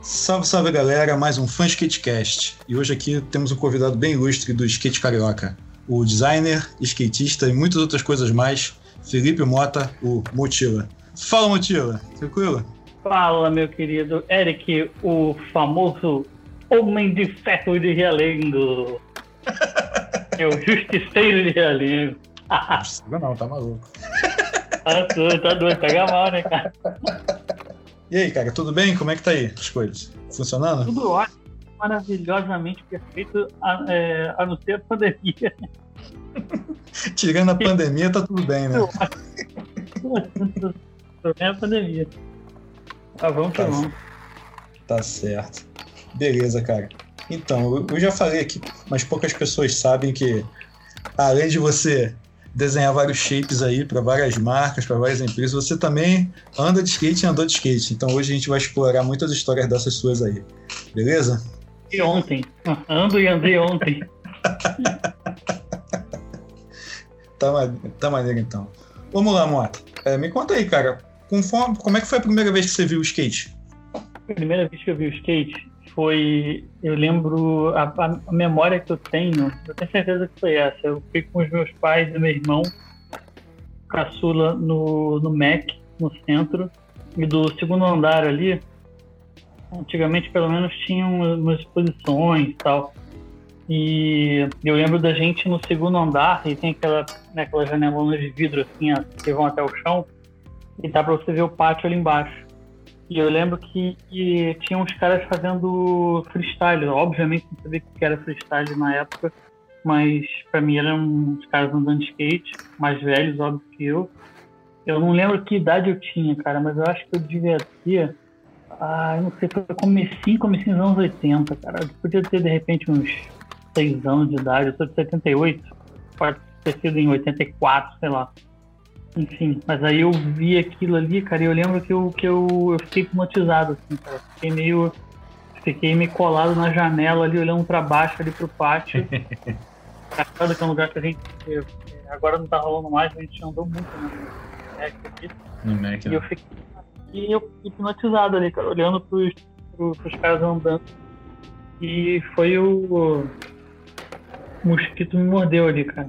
Salve, salve galera, mais um Fã Skatecast. E hoje aqui temos um convidado bem ilustre do skate carioca, o designer, skatista e muitas outras coisas mais, Felipe Mota, o Motila. Fala, Motila, tranquilo? Fala, meu querido Eric, o famoso Homem de Ferro de Realengo. é o Justiceiro de Realengo. não, tá maluco. Ah, tu, tá doido, pega mal, né, cara? E aí, cara, tudo bem? Como é que tá aí as coisas? Funcionando? Tudo ótimo, maravilhosamente perfeito, a, é, a não ser a pandemia. Tirando a pandemia, tá tudo bem, né? É a pandemia. Tá, vamos tá, que vamos. Tá certo. Beleza, cara. Então, eu já falei aqui, mas poucas pessoas sabem que, além de você desenhar vários shapes aí para várias marcas, para várias empresas. Você também anda de skate e andou de skate. Então hoje a gente vai explorar muitas histórias dessas suas aí. Beleza? E ontem. Ando e andei ontem. tá, tá maneiro então. Vamos lá, Mota. É, me conta aí, cara. Conforme, como é que foi a primeira vez que você viu o skate? Primeira vez que eu vi o skate foi. Eu lembro. A, a, memória que eu tenho, eu tenho certeza que foi essa. Eu fui com os meus pais e meu irmão, caçula, no, no MEC, no centro. E do segundo andar ali, antigamente pelo menos tinham umas exposições e tal. E eu lembro da gente no segundo andar, e tem aquela, né, aquela janelona de vidro assim, que vão até o chão, e dá pra você ver o pátio ali embaixo. E eu lembro que, que tinha uns caras fazendo freestyle. Obviamente não sabia o que era freestyle na época, mas para mim eram uns caras andando de skate, mais velhos, óbvio que eu. Eu não lembro que idade eu tinha, cara, mas eu acho que eu devia ter. Ah, eu não sei, foi comecinho, comecinho nos anos 80, cara. Eu podia ter de repente uns 6 anos de idade, eu sou de 78, pode ter sido em 84, sei lá. Enfim, mas aí eu vi aquilo ali, cara, e eu lembro que eu, que eu, eu fiquei hipnotizado, assim, cara. Fiquei meio. Fiquei meio colado na janela ali, olhando para baixo ali pro pátio. Engraçado que é um lugar que a gente. Agora não tá rolando mais, a gente andou muito no Mac aqui. No Mac, e eu fiquei, e eu hipnotizado ali, cara, olhando pros, pros, pros caras andando. E foi o. O mosquito me mordeu ali, cara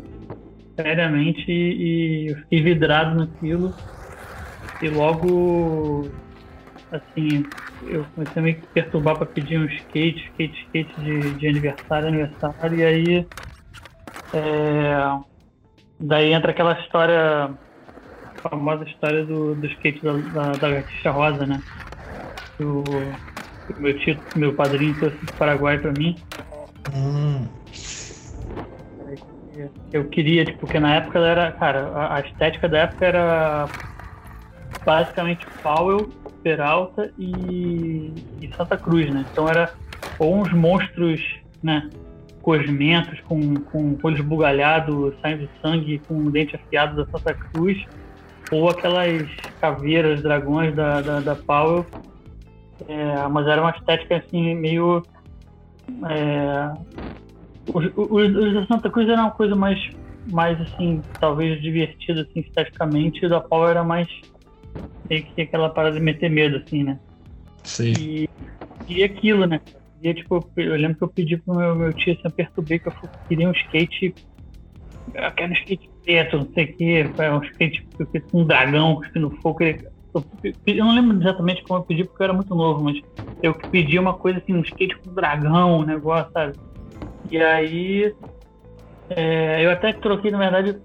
seriamente e, fiquei vidrado naquilo. E logo, assim, eu comecei a me perturbar para pedir um skate, skate, skate de, de aniversário, aniversário. E aí, é, daí entra aquela história, a famosa história do, do skate da, da, da Gatixa Rosa, né? O, meu tio, meu padrinho trouxe do Paraguai para mim. Hum eu queria, tipo, porque na época era, cara, a, estética da época era basicamente Powell, Peralta e, e Santa Cruz, né? Então era ou uns monstros, né? Cosmentos com, com olhos bugalhados, saindo sangue, com um dente afiado da Santa Cruz, ou aquelas caveiras, dragões da, da, da Powell. É, mas era uma estética assim, meio. É, os, os, os da Santa Cruz era uma coisa mais, mais assim, talvez divertida, assim, esteticamente, e da Paul era mais meio que aquela parada de meter medo, assim, né? Sim. E, e aquilo, né? E tipo, eu lembro que eu pedi pro meu, meu tio, assim, eu perturbei que eu queria um skate. Eu quero um skate preto, não sei o que, um skate com um dragão cuspindo fogo. Eu, eu não lembro exatamente como eu pedi, porque eu era muito novo, mas eu pedi uma coisa assim, um skate com dragão, um negócio, sabe? E aí, é, eu até troquei, na verdade,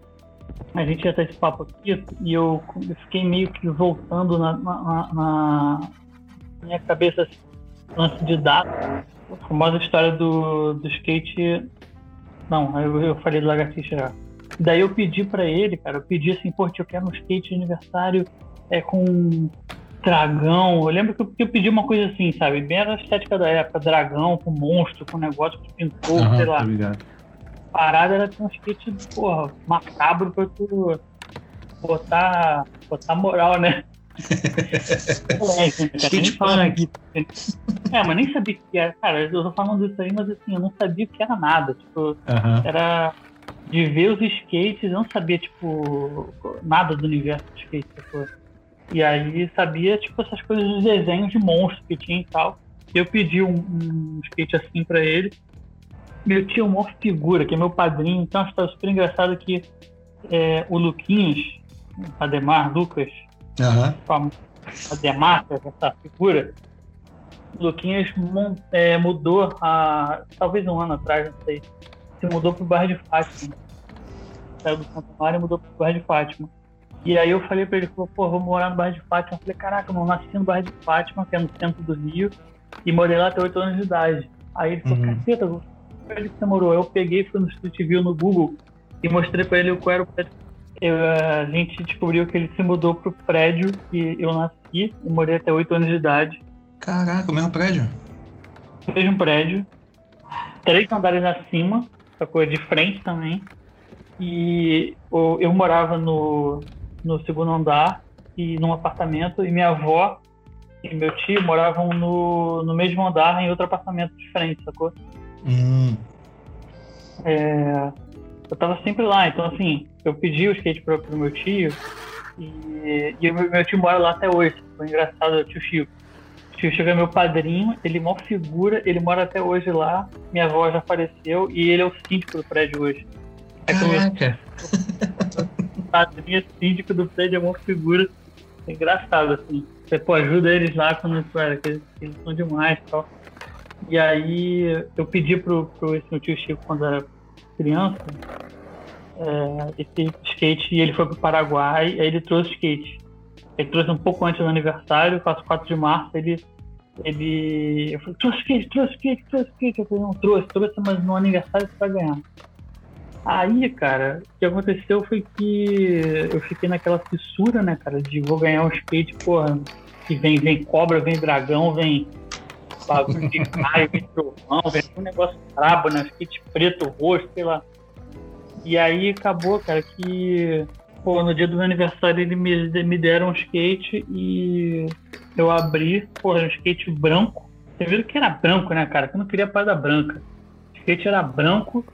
a gente ia ter esse papo aqui, e eu, fiquei meio que voltando na, na, na minha cabeça assim, lance de data, a famosa história do, do skate. Não, eu, eu falei do lagartixa já. Daí eu pedi para ele, cara, eu pedi assim, pô, eu quero um skate de aniversário é, com dragão. Eu lembro que eu, que eu, pedi uma coisa assim, sabe? Bem a estética da época, dragão com monstro, com negócio que pintou, uhum, sei lá. A parada era um skate, porra, macabro pra tu botar, botar moral, né? é, skate punk. É, mas nem sabia o que era. Cara, eu tô falando isso aí, mas assim, eu não sabia o que era nada. Tipo, uhum. era de ver os skates, eu não sabia, tipo, nada do universo do skate. Tipo, e aí sabia, tipo, essas coisas dos desenhos de monstros que tinha e tal. Eu pedi um, um skate assim para ele. Meu tio é uma figura, que é meu padrinho. Então, acho que tá super engraçado que é, o Luquinhas, Ademar Lucas, uhum. Ademar, essa figura, o Luquinhas é, mudou há talvez um ano atrás, não sei. Se mudou pro bairro de Fátima. Saiu do Santa Maria e mudou pro bairro de Fátima. E aí eu falei pra ele, falou, pô, vou morar no bairro de Fátima. Eu falei, caraca, eu nasci no bairro de Fátima, que é no centro do Rio, e morei lá até 8 anos de idade. Aí ele falou, uhum. caceta, onde que você morou? Eu peguei, fui no Street View no Google e mostrei pra ele qual era o prédio. Eu, a gente descobriu que ele se mudou pro prédio que eu nasci e morei até 8 anos de idade. Caraca, o mesmo prédio? O mesmo prédio. Três andares acima, coisa de frente também. E eu, eu morava no, no segundo andar e num apartamento, e minha avó e meu tio moravam no, no mesmo andar em outro apartamento diferente, sacou? Hum. É, eu tava sempre lá, então assim, eu pedi o skate pro, pro meu tio e, e meu, meu tio mora lá até hoje. Foi engraçado, o tio Chico. O tio Chico é meu padrinho, ele é mó figura, ele mora até hoje lá, minha avó já faleceu e ele é o síndico do prédio hoje. É Caraca! É síndico do prédio, é uma figura engraçada, assim. Você pô, ajuda eles lá quando cara, eles, eles são demais e tal. E aí eu pedi pro, pro esse meu tio Chico quando era criança é, esse skate e ele foi pro Paraguai, aí ele trouxe skate. Ele trouxe um pouco antes do aniversário, faço 4 de março, ele. ele eu falei, trouxe skate, trouxe skate, trouxe skate. Eu falei, não, trouxe, trouxe, mas no aniversário você vai ganhar. Aí, cara, o que aconteceu foi que eu fiquei naquela fissura, né, cara, de vou ganhar um skate, porra, que vem, vem cobra, vem dragão, vem bagulho de raio, vem trovão, vem um negócio brabo, né, skate preto, roxo, sei lá. E aí acabou, cara, que pô, no dia do meu aniversário ele me, me deram um skate e eu abri, pô, um skate branco. Você viu que era branco, né, cara? Que eu não queria parada branca. O skate era branco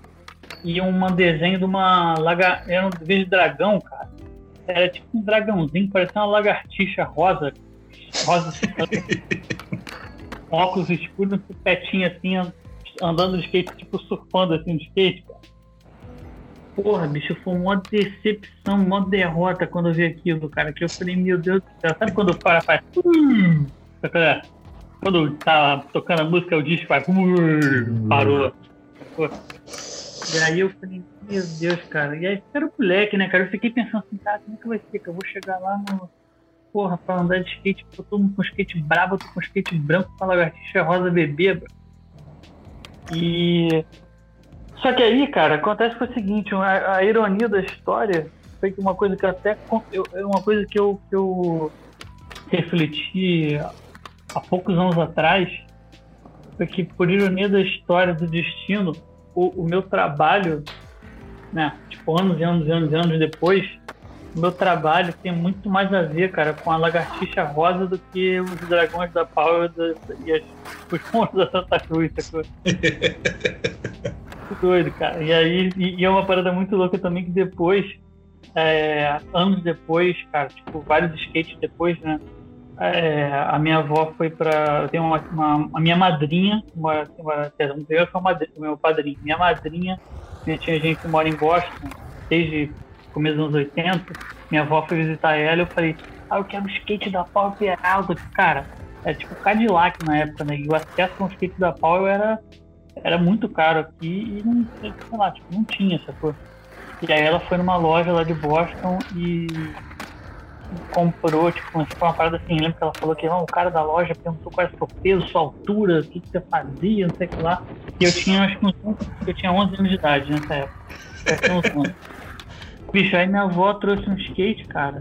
e um desenho de uma laga... Era um de dragão, cara. Era tipo um dragãozinho, parecia uma lagartixa rosa. Rosa. óculos escuros, um petinho assim, andando de skate, tipo surfando assim de skate, cara. Porra, bicho, foi uma decepção, uma derrota quando eu vi aquilo, cara. Que eu falei, meu Deus do céu, sabe quando o cara faz. Hum", quando tá tocando a música, o disco faz. Hum", parou. E aí eu falei, meu Deus, cara. E aí era o moleque, né, cara? Eu fiquei pensando assim, cara, como é que vai ser? Que eu vou chegar lá no. Porra, pra andar de skate, eu tô com skate brabo, eu tô com skate branco, com lagartixa rosa bebê, bro. E só que aí, cara, acontece foi o seguinte, a, a, ironia da história foi que uma coisa que até eu, é uma coisa que eu, que eu refleti há poucos anos atrás foi que por ironia da história do destino, o, o meu trabalho, né, tipo anos e anos e anos e anos depois, o meu trabalho tem muito mais a ver, cara, com a lagartixa rosa do que os dragões da Power e as, os monstros da Santa Cruz, sacou? doido, cara. E aí, e, e, é uma parada muito louca também que depois, é, anos depois, cara, tipo, vários skates depois, né? É, a minha avó foi. Eu tenho uma, uma, a minha madrinha, uma, uma, eu sou o meu padrinho. Minha madrinha, minha tinha gente que mora em Boston desde começo dos anos 80. Minha avó foi visitar ela e eu falei, ah, eu quero o skate da Power Peralta. Cara, é tipo Cadillac na época, né? E o acesso com o skate da Power era era muito caro aqui e não, sei lá, tipo, não tinha essa coisa. E aí ela foi numa loja lá de Boston e comprou, tipo, uma parada assim, lembro que ela falou que o cara da loja perguntou qual era o seu peso, sua altura, o que, que você fazia, não sei o que lá. E eu tinha, acho que uns, eu tinha 11 anos de idade nessa época. Eu Bicho, aí minha avó trouxe um skate, cara.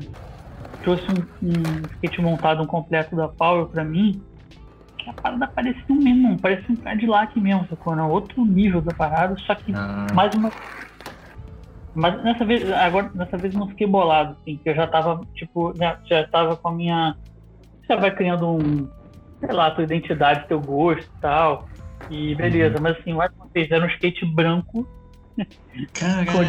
Trouxe um, um skate montado, um completo da Power pra mim a parada parecia um mesmo, parecia um Cadillac mesmo, sacou? Não? Outro nível da parada, só que ah. mais uma. Mas nessa vez, agora, dessa vez eu não fiquei bolado, assim, que eu já tava, tipo, já, já tava com a minha. Você vai criando um, sei lá, tua identidade, teu gosto e tal. E beleza, uhum. mas assim, mais uma vez, era um skate branco. com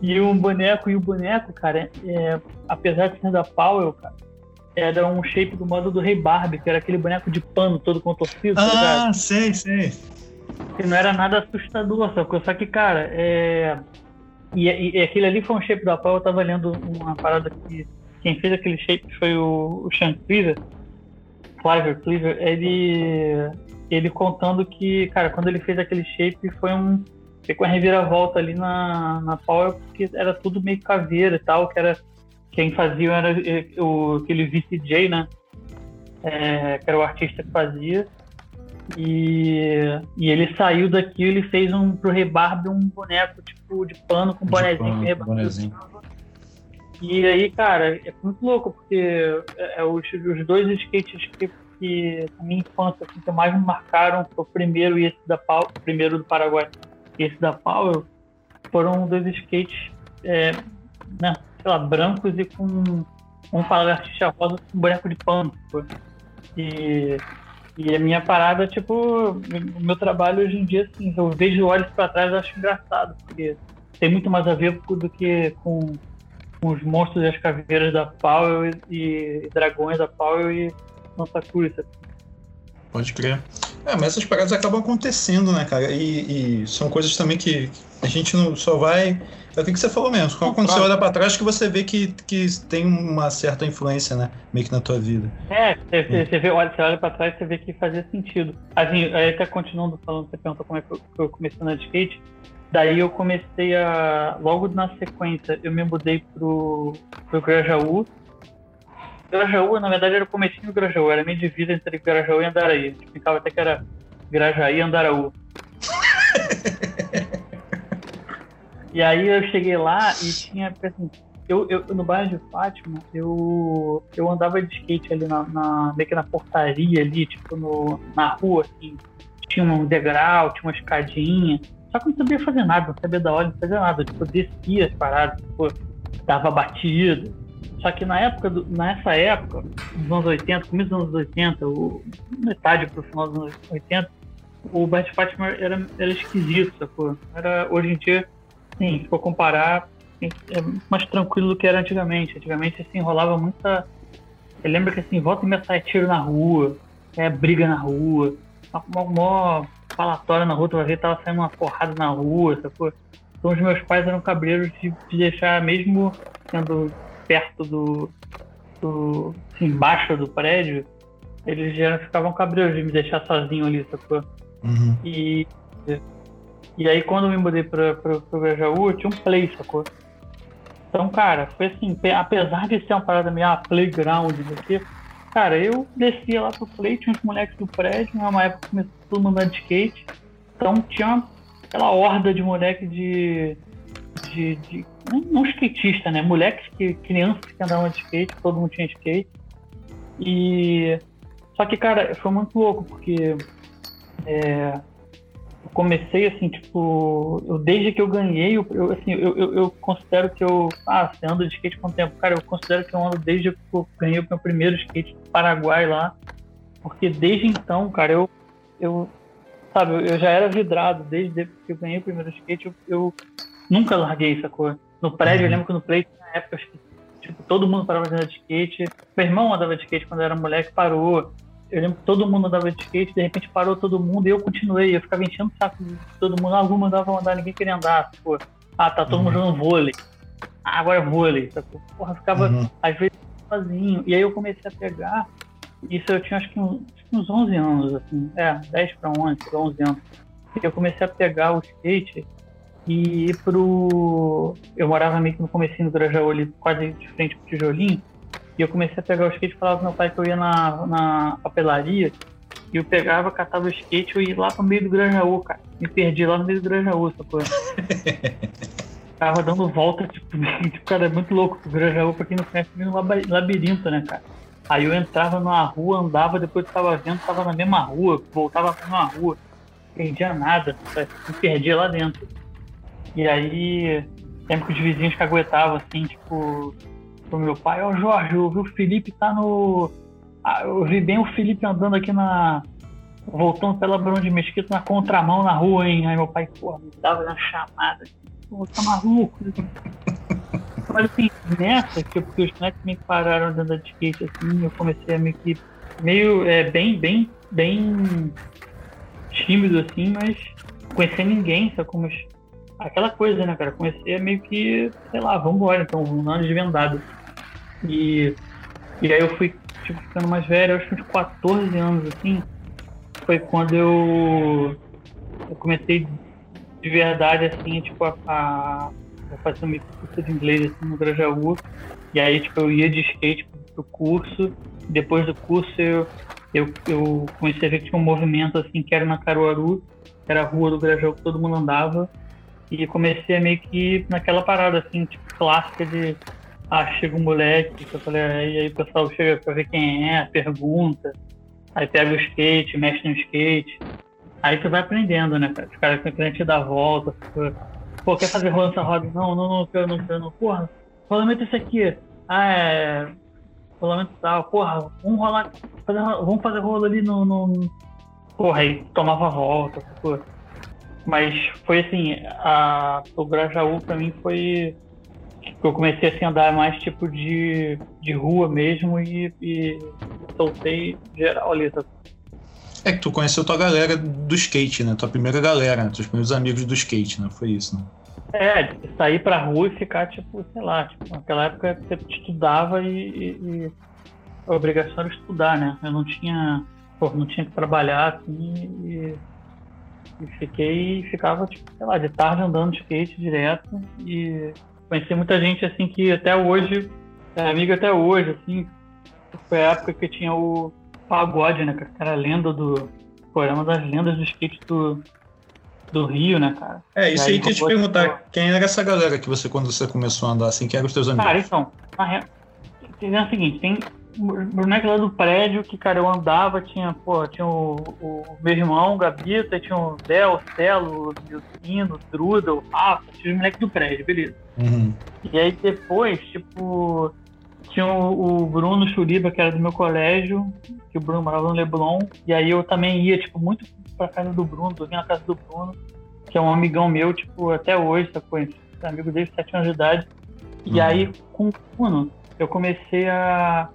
e um boneco, e o boneco, cara, é, apesar de ser da Powell, cara, era um shape do modo do Rei Barbie, que era aquele boneco de pano todo contorcido. Tá ah, sei, sei. Que não era nada assustador, só que, cara, é. E, e, e aquele ali foi um shape do Apple, eu tava lendo uma parada que quem fez aquele shape foi o, o Sean Cleaver, Cliver, Cleaver, ele, ele contando que, cara, quando ele fez aquele shape foi um. Ficou uma reviravolta ali na, na Power, porque era tudo meio caveira e tal, que era. Quem fazia era o, aquele VCJ, né? É, que era o artista que fazia. E, e ele saiu daqui ele fez um pro Rebarb um boneco tipo de pano com de bonezinho pano, bonezinho. E aí, cara, é muito louco, porque é, é os, os dois skates que, que na minha infância assim, que mais me marcaram foi o primeiro e esse da Pau, primeiro do Paraguai e esse da Powell, foram dois skates, é, né, sei lá, brancos e com um lagartixa rosa com um boneco de pano. E, e a minha parada, tipo, o meu trabalho hoje em dia, assim, eu vejo olhos para trás e acho engraçado, porque tem muito mais a ver do que com com os monstros e as caveiras da Powell e, e dragões da Powell e Santa Cruz. Pode crer. É, mas essas paradas acabam acontecendo, né, cara? E, e, são coisas também que a gente não só vai. É o que você falou mesmo. Quando claro. você olha pra trás, que você vê que, que tem uma certa influência, né? Meio que na tua vida. É, você, é. você vê, olha, você olha pra trás você vê que fazia sentido. Assim, aí até continuando falando, você perguntou como é que eu, que eu comecei na skate. Daí eu comecei a. Logo na sequência, eu me mudei pro, pro Grajaú. Grajaú, na verdade, era o comecinho do Grajaú, era meio divisa entre Grajaú e Andaraí. A gente ficava até que era Grajaí e Andaraú. e aí eu cheguei lá e tinha, assim, eu, eu, no bairro de Fátima, eu, eu andava de skate ali na, na meio que na portaria ali, tipo, no, na rua, assim. Tinha um degrau, tinha uma escadinha. Só que não sabia fazer nada, não sabia da hora, não fazia nada. Tipo, descia as paradas, tipo, dava batida. Só que na época, do, nessa época, nos anos 80, começo dos anos 80, o, metade pro final dos anos 80, o Bert Fátima era, era esquisito, sacou? Era, hoje em dia, sim, se for comparar, é mais tranquilo do que era antigamente. Antigamente, assim, rolava muita... Eu lembro que, assim, volta e meia saia tiro na rua, é, briga na rua, uma, uma, falatória na rua, tu vai ver, tava saindo uma porrada na rua, sacou? Então os meus pais eram cabreiros de, de deixar, mesmo sendo perto do, do assim, embaixo do prédio, eles já ficavam cabreiros de me deixar sozinho ali, sacou? Uhum. E, e aí quando eu me mudei pra, pra, pro Grajaú, eu tinha um play, sacou? Então, cara, foi assim, apesar de ser uma parada meio ah, playground aqui, Cara, eu descia lá pro play, tinha uns moleques do prédio, numa época começou todo mundo de skate. Então tinha aquela horda de moleque de. de, de não skatista, né? Moleques que crianças que andavam de skate, todo mundo tinha skate. E. Só que, cara, foi muito louco, porque. É, comecei assim, tipo, eu, desde que eu ganhei, eu, assim, eu, eu, eu, considero que eu, ah, você anda de skate com o tempo, cara, eu considero que eu ando desde que eu ganhei o meu primeiro skate do Paraguai lá, porque desde então, cara, eu, eu sabe, eu já era vidrado, desde que eu ganhei o primeiro skate, eu, eu nunca larguei essa cor. No prédio, eu lembro que no play, na época, tipo, todo mundo parava de andar de skate, meu irmão andava de skate quando era moleque, parou, eu lembro que todo mundo andava de skate, de repente parou todo mundo e eu continuei. Eu ficava enchendo o saco de todo mundo. Algum mandava andar, ninguém queria andar. Tipo, ah, tá todo uhum. mundo jogando vôlei. Ah, agora é vôlei. Porra, ficava uhum. às vezes sozinho. E aí eu comecei a pegar. Isso eu tinha acho que uns, uns 11 anos, assim. É, 10 para 11, 11 anos. Eu comecei a pegar o skate e ir pro. Eu morava meio que no comecinho do Grajaú ali, quase de frente pro tijolinho. E eu comecei a pegar o skate e falava pro meu pai que eu ia na, na papelaria. E eu pegava, catava o skate e ia lá pro meio do Granjaú, cara. Me perdi lá no meio do Granjaú, essa coisa. Tava dando volta, tipo, tipo, cara, é muito louco. O Granjaú, pra quem não conhece, é um labirinto, né, cara? Aí eu entrava numa rua, andava, depois tava vendo, tava na mesma rua, voltava pra uma rua. Perdia nada, me perdia lá dentro. E aí, sempre que os vizinhos caguetavam, assim, tipo, pro meu pai, ó oh, Jorge, eu vi o Felipe tá no. Ah, eu vi bem o Felipe andando aqui na. Voltando pela Bruno de Mesquita na contramão na rua, hein? Aí meu pai, pô, me dava uma chamada. Pô, tá maluco? Mas assim, nessa, que porque os moleques me pararam dentro de skate, assim, eu comecei a meio que. meio. É, bem, bem, bem tímido, assim, mas conhecer ninguém, sabe como. Aquela coisa, né, cara? Comecei a meio que, sei lá, vambora, então, um ano de vendado. E, e aí eu fui, tipo, ficando mais velho, acho que uns 14 anos, assim, foi quando eu, eu comecei de verdade, assim, tipo, a, a fazer um curso de inglês assim, no Grajaú. E aí, tipo, eu ia de skate pro curso. Depois do curso, eu, eu, eu comecei a ver que tinha um movimento, assim, que era na Caruaru, que era a rua do Grajaú que todo mundo andava. E comecei a meio que naquela parada, assim, tipo, clássica de ah, chega um moleque, eu falei, aí, aí o pessoal chega pra ver quem é, pergunta, aí pega o skate, mexe no skate. Aí tu vai aprendendo, né, cara? Os caras querem te dar volta. Pô, quer fazer rola nessa roda? Não, não, não, não, não. Porra, rolamento esse aqui. Ah, é. Rolamento tal. Porra, vamos rolar. Fazer, vamos fazer rolo ali no, no. Porra, aí tomava volta, pô. Mas foi assim, a, o Grajaú pra mim foi. Eu comecei assim, a andar mais tipo de, de rua mesmo e, e soltei geral ali, tá? É que tu conheceu tua galera do skate, né? Tua primeira galera, né? Teus primeiros amigos do skate, né? Foi isso, né? É, sair pra rua e ficar, tipo, sei lá, tipo, naquela época você estudava e, e, e a obrigação era estudar, né? Eu não tinha, pô, não tinha que trabalhar, assim, e, e fiquei, ficava, tipo, sei lá, de tarde andando de skate direto e conheci muita gente, assim, que até hoje, é amigo até hoje, assim, foi a época que tinha o pagode, né, cara? Era a lenda do. Pô, era uma das lendas do skate do, do Rio, né, cara? É, isso aí, aí que eu te perguntar, quem era essa galera que você, quando você começou a andar assim, quem eram os teus amigos? Cara, então, na real, é o seguinte, tem boneco lá do prédio que, cara, eu andava, tinha, pô, tinha o, o meu irmão, o Gabita, tinha o Del, o Celo, o Milcino, o Druda, o Rafa, tinha os moleques do prédio, beleza. Uhum. E aí depois, tipo, tinha o, Bruno Churiba, que era do meu colégio, que o Bruno morava no Leblon, e aí eu também ia, tipo, muito pra casa do Bruno, dormia na casa do Bruno, que é um amigão meu, tipo, até hoje, tá com amigo desde 7 anos de idade. E uhum. aí, com o Bruno, eu comecei a,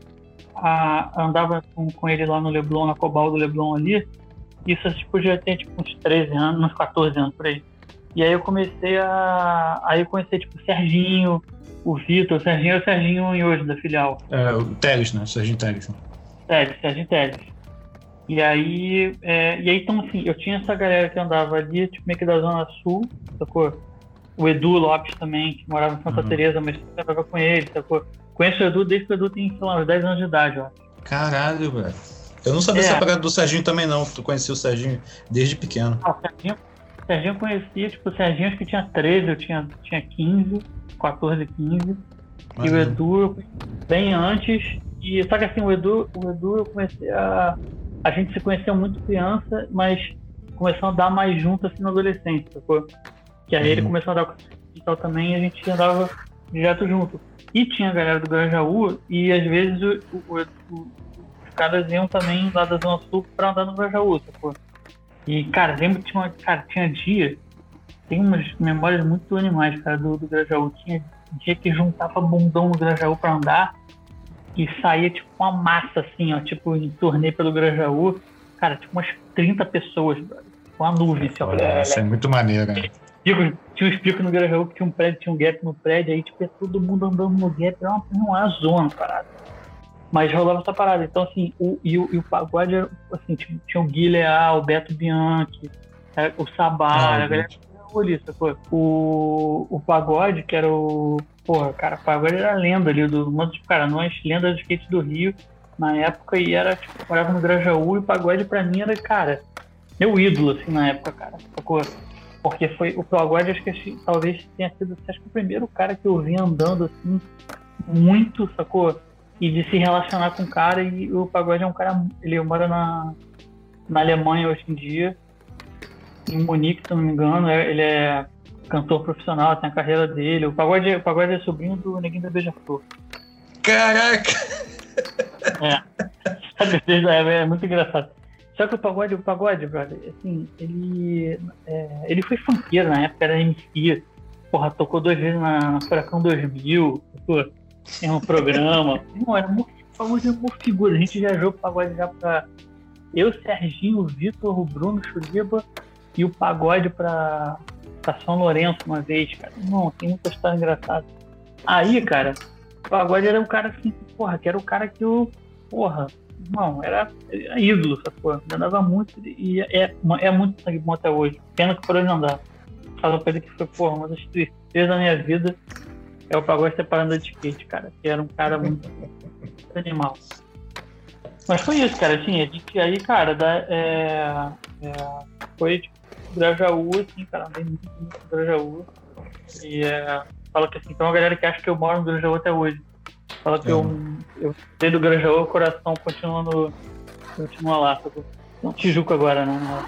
a andava com, com ele lá no Leblon, na Cobal do Leblon ali, isso tipo, já tem tipo uns 13 anos, uns 14 anos por aí. E aí eu comecei a. Aí eu conheci, tipo, o Serginho, o Vitor, o Serginho é o Serginho em hoje, da filial. É, o Teles, né? Serginho Teles. Teles, Serginho Teles. E aí, é, e aí, então, assim, eu tinha essa galera que andava ali, tipo, meio que da Zona Sul, sacou? O Edu Lopes também, que morava em Santa uhum. Teresa, mas andava com ele, sacou? Conheço o Edu desde que o Edu tem, sei lá, uns 10 anos de idade, ó. Caralho, velho. Eu não sabia é. essa parada do Serginho também, não. Tu conhecia o Serginho desde pequeno. Ah, o Serginho, o Serginho eu conhecia, tipo, o Serginho acho que tinha 13, eu tinha, tinha 15. 14, 15. E o Edu bem antes. E só que assim, o Edu, o Edu eu comecei a. A gente se conheceu muito criança, mas começou a andar mais junto assim na adolescência, sacou? Que aí uhum. ele começou a andar com digital também e a gente andava direto junto. E tinha a galera do Grajaú e às vezes o, o, o, os caras iam também lá da Zona Sul pra andar no Grajaú, sacou? E, cara, lembro que tinha, cara, tinha dia tem umas memórias muito animais, cara, do, do Grajaú. Tinha dia que juntava bundão no Grajaú pra andar e saía tipo uma massa assim, ó, tipo em turnê pelo Grajaú. Cara, tipo umas 30 pessoas, com uma nuvem, assim, ó. Isso é muito maneiro, né? Tinha uns picos no Grajaú que tinha um prédio, tinha um gap no prédio, aí tipo, é todo mundo andando no gap, era uma, uma zona parada. Mas rolava essa parada. Então, assim, o, e, o, e o pagode, assim, tinha, tinha o Gui Leal, o Beto Bianchi, é, o Sabá, ah, a galera paulista, pô. O, o Pagode, que era o. Porra, cara, o Pagode era a lenda ali do mundo de cara, nós, lenda do skate do Rio na época e era, tipo, morava no Grajaú e o Pagode pra mim era, cara, meu ídolo, assim, na época, cara, sacou? Porque foi o Pagode, acho que talvez tenha sido, acho que o primeiro cara que eu vi andando, assim, muito, sacou? E de se relacionar com o cara e o Pagode é um cara, ele mora na, na Alemanha hoje em dia em Munique, se não me engano. É, ele é cantor profissional, tem a carreira dele. O Pagode, o Pagode é sobrinho do Neguinho da Beija-Flor. Caraca! É. é. é. muito engraçado. Só que o Pagode, o Pagode, brother, assim, ele, é, ele foi funkeiro na época, era MC. porra, tocou duas vezes na, na Furacão 2000, tocou em um programa. Não, era uma famosa uma figura. A gente viajou pro pagode já pra eu, Serginho, o Vitor, o Bruno, o Churiba e o pagode pra, pra São Lourenço uma vez, cara. Não, tem muita história engraçada. Aí, cara, o pagode era um cara assim, porra, que era o cara que eu, porra, não, era, era ídolo, sacou? Andava muito e é, é muito sangue bom até hoje. Pena que por hoje não dá. Fala pra ele que foi, porra, uma das tristezas da minha vida é o pagode separando de skate, cara. Que era um cara muito animal. Mas foi isso, cara. Assim, a gente aí, cara, da, é, é, foi tipo, Grajaú, assim, cara, andei muito, muito Grajaú. E é, fala que assim, tem uma galera que acha que eu moro no Grajaú até hoje. Fala que é. eu, eu sei do Grajaú, o coração continua, no, continua lá. No Tijuca agora, né?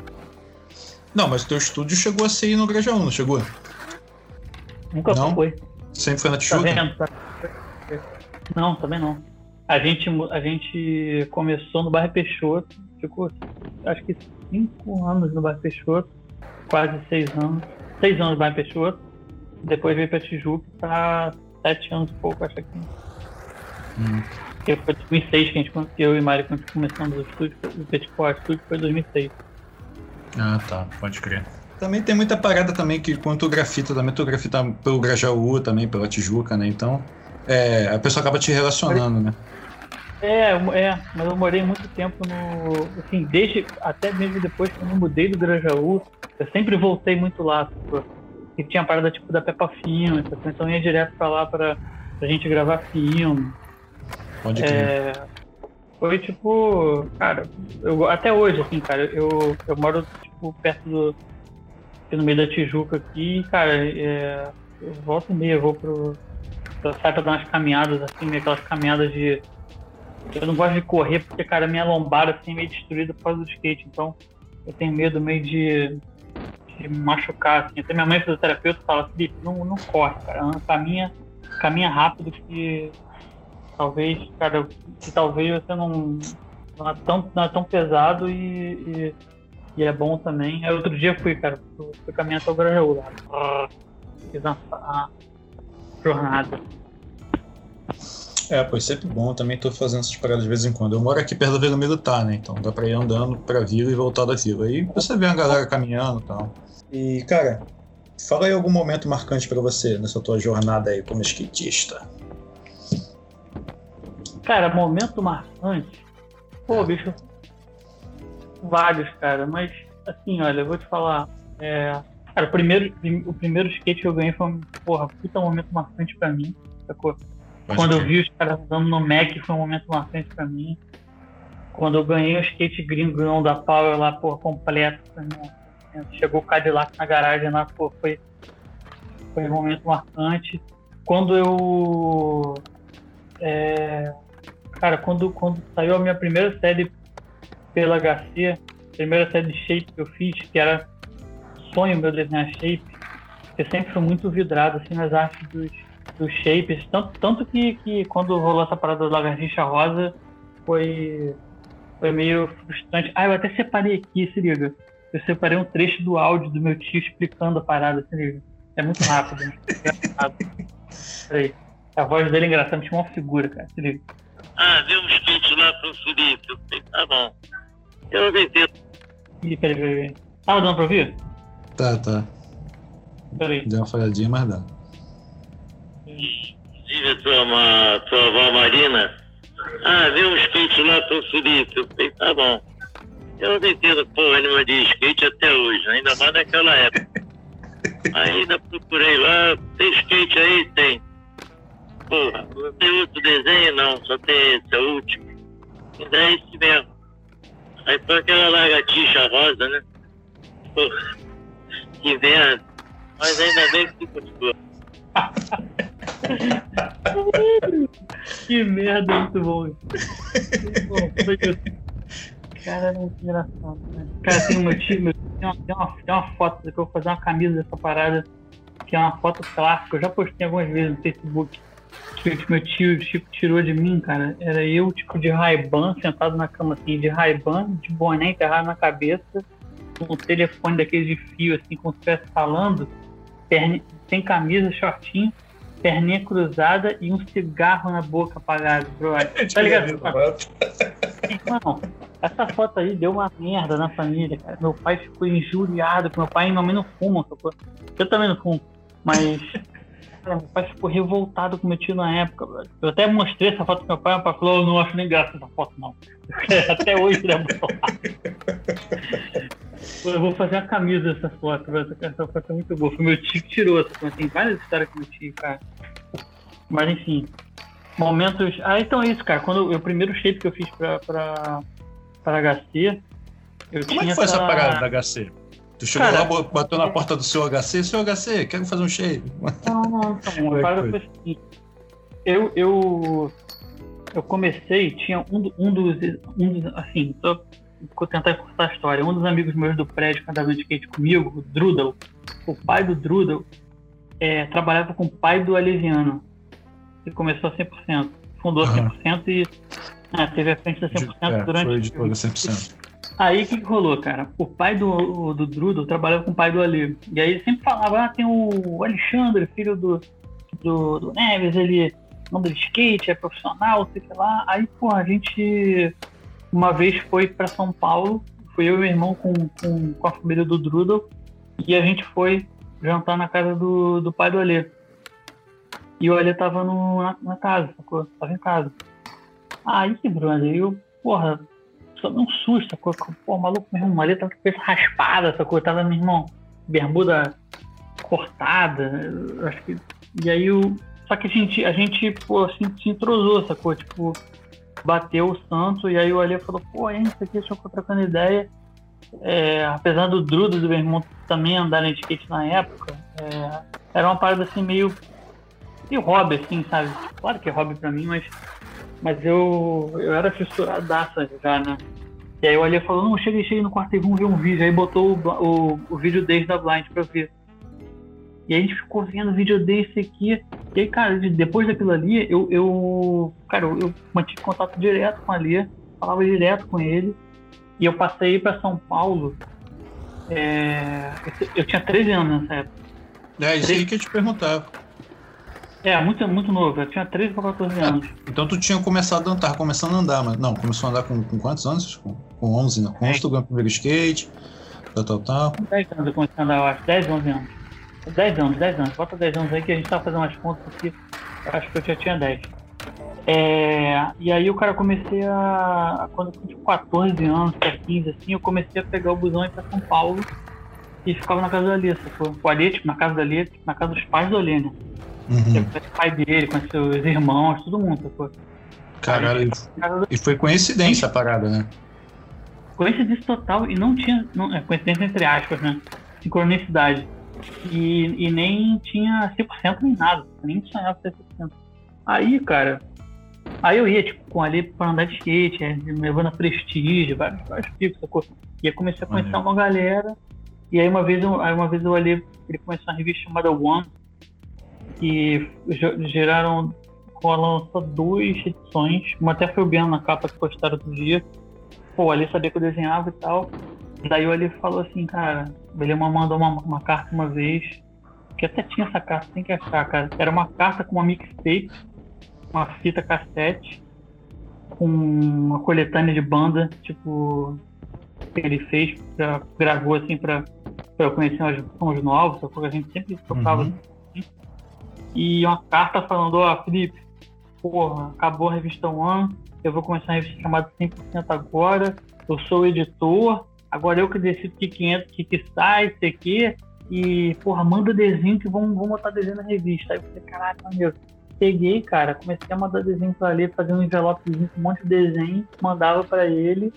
Não, mas teu estúdio chegou a ser no Grajaú, não chegou? Nunca não? foi. Sempre foi na Tijuca? Tá vendo? Tá... Não, também não. A gente, a gente começou no bairro Peixoto, ficou acho que cinco anos no bairro Peixoto, quase seis anos. Seis anos no bairro Peixoto. Depois veio para Tijuca para sete anos e pouco, acho que. Hum. Porque foi 2006 que a gente, eu e Mário, quando começamos o estúdio, o Petipó Estúdio foi 2006. Ah, tá, pode crer. Também tem muita parada também que quanto o grafita, também tu grafita pelo Grajaú, também pela Tijuca, né? Então, é, a pessoa acaba te relacionando, né? É, é, mas eu morei muito tempo no. Assim, desde. Até mesmo depois que eu mudei do Grajaú, eu sempre voltei muito lá. Tipo, e tinha parada tipo da Peppa Filme, então eu ia direto pra lá pra, pra gente gravar filme. Pode crer. É, foi tipo. Cara, eu, até hoje, assim, cara, eu, eu moro tipo perto do. no meio da Tijuca aqui, cara, é, eu volto e eu vou pro. Eu saio pra dar umas caminhadas, assim, aquelas caminhadas de eu não gosto de correr porque, cara, minha lombar assim, é meio destruída por causa do skate. Então, eu tenho medo meio de, de machucar. Assim. Até minha mãe, fisioterapeuta, fala: Felipe, não, não corre, cara. Caminha, caminha rápido que talvez, cara, que talvez você não, não, é, tão, não é tão pesado e, e, e é bom também. Aí outro dia fui, cara, fui, caminhar até o Grajaú lá. Fiz a, a jornada. É, pois sempre bom. Também tô fazendo essas paradas de vez em quando. Eu moro aqui perto da Vila Militar, né? Então dá pra ir andando pra vila e voltar da vila. Aí você vê a galera caminhando e tal. E, cara, fala aí algum momento marcante para você nessa tua jornada aí como skatista. Cara, momento marcante? Pô, bicho. Vários, cara. Mas, assim, olha, eu vou te falar. É... Cara, o primeiro, o primeiro skate que eu ganhei foi um, porra, puta momento marcante pra mim, sacou? Quando eu vi os caras andando no Mac foi um momento marcante pra mim. Quando eu ganhei o skate gringão da Power lá, pô, completo. Chegou o Cadillac na garagem lá, pô, foi, foi um momento marcante. Quando eu. É, cara, quando, quando saiu a minha primeira série pela HC, primeira série de shape que eu fiz, que era sonho meu desenhar shape, eu sempre fui muito vidrado assim nas artes dos dos shapes, tanto, tanto que, que quando rolou essa parada do Lagartixa Rosa, foi, foi meio frustrante. Ah, eu até separei aqui, se liga. Eu separei um trecho do áudio do meu tio explicando a parada, se liga. É muito rápido, né? Peraí. A voz dele é engraçada, chamou uma figura, cara, se liga. Ah, deu um skate lá pro Felipe. Eu falei, tá bom. Eu não entendo. Ih, peraí, peraí. Tava dando pra ouvir? Tá, tá. Peraí. Deu uma falhadinha, mas dá. Diga tua, tua avó Marina. Ah, vê um skate lá pro Felipe. Eu falei, tá bom. Eu não entendo porra nenhuma de skate até hoje, ainda mais naquela época. Ainda procurei lá, tem skate aí? Tem. Porra, não tem outro desenho não, só tem esse, é o último. Ainda é esse mesmo. Aí foi aquela lagartixa rosa, né? Porra, que merda. Mas ainda bem que tu gostou. que merda, muito bom. Muito bom. Cara, era muito engraçado. Né? Cara, tem um meu, tem, uma, tem, uma, tem uma foto que eu vou fazer uma camisa dessa parada, que é uma foto clássica. Eu já postei algumas vezes no Facebook. Que tipo, meu tio tipo, tirou de mim, cara. Era eu, tipo, de Ray-Ban, sentado na cama assim, de Ray-Ban, de boné enterrado na cabeça, com um telefone daqueles de fio, assim, como se estivesse falando perna, sem camisa, shortinho, perninha cruzada e um cigarro na boca apagado, brother. Tá ligado? Não, essa foto aí deu uma merda na família, cara. Meu pai ficou injuriado, meu pai e minha mãe não fumam? Eu também não fumo, mas Cara, meu pai ficou revoltado com o meu tio na época, velho. Eu até mostrei essa foto pro meu pai, meu pai falou, eu não acho nem graça essa foto, não. até hoje ele é Eu vou fazer a camisa dessa foto, velho. Essa foto é muito boa. Foi meu tio que tirou essa foto. Tem várias histórias com meu tio, cara. Mas enfim. Momentos. Ah, então é isso, cara. Quando o primeiro shape que eu fiz pra, pra, pra HC. Eu Como tinha é que foi essa essa- parada da HC? Tu chegou Cara, lá, bateu na porta do seu HC, seu HC, quero fazer um shape. Não, não, então, Como é a que parada foi? assim. Eu, eu, eu comecei, tinha um, um dos. Um dos assim, só vou tentar cortar a história. Um dos amigos meus do prédio que andava de skate comigo, o Drudel, o pai do Drudel, é, trabalhava com o pai do Alesiano. que começou a 100%. Fundou a Aham. 100% e ah, teve a frente da 100% É, durante. foi editor da 100%. Aí o que, que rolou, cara? O pai do, do Drudel trabalhava com o pai do Ali. E aí ele sempre falava, ah, tem o Alexandre, filho do, do, do Neves, ele anda de skate, é profissional, sei lá. Aí, pô, a gente uma vez foi pra São Paulo, fui eu e meu irmão com, com, com a família do Drudel, e a gente foi jantar na casa do, do pai do Alê. E o Alê tava no, na, na casa, sacou? Tava em casa. Aí, brother, eu, porra, só um susto, sacou? Pô, maluco, meu irmão, ali tava com a cabeça raspada, sacou? Tava, meu irmão, bermuda cortada, acho que. E aí o. Só que a gente, a gente, pô, assim, se entrosou, sacou? Tipo, bateu o santo, e aí o Alê falou, pô, hein, isso aqui, deixa eu trocando ideia. É, apesar do Drudo e do meu irmão também andarem de skate na época, é, era uma parada assim meio. meio hobby, assim, sabe? Claro que é hobby pra mim, mas mas eu, eu era fissuradaça já, né? E aí o Ali falou, não, chega aí no quarto e vamos ver um vídeo. Aí botou o, o, o vídeo desde da Blind pra eu ver. E aí a gente ficou vendo o vídeo desse aqui. E aí, cara, de- depois daquilo ali, eu, eu cara, eu, eu mantive contato direto com o Ali, falava direto com ele. E eu passei pra São Paulo. é, eu, eu tinha 13 anos nessa época. É isso aí que eu te perguntava. É, muito, muito novo. Eu tinha 13 para 14 anos. Então tu tinha começado a andar, começando a andar, mas não, começou a andar com, com quantos anos? Com, com 11, né? Com 11 tu ganhou o primeiro skate, tal, tal, tal. Com 10 anos eu comecei a andar, eu acho. 10, 11 anos. 10 anos, 10 anos. Bota 10 anos aí que a gente tava fazendo umas contas aqui. Eu acho que eu já tinha 10. É, e aí o cara comecei a. Quando eu tinha 14 anos, pra 15, assim, eu comecei a pegar o busão e ir pra São Paulo e ficava na casa do Alê, sacou? O Alê, tipo, na casa do Alê, tipo, na casa dos pais do Alê, né? Uhum. Eu conheci o pai dele, conheci os irmãos, todo mundo, sacou? Caralho, e foi coincidência a parada, né? coincidência total e não tinha. Não, é, coincidência entre aspas, né? Sincronicidade. E, e nem tinha 100% nem nada. Nem sonhava ter 100%. Aí, cara. Aí eu ia, tipo, com ali pra andar de skate, é, me levando a prestígio, vários, vários picos, sacou? E aí comecei a conhecer uma galera. E aí uma vez eu, aí uma vez eu olhei, ele começou uma revista chamada One, que ge- geraram. Ela lançou duas edições, uma até foi o Biano na capa que postaram outro dia pô, o Ali sabia que eu desenhava e tal. Daí o Ali falou assim, cara, ele mandou uma, uma carta uma vez, que até tinha essa carta, tem que achar, cara. Era uma carta com uma mixtape, uma fita cassete, com uma coletânea de banda, tipo, que ele fez, pra, gravou assim pra, pra eu conhecer uns sons novos, que a gente sempre tocava Uhum. assim. E uma carta falando, ó, Felipe, porra, acabou a revista One, eu vou começar uma revista chamada 100% agora, eu sou o editor, agora eu que decido o que, que entra, o que, que sai, isso aqui, e, porra, manda desenho que vamos, vamos botar desenho na revista. Aí eu falei, caraca, meu, peguei, cara, comecei a mandar desenho pra ele, fazer um envelopezinho com um monte de desenho, mandava pra ele,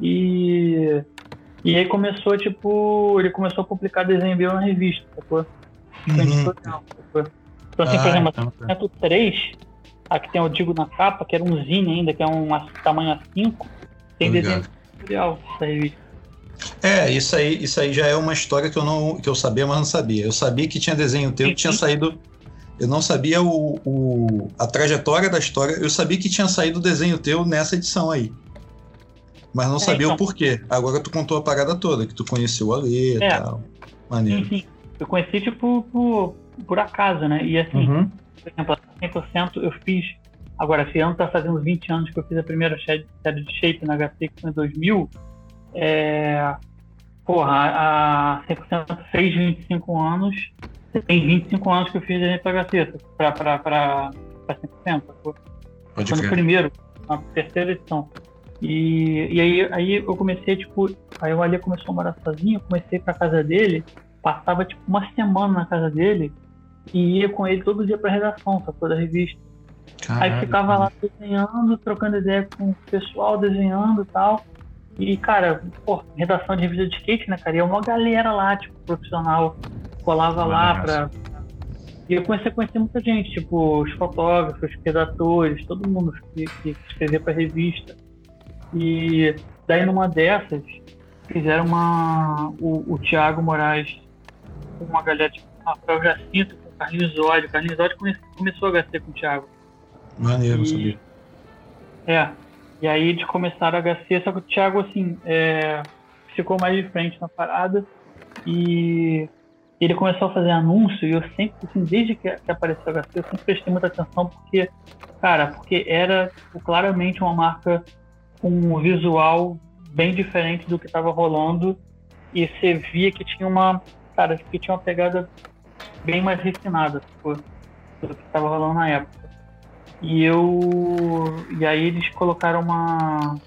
e... E aí começou, tipo, ele começou a publicar desenho meu na revista, sacou? Uhum. editorial, sacou? Então, assim, por Ah, exemplo, então tá. 103, aqui tem o Digo na capa, que era um zine ainda, que é um a- tamanho A5, tem Tô desenho tutorial dessa revista. É, isso aí, isso aí já é uma história que eu não que eu sabia, mas não sabia. Eu sabia que tinha desenho teu, que tinha saído. Eu não sabia o, o- a trajetória da história. Eu sabia que tinha saído o desenho teu nessa edição aí. Mas não É, sabia então. o porquê. Agora tu contou a parada toda, que tu conheceu o Alê e É. tal. Maneiro. Sim, sim. eu conheci, tipo, por, por acaso, né? E assim, Uhum. por exemplo, a 100% eu fiz. Agora, esse ano tá fazendo 20 anos que eu fiz a primeira série de Shape na HC, que foi em 2000. É. Porra, a 100% fez 25 anos. Tem 25 anos que eu fiz a pra HC, pra, pra, pra, pra 100%. sacou? Pode Foi no primeiro, na terceira edição. E, e aí, aí eu comecei, tipo, aí o Ali começou a morar sozinho, eu comecei pra casa dele, passava tipo uma semana na casa dele e ia com ele todo dia pra redação, sacou? Da revista. Aí Caralho, ficava lá desenhando, trocando ideia com o pessoal, desenhando e tal. E, cara, pô, redação de revista de skate, né, cara? E é uma galera lá, tipo, profissional, colava lá pra. E eu comecei a conhecer muita gente, tipo, os fotógrafos, os redatores, todo mundo que, que escrevia pra revista. E daí numa dessas, fizeram uma. O, o Thiago Moraes, uma galera, tipo, Rafael Jacinto, Carlinhos Zódio. O Carlinhos Zódio come- começou a HC com o Thiago. Maneiro, E- sabia. É. E aí eles começaram a HC, só que o Thiago, assim, é, ficou mais de frente na parada e ele começou a fazer anúncio e eu sempre, assim, desde que, apareceu a HC, eu sempre prestei muita atenção porque, cara, porque era claramente uma marca com um visual bem diferente do que estava rolando e você via que tinha uma, cara, que tinha uma pegada bem mais refinada, tipo, do que estava rolando na época. E eu. E aí eles colocaram uma,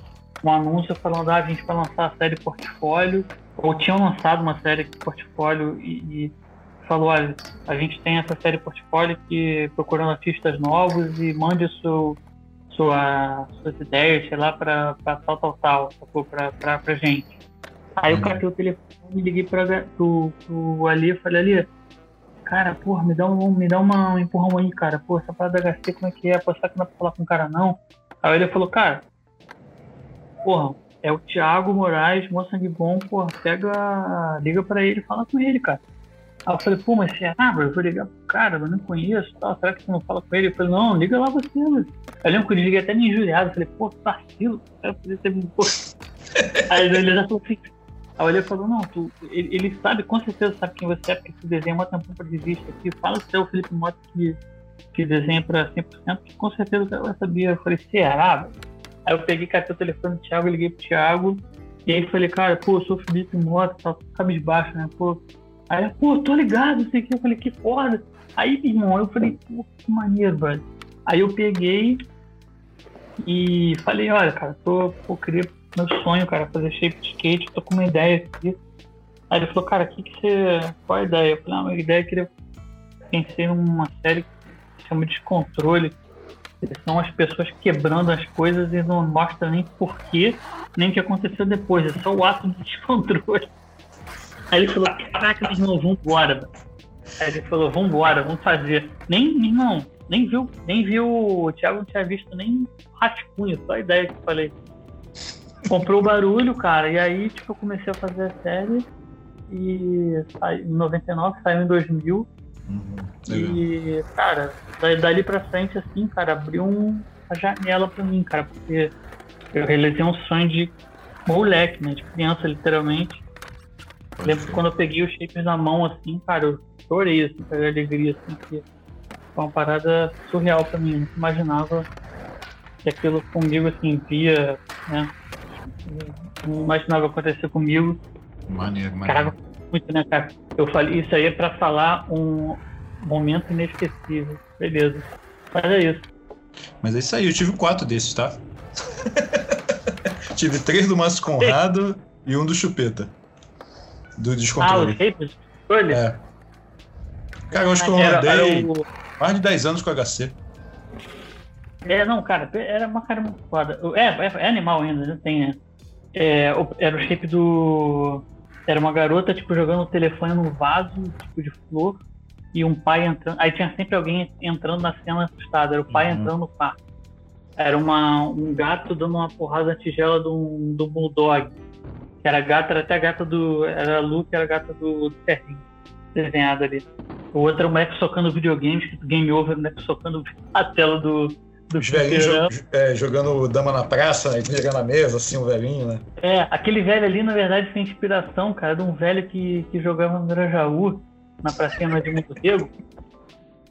um anúncio falando, ah, a gente vai lançar a série portfólio, ou tinham lançado uma série portfólio e, e falou, olha, a gente tem essa série portfólio que procurando artistas novos e mande o seu, sua, suas ideias, sei lá, pra tal, tal, tal, sacou? Pra, gente. Aí eu Uhum. catei o telefone e liguei pra, pro, pro Ali e falei, Ali, cara, porra, me dá um, me dá uma, um empurrão aí, cara. Pô, essa parada da HC, como é que é? Pô, será que não dá pra falar com o cara, não? Aí ele falou, cara, porra, é o Thiago Moraes, mó sangue bom, porra, pega, liga pra ele, fala com ele, cara. Aí eu falei, pô, mas será, bro? Eu vou ligar pro cara, eu não conheço, tal, será que você não fala com ele? Eu falei, não, liga lá você, mano. Eu lembro que eu liguei até meio injuriado, eu falei, pô, que vacilo, cara, podia ter pô. Aí ele já falou assim, Aí ele falou, não, tu, ele, ele sabe, com certeza sabe quem você é, porque tu desenha uma tampão pra revista aqui. Fala se é o Felipe Mota que, que desenha pra 100%, que com certeza vai saber. Eu falei, será? Aí eu peguei, catei o telefone do Thiago, liguei pro Thiago, e aí falei, cara, pô, eu sou o Felipe Mota, tá cabisbaixo, né, pô. Aí, pô, tô ligado, não sei o que. Eu falei, que foda. Aí, meu irmão, eu falei, pô, que maneiro, velho. Aí eu peguei e falei, olha, cara, tô, pô, queria meu sonho, cara, fazer shape de skate, tô com uma ideia aqui. Aí ele falou, cara, que que você. Qual a ideia? Eu falei, ah, ideia é que eu pensei numa série que se chama Descontrole. São as pessoas quebrando as coisas e não mostra nem porquê, nem o que aconteceu depois. É só o ato de descontrole. Aí ele falou, caraca, meu irmão, vambora. velho." Aí ele falou, vambora, vamos fazer. Nem, irmão, nem viu, nem viu, o Thiago não tinha visto nem rascunho, só a ideia que eu falei. Comprou o barulho, cara, e aí, tipo, eu comecei a fazer a série e saiu em 99, saiu em 2000 Uhum. E, cara, daí- dali pra frente, assim, cara, abriu um- uma janela pra mim, cara, porque eu realizei um sonho de moleque, né, de criança, literalmente. Pode Lembro que crer. quando eu peguei os shapes na mão, assim, cara, eu chorei, assim, com a alegria, assim, que foi uma parada surreal pra mim. Eu não imaginava que aquilo comigo, assim, via, né? Não imaginava acontecer comigo. Maneiro, maneiro. Caraca, muito, né, cara? Eu falei, isso aí é pra falar um momento inesquecível. Beleza. Mas é isso. Mas é isso aí, eu tive quatro desses, tá? tive três do Márcio Conrado e um do Chupeta. Do Ah, os Descontrole. Olha. é. Cara, eu acho que eu Era- andei era o- mais de 10 anos com HC. É, não, cara, era uma cara muito foda. É, é, é animal ainda, não tem, né? É, era o shape do. Era uma garota, tipo, jogando o telefone no vaso, tipo, de flor, e um pai entrando. Aí tinha sempre alguém entrando na cena assustado, era o pai Uhum. entrando no quarto. Era uma, um gato dando uma porrada na tigela um, do bulldog. Que era gata, era até a gata do. Era a Lu, que era a gata do, do desenhada ali. O outro era o moleque socando videogame, escrito Game Over, o moleque socando a tela do. Do Os velhinhos fliperama. jo- é, jogando dama na praça, né? Jogando na mesa, assim, o velhinho, né? É, aquele velho ali, na verdade, foi inspiração, cara, de um velho que, que jogava no Grajaú. na pracinha no Edmundo Rego.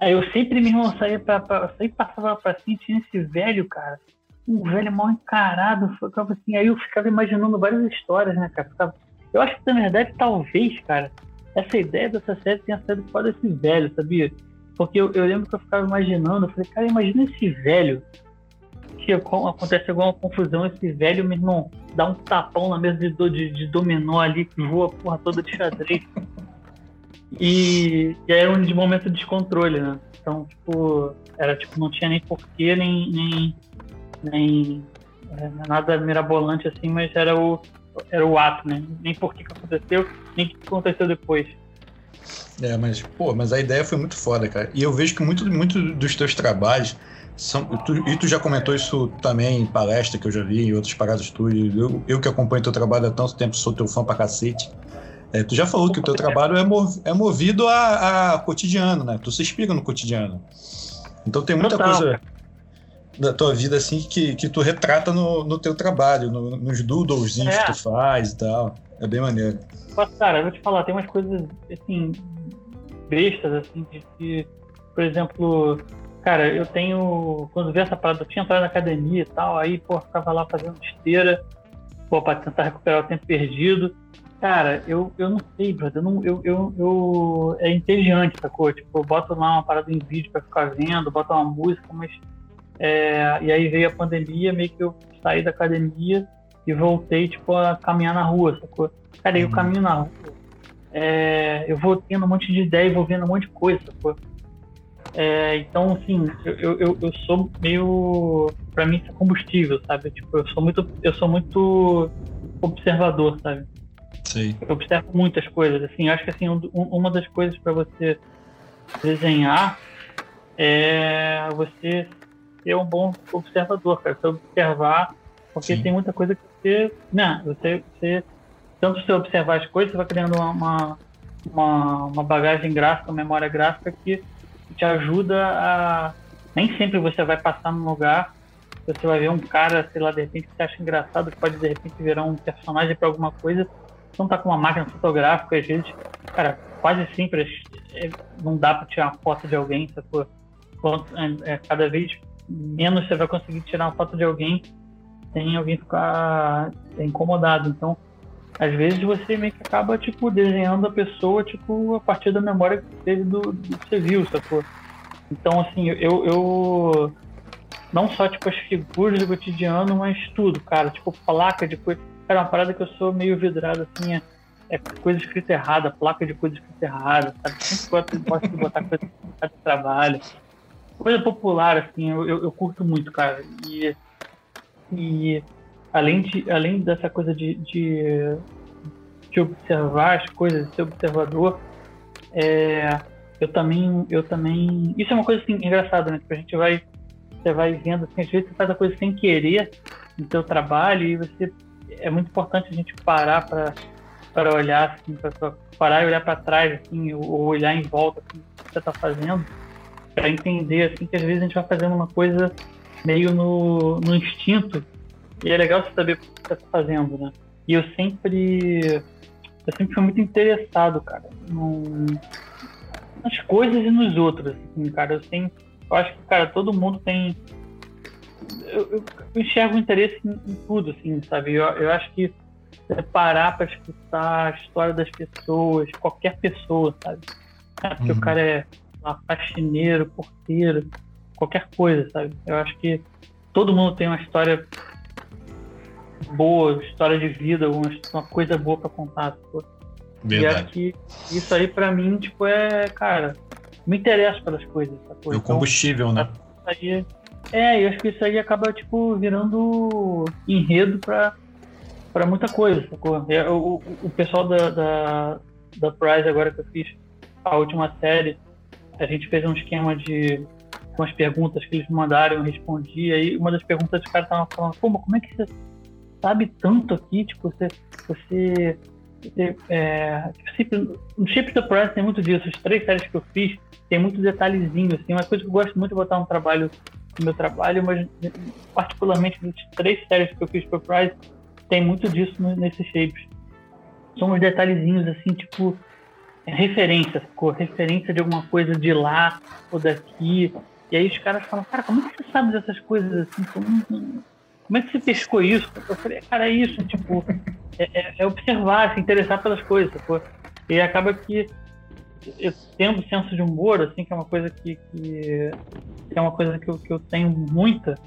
Aí eu sempre, meu irmão, saía pra, pra, sempre passava pra pracinha tinha esse velho, cara. Um velho mal encarado. Ficava assim, aí eu ficava imaginando várias histórias, né, cara? Ficava, eu acho que, na verdade, talvez, cara, essa ideia dessa série tenha sido por desse velho, sabia? Porque eu, eu, lembro que eu ficava imaginando, eu falei, cara, imagina esse velho que acontece alguma confusão, esse velho, meu irmão, dá um tapão na mesa de, de, de dominó ali, que voa a porra toda de xadrez. E, e aí era um de momento de descontrole, né? Então, tipo, era tipo, não tinha nem porquê, nem, nem, nem é, nada mirabolante assim, mas era o, era o ato, né? Nem por que aconteceu, nem o que aconteceu depois. É, mas, pô, mas a ideia foi muito foda, cara. E eu vejo que muito, muito dos teus trabalhos são. Tu, e tu já comentou isso também em palestra que eu já vi, em outras paradas tu. Eu, eu que acompanho teu trabalho há tanto tempo, sou teu fã pra cacete. É, tu já falou que o teu trabalho é, mov, é movido a, a, cotidiano, né? Tu se inspira no cotidiano. Então tem muita Total. coisa da tua vida assim que, que tu retrata no, no teu trabalho, no, nos doodles é. que tu faz e tal. É bem maneiro. Mas, cara, eu vou te falar, tem umas coisas assim, bestas, assim, de que, por exemplo, cara, eu tenho. Quando vi essa parada, eu tinha entrado na academia e tal, aí, pô, ficava lá fazendo esteira, pô, pra tentar recuperar o tempo perdido. Cara, eu, eu não sei, brother. Eu, não, eu, eu, eu, é entediante, sacou? Tipo, eu boto lá uma parada em vídeo pra ficar vendo, boto uma música, mas. É, e aí veio a pandemia, meio que eu saí da academia e voltei, tipo, a caminhar na rua, sacou? Cara, eu uhum. caminho na rua. É, eu vou tendo um monte de ideia e vou vendo um monte de coisa, sacou? É, então, assim, eu, eu, eu sou meio. Pra mim, isso é combustível, sabe? Tipo, eu sou muito, eu sou muito observador, sabe? Sim. Eu observo muitas coisas. Assim, acho que assim, um, uma das coisas para você desenhar é você ser um bom observador, cara. Você observar, porque Sim. tem muita coisa que você. Né, você, você. Tanto você observar as coisas, você vai criando uma, uma, uma bagagem gráfica, uma memória gráfica que te ajuda a. Nem sempre você vai passar num lugar, você vai ver um cara, sei lá, de repente que você acha engraçado, que pode de repente virar um personagem para alguma coisa, não tá com uma máquina fotográfica, às vezes, cara, quase sempre é, não dá para tirar uma foto de alguém, sacou? É, é, cada vez menos você vai conseguir tirar uma foto de alguém sem alguém ficar incomodado. Então, às vezes você meio que acaba, tipo, desenhando a pessoa, tipo, a partir da memória que teve do, do que você viu, sacou? Então, assim, eu, eu não só, tipo, as figuras do cotidiano, mas tudo, cara, tipo, placa de coisa Cara, uma parada que eu sou meio vidrado, assim, é, é coisa escrita errada, placa de coisa escrita errada, sabe? Sempre gosto, gosto de botar coisa de trabalho. Coisa popular, assim, eu, eu, eu, curto muito, cara. E, e além, de, além dessa coisa de, de, de observar as coisas, de ser observador, é, eu também, eu também. Isso é uma coisa assim, engraçada, né? Tipo, a gente vai. Você vai vendo, assim, às vezes você faz a coisa sem querer no seu trabalho e você é muito importante a gente parar para olhar, assim, para parar e olhar para trás, assim, ou olhar em volta assim, o que você está fazendo, para entender assim, que às vezes a gente vai fazendo uma coisa meio no, no instinto, e é legal você saber o que você está fazendo, né? E eu sempre, eu sempre fui muito interessado, cara, no, nas coisas e nos outros, assim, cara. Eu sempre, eu acho que, cara, todo mundo tem eu, eu, enxergo interesse em, em, tudo, assim, sabe? Eu, eu acho que é parar para escutar a história das pessoas, qualquer pessoa, sabe? É porque uhum. o cara é lá, faxineiro, porteiro, qualquer coisa, sabe? Eu acho que todo mundo tem uma história boa, história de vida, uma, uma coisa boa para contar. Tipo. E acho que isso aí para mim, tipo, é, cara, me interessa pelas coisas. Sacou? É o combustível, então, né? Aí é, eu acho que isso aí acaba, tipo, virando enredo pra, pra muita coisa, sacou? É, o, o pessoal da, da, da Prize, agora que eu fiz a última série, a gente fez um esquema de com as perguntas que eles mandaram, eu respondi. Aí uma das perguntas os caras estavam falando, mas como é que você sabe tanto aqui? Tipo, você. você, é, tipo, no Chip da Prize tem muito disso. As três séries que eu fiz tem muito detalhezinho, assim. Uma coisa que eu gosto muito de botar um trabalho no meu trabalho, mas particularmente nas três séries que eu fiz para Price, tem muito disso nesses shapes. São uns detalhezinhos assim, tipo, referência, ficou referência de alguma coisa de lá ou daqui. E aí os caras falam, cara, como é que você sabe dessas coisas assim? Como, como é que você pescou isso? Eu falei, cara, é isso, tipo, é, é, é observar, se interessar pelas coisas, pô. E acaba que eu tendo senso de humor, assim, que é uma coisa que, que, que é uma coisa que eu, que eu tenho muita,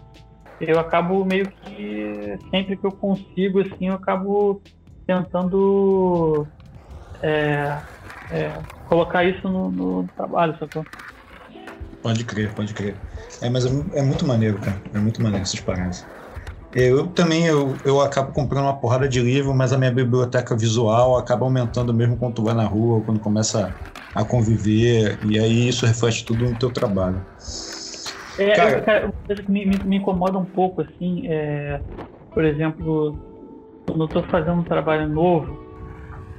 eu acabo meio que sempre que eu consigo, assim, eu acabo tentando é, é, colocar isso no, no trabalho, sacou? Pode crer, pode crer. É, mas é, é muito maneiro, cara. É muito maneiro essas paradas. Eu também eu, eu acabo comprando uma porrada de livro, mas a minha biblioteca visual acaba aumentando mesmo quando tu vai na rua, quando começa a conviver, e aí isso reflete tudo no teu trabalho. É, cara, cara uma coisa que me, me, me, incomoda um pouco, assim, é, por exemplo, quando eu tô fazendo um trabalho novo,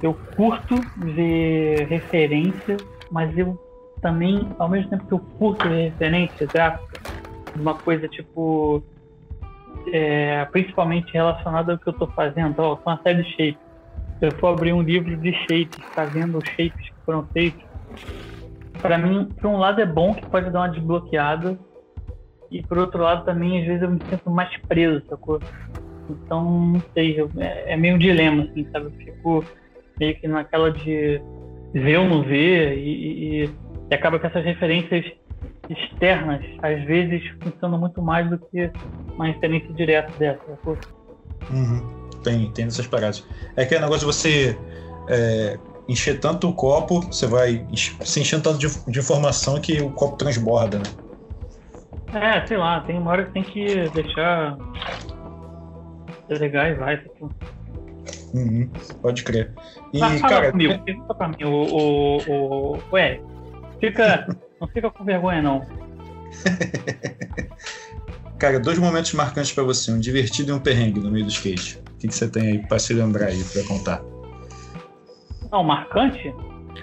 eu curto ver referência, mas eu também, ao mesmo tempo que eu curto referência gráfica, uma coisa tipo é, principalmente relacionado ao que eu estou fazendo. Ó, com uma série de shapes. Eu for abrir um livro de shapes, tá vendo os shapes que foram feitos, para mim, por um lado é bom que pode dar uma desbloqueada, e por outro lado também, às vezes eu me sinto mais preso, sacou? Então, não sei, eu, é, é, meio um dilema, assim, sabe? Eu fico meio que naquela de ver ou não ver, e, e, e acaba que essas referências externas, às vezes, funcionam muito mais do que uma referência direta dessa. Uhum. Tem, tem essas paradas. É aquele negócio de você é, encher tanto o copo, você vai se enchendo tanto de, de, informação que o copo transborda, né? É, sei lá, tem uma hora que tem que deixar legal e vai. Uhum, pode crer. E, ah, cara, comigo, pergunta pra mim, o, o, o, o Eric, fica Não fica com vergonha, não. Cara, dois momentos marcantes para você, um divertido e um perrengue no meio do skate. O que, que você tem aí para se lembrar aí, para contar? Não, marcante?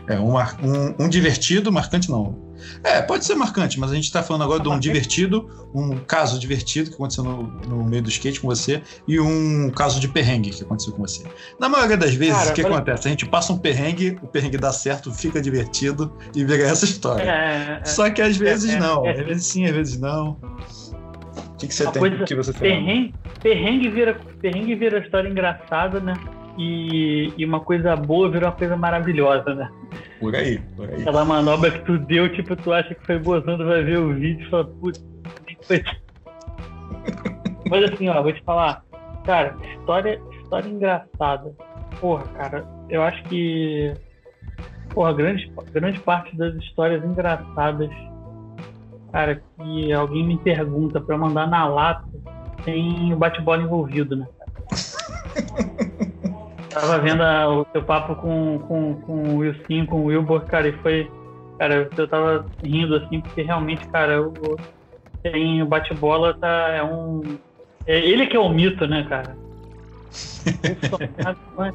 É, um, um, um divertido, marcante não. É, pode ser marcante, mas a gente está falando agora de um divertido, um caso divertido que aconteceu no, no, meio do skate com você e um caso de perrengue que aconteceu com você. Na maioria das vezes, Cara, o que acontece? A gente passa um perrengue, o perrengue dá certo, fica divertido e vira essa história. É, é, Só que às vezes é, é não, às vezes sim, às vezes não. O que, que você tem? Coisa, que você perrengue, perrengue, vira, perrengue vira história engraçada, né? E, e, uma coisa boa virou uma coisa maravilhosa, né? Por aí, por aí. Aquela manobra que tu deu, tipo, tu acha que foi boa, tu vai ver o vídeo e fala, putz, foi. Mas assim, ó, vou te falar, cara, história, história engraçada. Porra, cara, eu acho que. Porra, grande, grande parte das histórias engraçadas, cara, que alguém me pergunta pra mandar na lata, tem o bate-bola envolvido, né? Tava vendo a, o teu papo com, com, com o Wilson, com o Wilbur, cara, e foi. Cara, eu tava rindo assim, porque realmente, cara, o, tem o bate-bola tá, é um. É ele que é o mito, né, cara?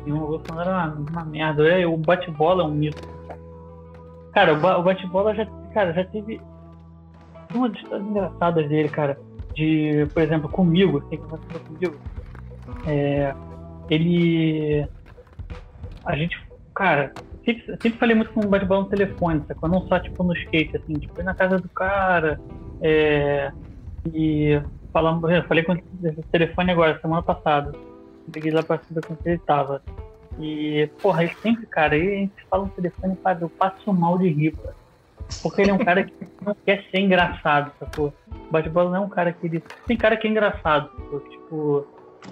O Bolsonaro é uma, uma merda. É, o bate-bola é um mito. Cara, cara o bate-bola já, cara, já teve uma das histórias engraçadas dele, cara. De, por exemplo, comigo, assim, que você comigo. É, ele. A gente. Cara, sempre, sempre falei muito com o bate-bola no telefone, sacou? Não só tipo no skate, assim, tipo, na casa do cara. É, e falando, eu falei com o telefone agora, semana passada. Peguei lá pra cima com ele tava. E, porra, ele sempre, cara, aí a gente fala no telefone e eu passo mal de rir, Porque ele é um cara que não quer ser engraçado, sacou? O bate-bola não é um cara que ele. Tem cara que é engraçado, sacou? Tipo,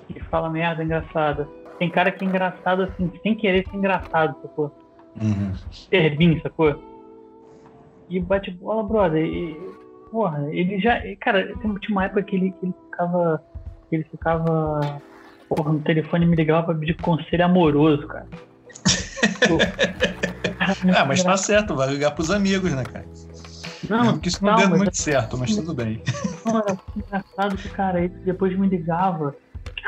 que fala merda engraçada. Tem cara que é engraçado assim, sem querer ser engraçado, sacou? Uhum. Terbin, sacou? E bate bola, brother. E, porra, ele já. Cara, tem uma época que ele, que ele ficava. Que ele ficava. Porra, no telefone me ligava pra pedir conselho amoroso, cara. ah, mas tá certo, vai ligar pros amigos, né, cara? Não, porque isso não, não deu muito certo, mas tudo bem. Não, era engraçado que, cara, ele depois me ligava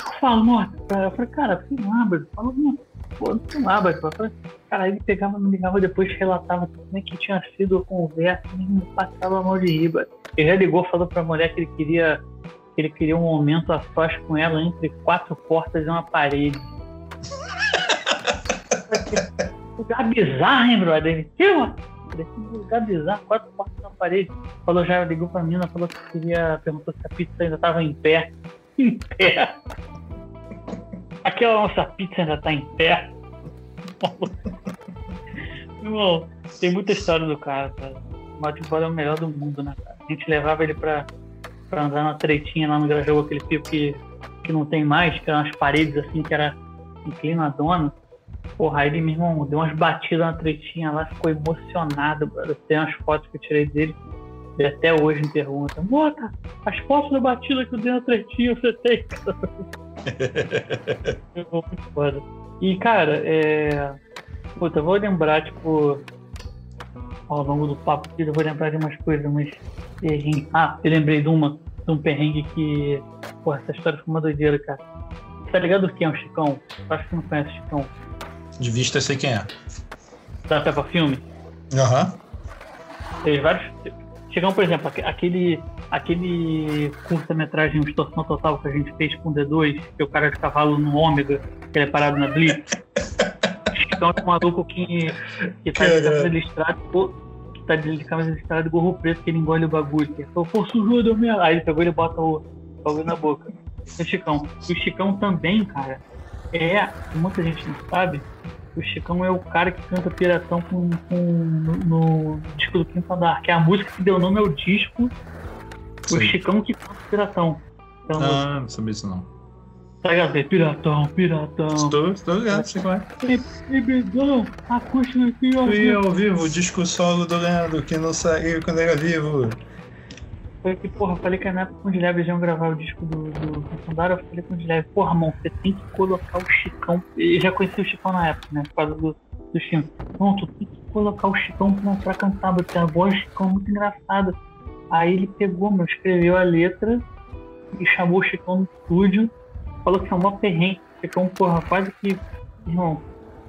eu falo, nossa, eu falei, cara, sei lá, Bruno, fala alguma pô, sei lá. Eu falei, cara, ele pegava, me ligava depois, relatava como é que tinha sido a conversa, e me passava mal de riba. Ele já ligou, falou pra mulher que ele queria, que ele queria um momento a sós com ela entre quatro portas e uma parede. lugar bizarro, hein, brother? Ele, que, que lugar bizarro, quatro portas na parede. Falou, já ligou pra mina, falou que queria, perguntou se a pizza ainda tava em pé. Em pé. Aquela nossa pizza ainda tá em pé. Irmão, tem muita história do cara, cara. O Matt é o melhor do mundo, né, cara? A gente levava ele pra, pra andar na tretinha lá no Grajaú, aquele pico que, que não tem mais, que eram umas paredes assim, que era inclinadona. Porra, ele, meu irmão, deu umas batidas na tretinha lá, ficou emocionado, brother. Tem umas fotos que eu tirei dele. Ele até hoje me pergunta, Mota, as fotos da batida que eu dei na tretinha você tem? muito foda. E, cara, é. Puta, eu vou lembrar, tipo, ao longo do papo aqui, eu vou lembrar de umas coisas, mas. Ah, eu lembrei de uma, de um perrengue que. Porra, essa história foi uma doideira, cara. Tá ligado quem é o Chicão? Eu acho que não conhece o Chicão. De vista eu sei quem é. Da Peppa Filme? Aham. Uhum. Teve vários. Chicão, por exemplo, aquele, aquele curta-metragem Distorção Total que a gente fez com o D2, que é o cara de cavalo no ômega, que ele é parado na Blitz. Chicão é um maluco que, que tá de camisa listrada, que tá de camisa listrada de gorro preto, que ele engole o bagulho. Que falou, pô, sujou, deu minha. Aí ele pegou e bota o bagulho na boca. O Chicão. E o Chicão também, cara, é, muita gente não sabe, o Chicão é o cara que canta Piratão com, com no, no, disco do Quinto Andar, que é a música que deu nome ao disco. Sim. O Chicão que canta Piratão. Então, ah, não sabia isso não. Tá ligado? É piratão, piratão. Estou, estou ligado, sei lá. Bebedão, acústico aqui, ó. Fui ao vivo, o disco solo do Leandro, que não saiu quando era vivo. Foi que, porra, eu falei que na época com o Dileve iam gravar o disco do, do, do Sandara, eu falei com o Dileve, porra, mano, você tem que colocar o Chicão. Eu já conheci o Chicão na época, né? Por causa do, do Chico. Não, tu tem que colocar o Chicão pra, pra cantar, porque a voz do Chicão é muito engraçada. Aí ele pegou, meu, escreveu a letra e chamou o Chicão no estúdio, falou que é uma perrengue. O Chicão, porra, quase que, irmão,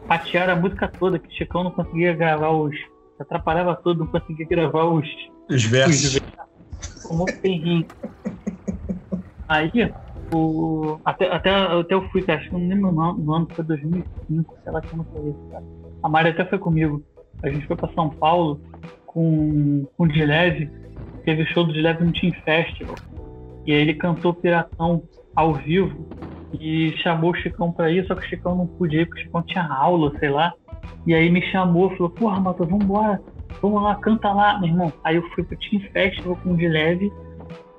patearam a música toda, que o Chicão não conseguia gravar os. atrapalhava tudo, não conseguia gravar os. Os versos. Os versos como perrengue. Aí, o, até, até, até eu fui, acho que não lembro no, no ano, foi 2005, sei lá como foi isso, cara. A Mari até foi comigo. A gente foi pra São Paulo com, com o Dileve, teve show do Dileve no Team Festival. E aí ele cantou Piratão ao vivo e chamou o Chicão pra ir, só que o Chicão não podia ir, porque o Chicão tinha aula, sei lá. E aí me chamou, falou, porra, Matheus, vambora vamos lá, canta lá, meu irmão. Aí eu fui pro Team Festival com o de leve,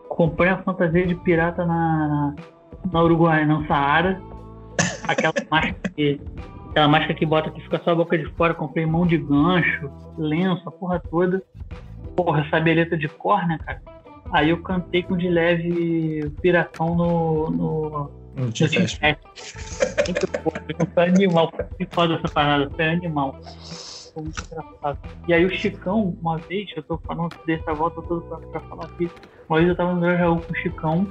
comprei a fantasia de pirata na, na Uruguai, não Saara. Aquela máscara que. Aquela máscara que bota que fica só a boca de fora, comprei mão de gancho, lenço, a porra toda. Porra, sabia letra de cor, né, cara? Aí eu cantei com de leve piratão no. no, no Team Festival. Foi animal, foi foda essa parada, foi animal muito engraçado. E aí o Chicão, uma vez, eu tô falando dessa volta toda pra, pra falar aqui, uma vez eu tava no Grajaú com o Chicão,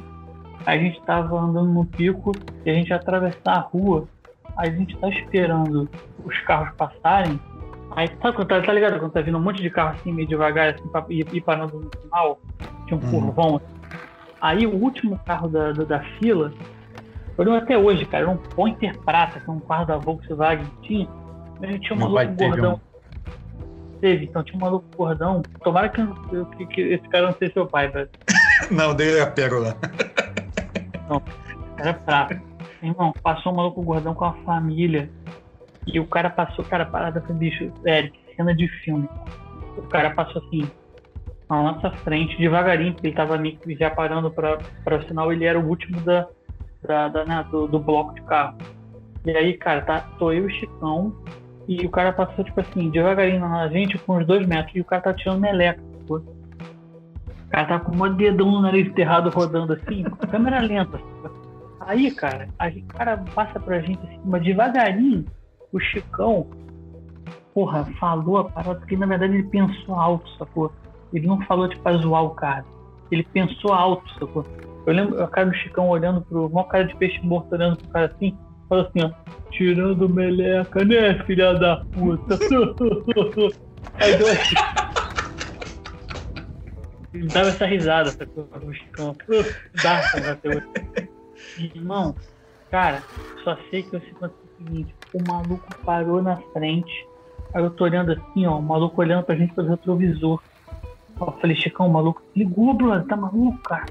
a gente tava andando no pico e a gente ia atravessar a rua, aí a gente tá esperando os carros passarem, aí sabe quando tá, tá ligado? Quando tá vindo um monte de carro assim, meio devagar, assim, pra ir, ir parando no final, tinha um uhum. curvão. Aí o último carro da, da, da fila, eu lembro até hoje, cara, era um Pointer Prata, que é um carro da Volkswagen tinha. A gente tinha um maluco gordão teve, então tinha um maluco gordão. Tomara que, que, que esse cara não seja seu pai, velho. não, dele é a pérola. Não, era fraco. Irmão, passou um maluco gordão com a família. E o cara passou, cara, parada foi bicho, Eric, cena de filme. O cara passou assim, na nossa frente, devagarinho, porque ele tava já parando pra, pra o sinal, ele era o último da, da, da né, do, do bloco de carro. E aí, cara, tá, tô eu e o Chicão, e o cara passou, tipo assim, devagarinho na gente, com uns dois metros. E o cara tá tirando meleca, pô. O cara tá com um dedão no nariz enterrado rodando assim, câmera lenta. Aí, cara, a gente, o cara passa pra gente assim, mas devagarinho, o Chicão, porra, falou a parada, porque na verdade ele pensou alto, sacou? Ele não falou, tipo, pra zoar o cara. Ele pensou alto, sacou? Eu lembro a cara do Chicão olhando pro. Mó cara de peixe morto olhando pro cara assim fala assim, ó, tirando meleca, né, filha da puta? Aí deu assim. Dava essa risada, sacou? O Chicão. Irmão, cara, só sei que eu sei o seguinte: o maluco parou na frente, Aí eu tô olhando assim, ó, o maluco olhando pra gente pelo retrovisor. Eu falei, Chicão, o maluco ligou, brother, tá maluco, cara?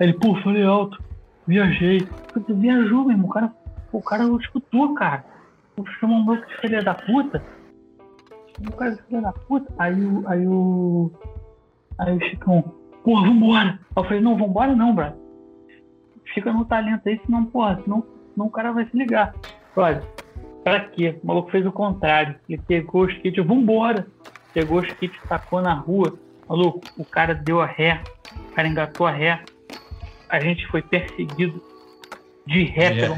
Aí ele, pô, falei alto, viajei. Falei, viajou, meu irmão, o cara, o cara escutou, cara. Eu chamei um maluco de filha da puta. Chamou o cara de filha da puta. Aí o. Aí o. Aí o Chicão, porra, vambora. Aí eu falei, não, vambora não, brother. Fica no talento aí, senão, porra, senão, senão o cara vai se ligar. Olha, pra quê? O maluco fez o contrário. Ele pegou os kits, vambora. Pegou os kits, tacou na rua. Maluco, o cara deu a ré. O cara engatou a ré. A gente foi perseguido de ré É, pelo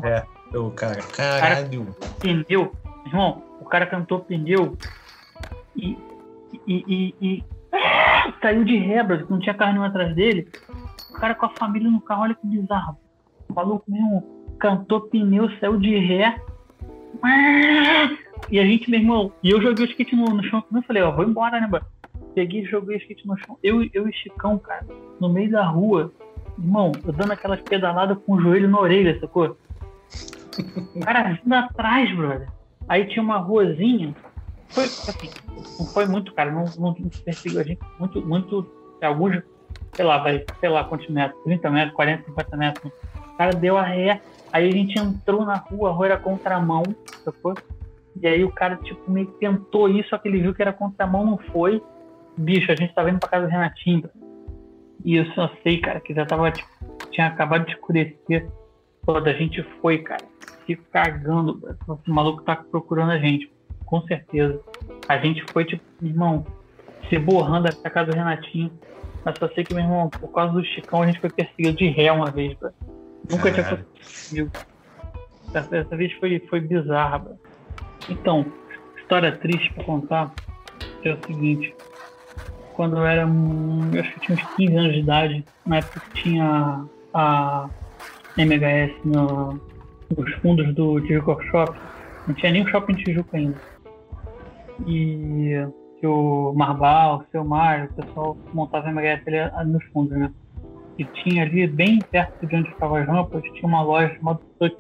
Ô, cara, caralho. pneu. Irmão, o cara cantou pneu e. e, e, e ah, saiu de ré, brother, não tinha carro nenhum atrás dele. O cara com a família no carro, olha que bizarro. O maluco mesmo cantou pneu, saiu de ré. Ah, E a gente, meu irmão, e eu joguei o skate no, no chão também. Falei, ó, vou embora, né, mano? Peguei e joguei o skate no chão. Eu, eu e Chicão, cara, no meio da rua. Irmão, eu dando aquelas pedaladas com o joelho na orelha, sacou? Cara vindo atrás, brother. Aí tinha uma ruazinha. Foi assim, não foi muito, cara. Não, não perseguiu a gente muito, muito. Alguns, sei lá, vai, sei lá quantos metros, 30 metros, 40, 50 metros. O cara deu a ré. Aí a gente entrou na rua, a rua era contramão, sacou? E aí o cara, tipo, meio que tentou isso, só que ele viu que era contramão, não foi. Bicho, a gente tava indo pra casa do Renatinho. E eu só sei, cara, que já tava, tipo, tinha acabado de escurecer. Toda a gente foi, cara. Fico cagando. O maluco tá procurando a gente. Com certeza. A gente foi, tipo, irmão, se borrando até a casa do Renatinho. Mas só sei que, meu irmão, por causa do Chicão, a gente foi perseguido de ré uma vez, bro. Nunca tinha acontecido comigo. Essa, essa vez foi, foi bizarra, bro. Então, história triste pra contar é o seguinte. Quando eu era, hum, eu acho que eu tinha uns 15 anos de idade, na época que tinha a MHS no- nos fundos do Tijuca Shop, não tinha nem o shopping Tijuca ainda. E o Marbal, o seu Mário, o pessoal montava MHS ali nos fundos, né? E tinha ali, bem perto de onde ficavam as rampas, tinha uma loja chamada Suck.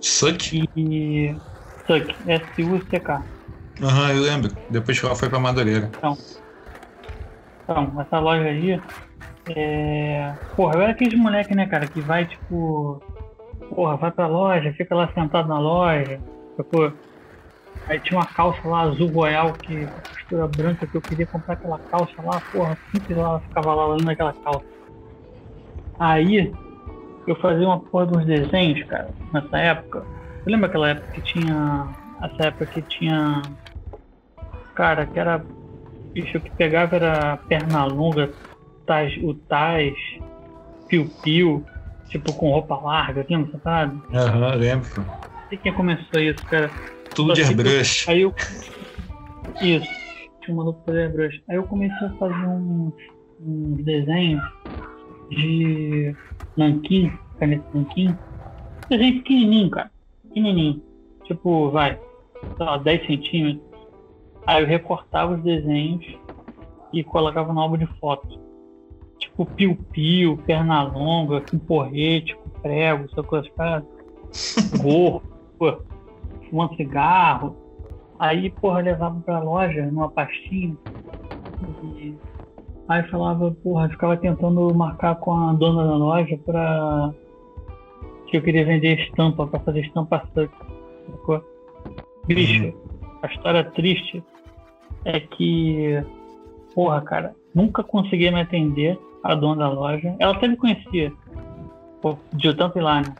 Suck? E. Suck, S-U-C-K. Aham, eu lembro. Depois que ela foi pra Madureira. Então, essa loja aí. É... Porra, eu era aqueles moleque, né, cara, que vai, tipo. Porra, vai pra loja, fica lá sentado na loja. Sacou? Aí tinha uma calça lá azul royal que com costura branca que eu queria comprar aquela calça lá, porra, sempre lá ficava lá olhando aquela calça. Aí eu fazia uma porra de uns desenhos, cara, nessa época. Você lembra aquela época que tinha. Essa época que tinha. Cara, que era. Bicho, que pegava era perna longa, tais, o tais, piu-piu, tipo com roupa larga, lembra, você sabe? Aham, lembro. Não sei quem começou isso, cara. Tudo de airbrush. Aí eu. Isso. Tinha um maluco fazer brush. Aí eu comecei a fazer uns, uns desenhos de nanquim, caneta nanquim. Desenho pequenininho, cara. Pequenininho. Tipo, vai, sei lá, 10 centímetros. Aí eu recortava os desenhos e colocava no álbum de foto. Tipo, piu-piu, perna longa, com porrete, com prego, essas coisas, cara. Gorro, pô, fumando cigarro. Aí, porra, levava pra loja numa pastinha. E aí falava, porra, ficava tentando marcar com a dona da loja pra. que eu queria vender estampa, pra fazer estampa suck. Sacou? Bicho, a história triste é que, porra, cara, nunca conseguia me atender a dona da loja. Ela até me conhecia, de tanto ir lá, né?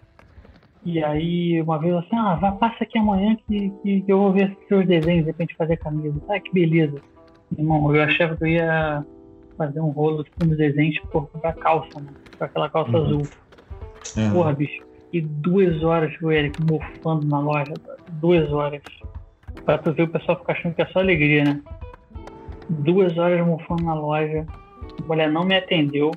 E aí, uma vez assim, ah, vai, passa aqui amanhã que, que, que eu vou ver seus desenhos, de repente fazer camisa. Ah, que beleza. Irmão, eu achava que eu ia fazer um rolo com os desenhos por comprar calça, né? Com aquela calça Uhum. azul. Aham. Porra, bicho. E duas horas o Eric mofando na loja. Duas horas. Pra tu ver o pessoal ficar achando que é só alegria, né? Duas horas mofando na loja. A mulher não me atendeu.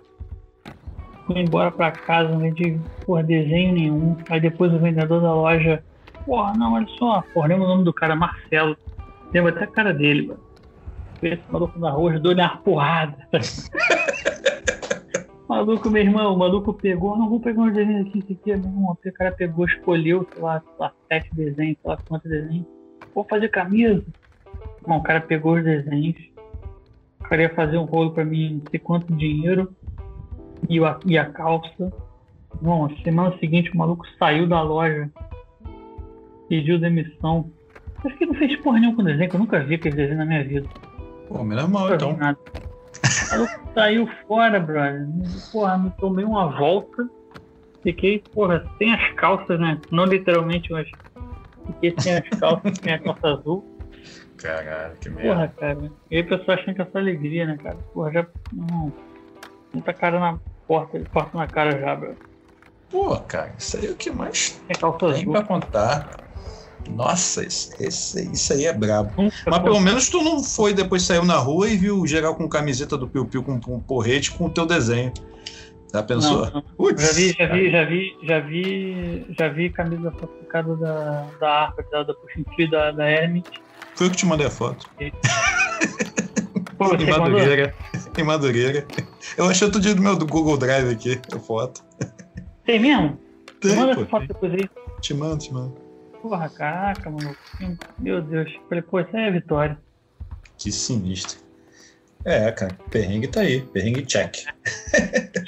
Fui embora pra casa, não vendi porra, desenho nenhum. Aí depois o vendedor da loja. Porra, não, olha só. Porra, lembra o nome do cara, Marcelo. Lembra até a cara dele, mano. Esse maluco na rua, deu uma porrada. Maluco, meu irmão, o maluco pegou, não vou pegar uns desenhos aqui, isso aqui, meu irmão. O cara pegou, escolheu, sei lá, sei lá, sete desenhos, sei lá quantos desenhos. vou fazer camisa. Bom, o cara pegou os desenhos, o cara ia fazer um rolo pra mim, não sei quanto dinheiro, e a, e a calça. Bom, semana seguinte o maluco saiu da loja, pediu demissão. Acho que não fez porra nenhuma com desenho, que eu nunca vi aquele desenho na minha vida. Pô, menos mal, então. nada. Eu saiu fora, brother. Porra, me tomei uma volta. Fiquei, porra, sem as calças, né? Não literalmente, mas fiquei sem as calças, sem a calça azul. Caralho, que merda. Porra, cara. E aí o pessoal achando que é só alegria, né, cara? Porra, já. Não. Muita cara na porta, porta na cara já, bro. Pô, cara, isso aí é o que mais Sem calça tem azul. pra contar. Nossa, isso, esse- isso aí é brabo. Mas pelo menos tu não foi depois saiu na rua e viu geral com camiseta do Piu Piu com, com um porrete com o teu desenho. Já pensou? Não, não. Putz, Já vi, já vi, já vi, já vi, já vi camisa falsificada da, da Arca, da, da da, da Hermes. Foi eu que te mandei a foto. Pô, Em mandou? Madureira. Em Madureira. Eu achei outro dia do meu do Google Drive aqui, a foto. Tem mesmo? Tem, Manda pô. essa foto depois aí. Te mando, te mando. Porra, caraca, mano. Meu Deus. Falei, pô, isso aí é vitória. Que sinistro. É, cara, perrengue tá aí. Perrengue check.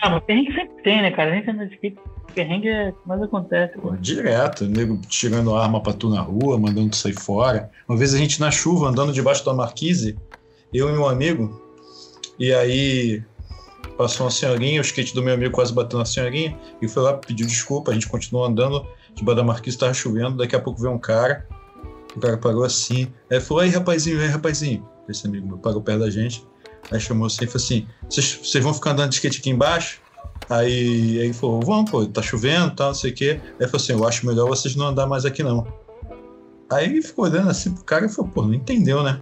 Ah, mas perrengue sempre tem, né, cara? A gente anda de skate, perrengue é o que mais acontece. Pô, direto, nego tirando arma pra tu na rua, mandando tu sair fora. Uma vez a gente na chuva, andando debaixo da marquise, eu e um amigo, e aí passou uma senhorinha, o skate do meu amigo quase bateu na senhorinha, e foi lá, pediu desculpa, a gente continuou andando, debaixo da marquise tava chovendo, daqui a pouco veio um cara, o cara parou assim, aí falou, aí rapazinho, aí rapazinho, esse amigo meu parou perto da gente, aí chamou assim e falou assim, vocês vão ficar andando de skate aqui embaixo? Aí, aí falou, vamos, pô, tá chovendo, tal, não sei o quê. Aí falou assim, eu acho melhor vocês não andar mais aqui não. Aí ficou olhando assim pro cara e falou, pô, não entendeu, né?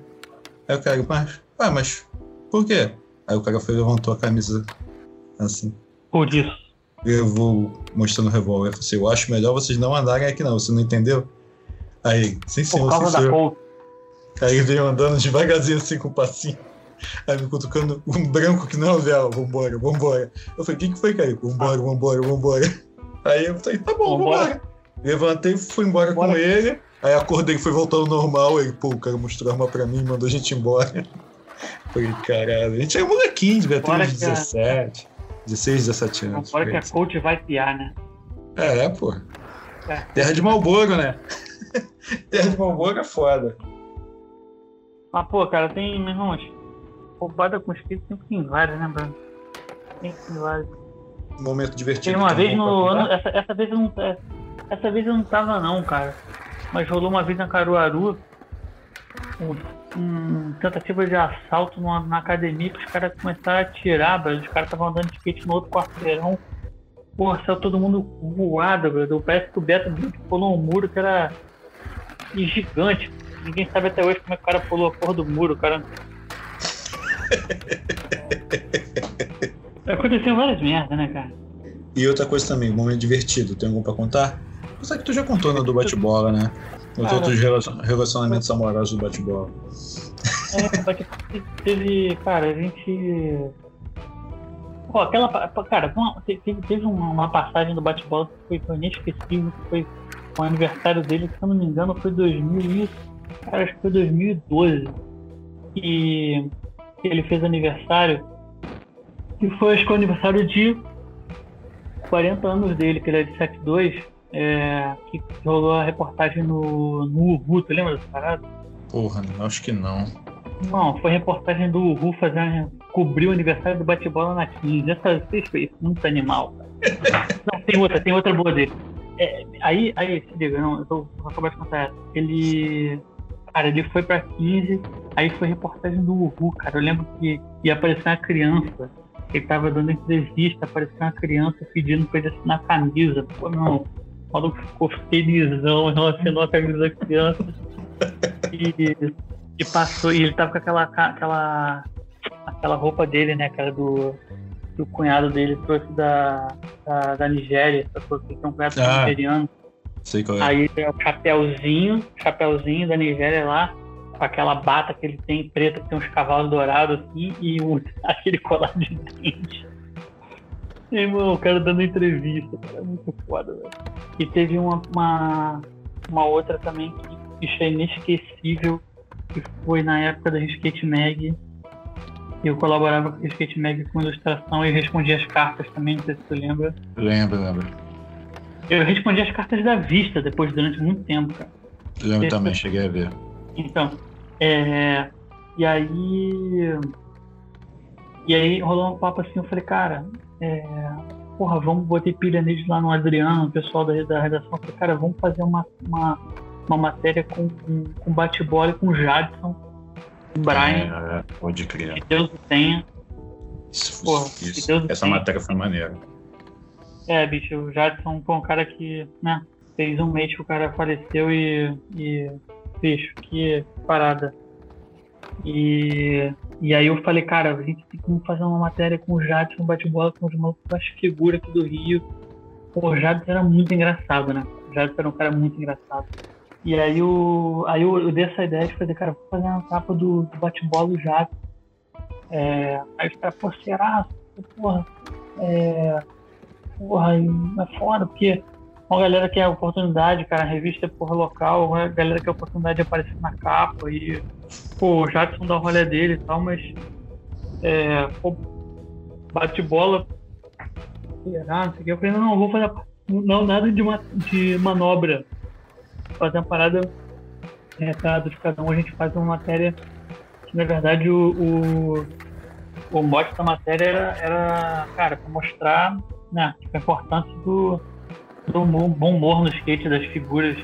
Aí o cara, mas, ah, mas por quê? Aí o cara foi levantou a camisa assim, Por isso. levou mostrando o revólver. Ele falou assim, eu acho melhor vocês não andarem aqui não, você não entendeu? Aí, sim Por senhor, sim causa da senhor. Colt. Aí veio andando devagarzinho assim com o passinho. Aí me cutucando um branco que não é o dela. Vambora, vambora. Eu falei, o que, que foi, cara? Vambora, vambora, vambora. Aí eu falei, tá bom, Vambora. vambora. Levantei, fui embora com ele. Aí acordei, foi voltando ao normal. Aí, pô, o cara mostrou a arma pra mim, mandou a gente embora. Falei, caralho, a gente é molequinho, devia ter uns que a- 17, 16, 17 anos. Agora que a Colt vai piar, né? É, pô. É. Terra de Malboro, né? Terra de Malboro é foda. Mas, pô, cara, tem, meu irmão, roubada com skate sempre tem várias, né, Bruno? Sempre tem várias. Momento divertido. Teve uma Tem vez no ano. Essa, essa vez eu não. é, Essa vez eu não tava não, cara. Mas rolou uma vez na Caruaru. Um, um tentativa de assalto numa, na academia que os caras começaram a atirar, velho. Os caras estavam andando de skate no outro quarteirão. Porra, saiu todo mundo voado, velho. Parece que o Beto pulou um muro que era gigante. Ninguém sabe até hoje como é que o cara pulou a porra do muro, o cara. Aconteceu várias merdas, né, cara? E outra coisa também, momento divertido, tem algum pra contar? Apesar que tu já contou no do bate-bola, né? Os outros relacion- relacionamentos amorosos do bate-bola. É, só que teve, cara, a gente. Pô, aquela. Cara, teve, teve uma, passagem do bate-bola que foi, foi inesquecível, que foi o aniversário dele, se eu não me engano foi 2000 e. Cara, acho que foi 2012. E ele fez aniversário. E foi, acho que o aniversário de 40 anos dele, que ele é de 72. É, que rolou a reportagem no, no Uhu, tu lembra dessa parada? Porra, acho que não. Não, foi reportagem do Uhu fazendo, cobrir o aniversário do bate-bola na 15. Essa vez foi muito animal. Não, tem outra, tem outra boa dele. É, aí, aí, se liga, não, eu tô, vou acabar de contar essa. Ele. Cara, ele foi pra 15, aí foi reportagem do Uhu, cara. Eu lembro que ia aparecer uma criança. Ele tava dando entrevista, apareceu uma criança pedindo pra ele assinar camisa. Pô, não. O maluco ficou felizão, assinou a camisa da criança. E, e passou, e ele tava com aquela, aquela, aquela roupa dele, né, cara, do, do cunhado dele, trouxe da, da, da Nigéria, sacou? que é um cunhado Ah. nigeriano. Sei qual é. Aí é o chapéuzinho, chapéuzinho da Nigéria lá, com aquela bata que ele tem preta, que tem uns cavalos dourados assim, e o, aquele colar de dente. Meu Irmão, o cara dando entrevista, cara, é muito foda, velho. E teve uma, uma, uma outra também que é inesquecível, que foi na época da Skate Mag. Eu colaborava com a Skate Mag com ilustração e respondia as cartas também, não sei se tu lembra. Lembro, lembro. Eu respondi as cartas da vista depois, durante muito tempo, cara. Lembro também, cheguei a ver. Então, é, e aí. E aí rolou um papo assim, eu falei, cara, é, porra, vamos botar pilha neles lá no Adriano, o pessoal da, da redação. Eu falei, cara, vamos fazer uma, uma, uma matéria com, com, com bate-bola e com Jadson, com Brian. É, é, pode crer. Que Deus o tenha. Isso, Porra, isso. Deus Essa tenha. matéria foi maneira. É, bicho, o Jadson foi um cara que, né, fez um mês que o cara faleceu e, e bicho, que parada. E, e aí eu falei, cara, a gente tem que fazer uma matéria com o Jadson, bate-bola com os malucos das figuras aqui do Rio. Pô, o Jadson era muito engraçado, né? O Jadson era um cara muito engraçado. E aí, o, aí eu, eu dei essa ideia de fazer, cara, vou fazer uma capa do, do bate-bola do Jadson. É, aí os caras, pô, será? Porra, é, porra, é foda, porque uma galera quer oportunidade, cara, revista é porra local, uma galera quer oportunidade de aparecer na capa e, pô, o Jadson dá o rolê dele e tal, mas, é, pô, bate bola, será, não sei o que, eu falei, não, vou fazer, não, nada de, ma de manobra, fazer uma parada, recado de cada um, a gente faz uma matéria que, na verdade, o, o, o mote da matéria era, era cara, pra mostrar, né, tipo, a importância do do bom humor no skate das figuras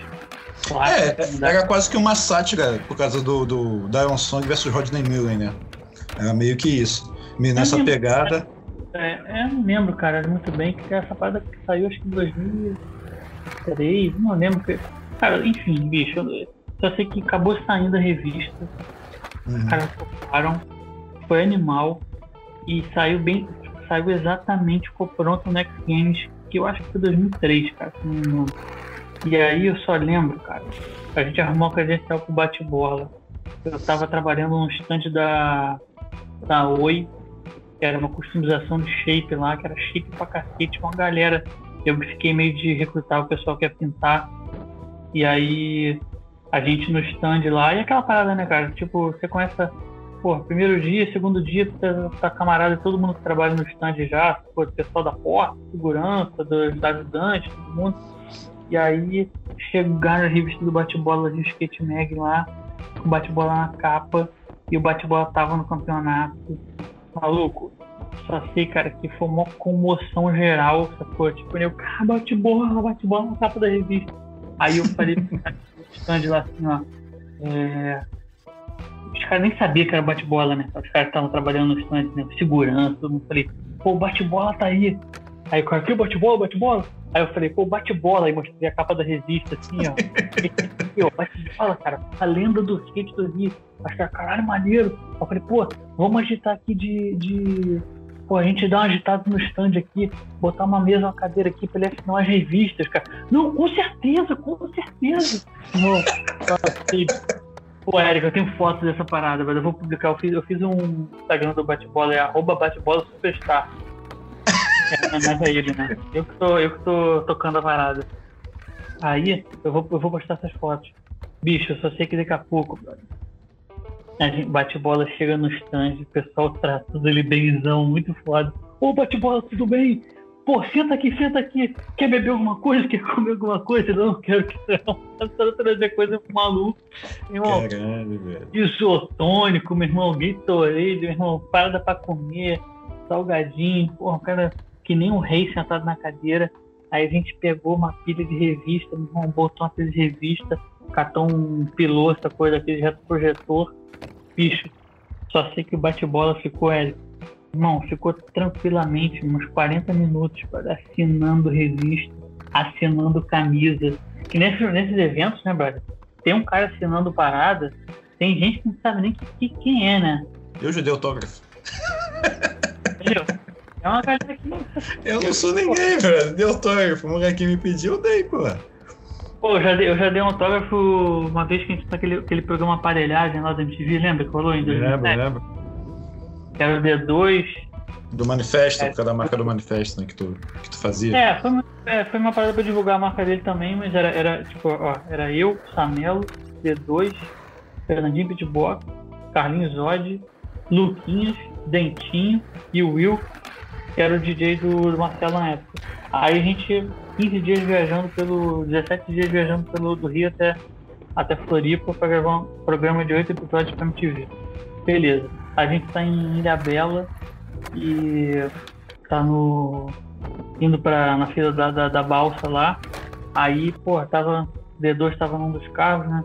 clássicas. É, da- era quase que uma sátira por causa do, do Dion Song versus Rodney Mullen, né? Era meio que isso. Meio nessa mesmo, pegada. É, eu não lembro, cara, muito bem, que essa parada que saiu acho que em 2003, não lembro. Que... Cara, enfim, bicho, só sei que acabou saindo a revista, os Uhum. caras tocaram, foi animal e saiu bem, saiu exatamente ficou pronto no Next Games, que eu acho que foi 2003, cara, engano. E aí eu só lembro, cara, a gente arrumou uma credencial pro bate-bola. Eu tava trabalhando num stand da, da Oi, que era uma customização de shape lá, que era shape pra cacete, uma galera. Eu fiquei meio de recrutar o pessoal que ia pintar. E aí a gente no stand lá, e aquela parada, né, cara? Tipo, você começa, pô, primeiro dia, segundo dia, você tá camarada, todo mundo que trabalha no stand já, pô, pessoal da porta, segurança, dos ajudantes, todo mundo. E aí chegaram a revista do bate-bola de Skate Mag lá, com o bate-bola na capa, e o bate-bola tava no campeonato. Maluco, só sei, cara, que foi uma comoção geral, sacou? Tipo, eu, cara, bate-bola, bate-bola na capa da revista. Aí eu falei pro stand lá assim, ó. É... Os caras nem sabiam que era bate-bola, né? Os caras estavam trabalhando no stand, né? Segurança, todo mundo falei, pô, o bate-bola tá aí. Aí o cara, que bate-bola, bate-bola? Aí eu falei, pô, bate-bola. Aí mostrei a capa da revista, assim, ó. Bate-bola, cara, a lenda do skate do Rio. Acho que caralho, maneiro. Eu falei, pô, vamos agitar aqui de, de. Pô, a gente dá uma agitada no stand aqui, botar uma mesa, uma cadeira aqui pra ele assinar as revistas, cara. Não, com certeza, com certeza. Assim, Pô, Érico, eu tenho fotos dessa parada, mas eu vou publicar. Eu fiz, eu fiz um Instagram do bate-bola, é arroba bate-bola superstar. É, mas é ele, né? Eu que, tô, eu que tô tocando a parada. Aí, eu vou, eu vou postar essas fotos. Bicho, eu só sei que daqui a pouco, a gente bate-bola chega no stand, o pessoal tratando ele benzão, muito foda. Ô, bate-bola, tudo bem? Pô, senta aqui, senta aqui. Quer beber alguma coisa? Quer comer alguma coisa? Não, quero que não. Tá trazer coisa pro maluco. Irmão, Caralho, velho. isotônico, meu irmão, Gatorade, meu irmão, parada pra comer, salgadinho, porra, um cara que nem um rei sentado na cadeira. Aí a gente pegou uma pilha de revista, meu irmão, botou uma pilha de revista, catou um pilô, essa coisa aqui de retroprojetor. Bicho, só sei que o bate-bola ficou, é, irmão, ficou tranquilamente uns 40 minutos cara, assinando revista, assinando camisa. Que nesse, nesses eventos, né, brother? Tem um cara assinando parada, tem gente que não sabe nem que, que- quem é, né? Eu já dei autógrafo. Entendeu? É uma galera que. Eu não sou ninguém, velho. Dei autógrafo. O moleque me pediu, eu dei, pô. Pô, eu já dei, eu já dei um autógrafo uma vez que a gente fez aquele, aquele programa Aparelhagem lá da MTV, lembra que rolou em 2007? lembro. Que era o D2. Do manifesto, É. por causa da marca do manifesto, né, que tu, que tu fazia. É, foi uma, é, foi uma parada pra divulgar a marca dele também, mas era, era tipo, ó, era eu, Samelo, D2, Fernandinho Pitbox, Carlinhos Zod, Luquinhas, Dentinho e o Will, que era o DJ do Marcelo na época. Aí a gente, 15 dias viajando pelo. 17 dias viajando pelo do Rio até, até Floripa para gravar um programa de 8 episódios para MTV. Beleza. A gente tá em Ilha Bela e tá no. indo pra, na fila da, da, da balsa lá. Aí, pô, tava. D2 tava num dos carros, né?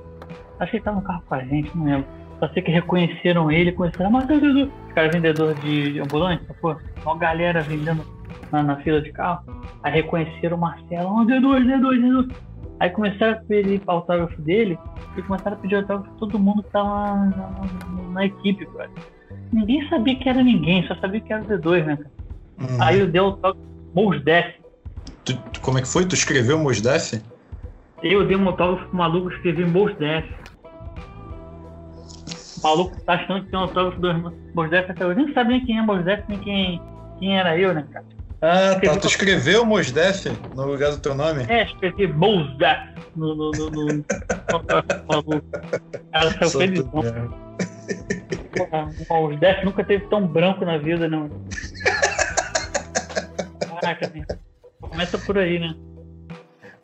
Acho que ele tava no carro com a gente, não lembro. Só sei que reconheceram ele, conheceram, mas Deus, cara vendedor de ambulante, pô, uma galera vendendo na, na, fila de carro. Aí reconheceram o Marcelo, oh, D2, D2, D2. Aí começaram a pedir autógrafo dele e começaram a pedir autógrafo de todo mundo que tava na, na, na equipe, cara. Ninguém sabia que era ninguém, só sabia que era o D2, né, cara? Uhum. Aí eu dei autógrafo Mosdef. Como é que foi? Tu escreveu Mosdef? Eu dei um autógrafo pro maluco, escrevi Mosdef. O maluco tá achando que tem um autógrafo do Mosdef até hoje. Nem sabe nem quem é Mosdef, nem quem, quem era eu, né, cara? Ah, tá. Tu escreveu Mosdef no lugar do teu nome? É, escrevi Mosdef no. no, no, no... no... Ela saiu felizão. O Mosdef nunca teve tão branco na vida, não. Caraca, né? Começa por aí, né?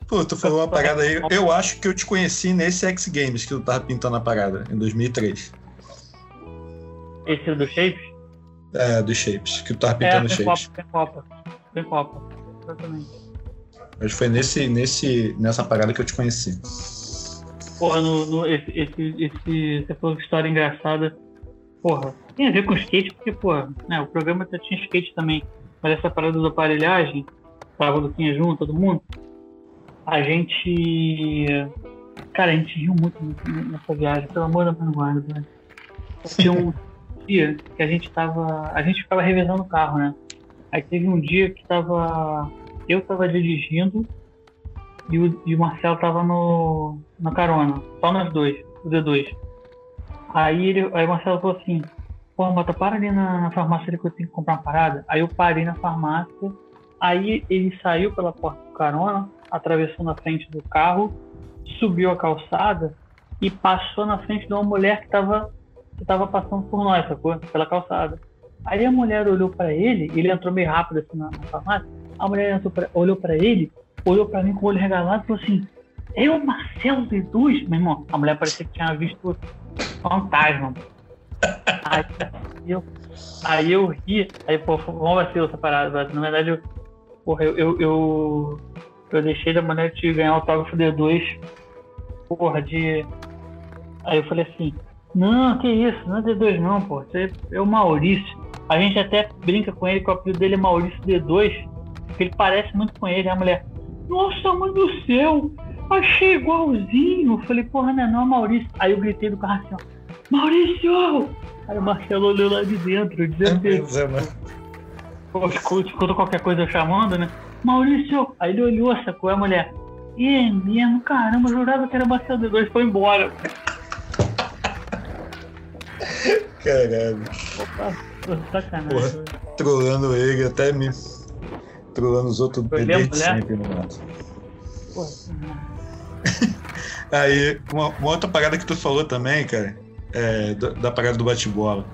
Pô, tu falou uma parada aí. Eu acho que eu te conheci nesse X Games que tu tava pintando a parada, em 2003. Esse é do Shapes? É, do Shapes, que tu tava pintando é, Shapes. Copa, tem Copa, tem Copa. Exatamente. Mas foi nesse, nesse, nessa parada que eu te conheci. Porra, no, no, esse, esse, esse, você falou história engraçada. Porra, tem a ver com skate, porque, porra, né, o programa já tinha skate também. Mas essa parada da aparelhagem, tava do Luquinha junto, todo mundo a gente. Cara, a gente riu muito nessa viagem, pelo amor da mãe guarda, né? Tinha um dia que a gente tava. A gente ficava revezando o carro, né? Aí teve um dia que tava. Eu tava dirigindo e o, e o Marcelo tava no, na carona. Só nós dois, o D2. Aí, ele, aí o Marcelo falou assim: Pô, Mota, para ali na, na farmácia que eu tenho que comprar uma parada. Aí eu parei na farmácia. Aí ele saiu pela porta do carona, atravessou na frente do carro, subiu a calçada e passou na frente de uma mulher que estava que tava passando por nós, sacou? Pela calçada. Aí a mulher olhou para ele, ele entrou meio rápido assim na, na farmácia. A mulher pra, olhou para ele, olhou para mim com o olho regalado e falou assim: É o Marcelo D2? Meu irmão, a mulher parecia que tinha visto fantasma. Aí eu, aí eu ri, aí pô, vamos vacilo essa parada. Na verdade, eu, porra, eu, eu, eu eu deixei da maneira de ganhar o autógrafo D2, porra, de. Aí eu falei assim, não, que isso, não é D2 não, pô, você é o Maurício. A gente até brinca com ele que o apelido dele é Maurício D2, porque ele parece muito com ele, a mulher, nossa, mãe do céu, achei igualzinho. Falei, porra, não é não, Maurício. Aí eu gritei do carro assim, ó, Maurício! Aí o Marcelo olhou lá de dentro, dizendo é, que. É, né? Escuta qualquer coisa chamando, né? Maurício! Aí ele olhou, sacou a mulher. E mesmo, caramba, eu jurava que era Marcelo D2, foi embora. Caralho. Opa, sacanagem. Porra, trolando ele, até me. Trolando os outros desde sempre no mato. Aí, uma, uma, outra parada que tu falou também, cara, é, da, da parada do bate-bola.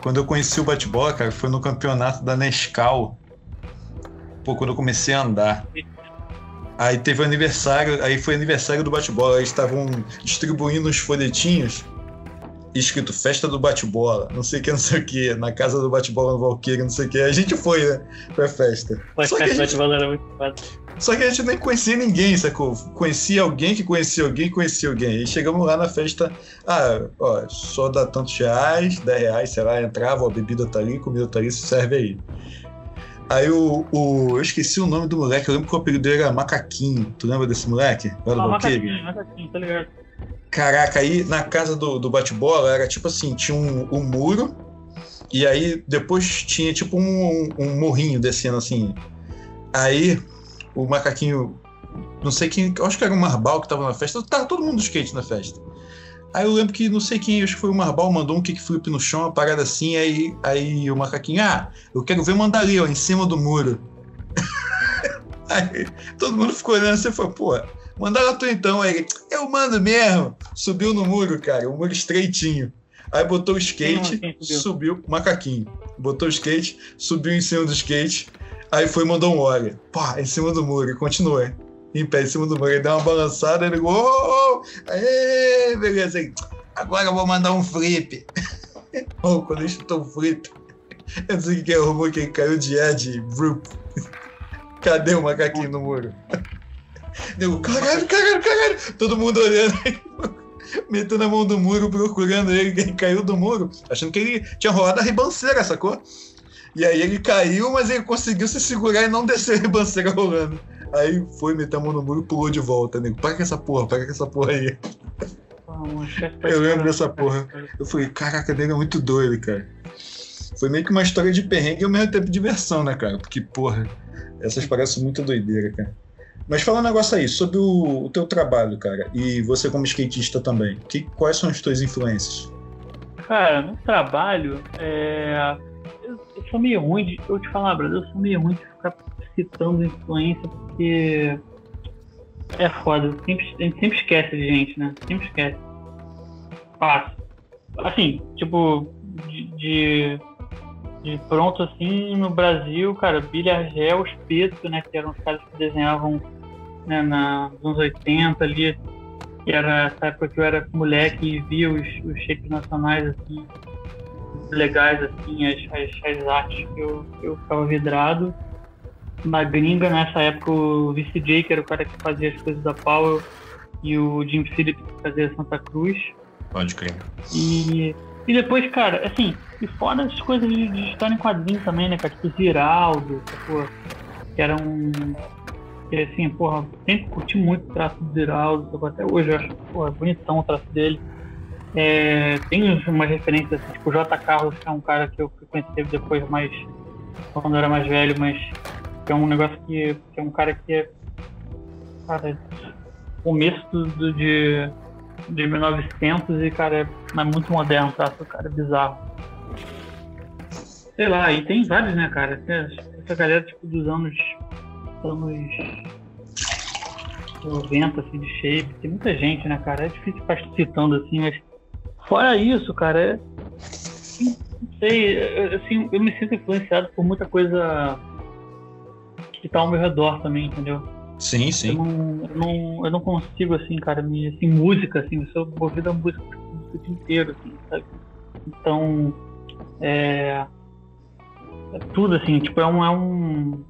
Quando eu conheci o bate-bola, cara, foi no campeonato da Nescau pô, quando eu comecei a andar. Aí teve o aniversário, aí foi aniversário do bate-bola, eles estavam distribuindo uns folhetinhos escrito Festa do Bate-Bola, não sei o que, não sei o que, na casa do bate-bola no Valkyrie, não sei o que. A gente foi, né, pra festa. Mas Só que a gente... bate-bola era muito Só que a gente nem conhecia ninguém, sacou? Conhecia alguém que conhecia alguém que conhecia alguém. E chegamos lá na festa, ah, ó, só dá tantos reais, 10 reais, sei lá, entrava, ó, a bebida tá ali, comida tá ali, se serve aí. Aí o, o. Eu esqueci o nome do moleque, eu lembro que o apelido dele era Macaquinho. Tu lembra desse moleque? ah, Macaquinho, Macaquinho, tá ligado? Caraca, aí na casa do, do bate-bola era tipo assim, tinha um, um, muro, e aí depois tinha tipo um, um morrinho descendo assim. Aí o macaquinho, não sei quem, acho que era o Marbal que tava na festa, tava todo mundo skate na festa. Aí eu lembro que não sei quem, acho que foi o Marbal, mandou um kickflip no chão, uma parada assim, aí, aí o macaquinho, ah, eu quero ver mandar ali, ó, em cima do muro. aí todo mundo ficou olhando assim e falou, pô, mandar lá tu então. Aí ele, eu mando mesmo, subiu no muro, cara, o muro estreitinho. Aí botou o skate, subiu? subiu, macaquinho. Botou o skate, subiu em cima do skate, aí foi e mandou um olha. Pá, em cima do muro, e continuou. Em pé, em cima do muro. Ele deu uma balançada, ele ligou, oh, aê, beleza. Aí, agora eu vou mandar um flip. oh, quando ele chutou o flip, eu não sei o que arrumou, que ele caiu de Ed, Cadê o macaquinho no muro? Deu, caralho, caralho, caralho. Todo mundo olhando metendo a mão no muro, procurando ele, ele caiu do muro, achando que ele tinha rolado a ribanceira, sacou? E aí ele caiu, mas ele conseguiu se segurar e não descer a ribanceira rolando. Aí foi, meteu a mão no muro e pulou de volta, nego. Para com essa porra, para com essa porra aí. Eu lembro dessa porra. Eu falei, caraca, nego é muito doido, cara. Foi meio que uma história de perrengue e ao mesmo tempo de diversão, né, cara? Porque, porra, essas parecem muito doideira, cara. Mas fala um negócio aí, sobre o, o teu trabalho, cara, e você como skatista também. Que, quais são as tuas influências? Cara, no trabalho, é... eu, eu sou meio ruim de. Eu te falar, brother, eu sou meio ruim de ficar citando influência, porque é foda. Sempre, a gente sempre esquece de gente, né? Sempre esquece. Fácil. Assim, tipo, de, de, pronto assim, no Brasil, cara, Billy Argel, Espeto, né? Que eram os caras que desenhavam né, na, nos anos 80 ali, que era essa época que eu era moleque e via os, os shapes nacionais assim, legais, assim, as, as, as artes que eu, eu ficava vidrado. Na gringa, nessa época, o VCJ, que era o cara que fazia as coisas da Power, e o Jim Phillips, que fazia Santa Cruz. Pode crer. E, e depois, cara, assim, e fora as coisas de, de história em quadrinhos também, né, cara? Tipo Ziraldo, que era um que assim, porra, sempre curti muito o traço do Ziraldo, até hoje eu acho, porra, bonitão o traço dele. É, tem umas referências assim, tipo J. Carlos, que é um cara que eu conheci depois mais quando eu era mais velho, mas que é um negócio que, que é um cara que é cara, começo do, do, de, de 1900 e cara é, é muito moderno, do cara é bizarro. Sei lá, e tem vários, né, cara? Essa galera tipo dos anos anos 90, assim, de shape. Tem muita gente, né, cara? É difícil ficar citando assim, mas fora isso, cara, é. Não sei, assim, eu me sinto influenciado por muita coisa que tá ao meu redor também, entendeu? Sim, sim. Eu não, eu não, eu não consigo, assim, cara, me, assim, música, assim, eu sou movido a música, música o dia inteiro, assim, sabe? Então, é, é tudo, assim, tipo, é um, é um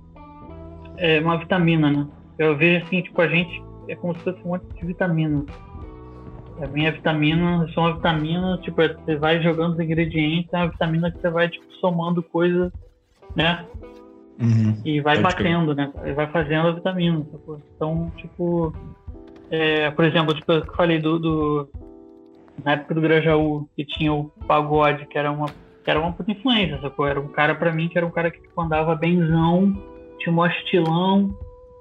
é uma vitamina, né? Eu vejo assim, tipo, a gente é como se fosse um monte de vitamina. A minha vitamina, só uma vitamina, tipo, você vai jogando os ingredientes, é uma vitamina que você vai, tipo, somando coisas, né? Uhum. E vai Pode batendo, né? Vai fazendo a vitamina. Sacou? Então, tipo, é, por exemplo, tipo, eu falei do, do, na época do Grajaú, que tinha o pagode, que era uma, que era uma puta influência, sacou? Era um cara para mim que era um cara que tipo, andava benzão tinha um estilão,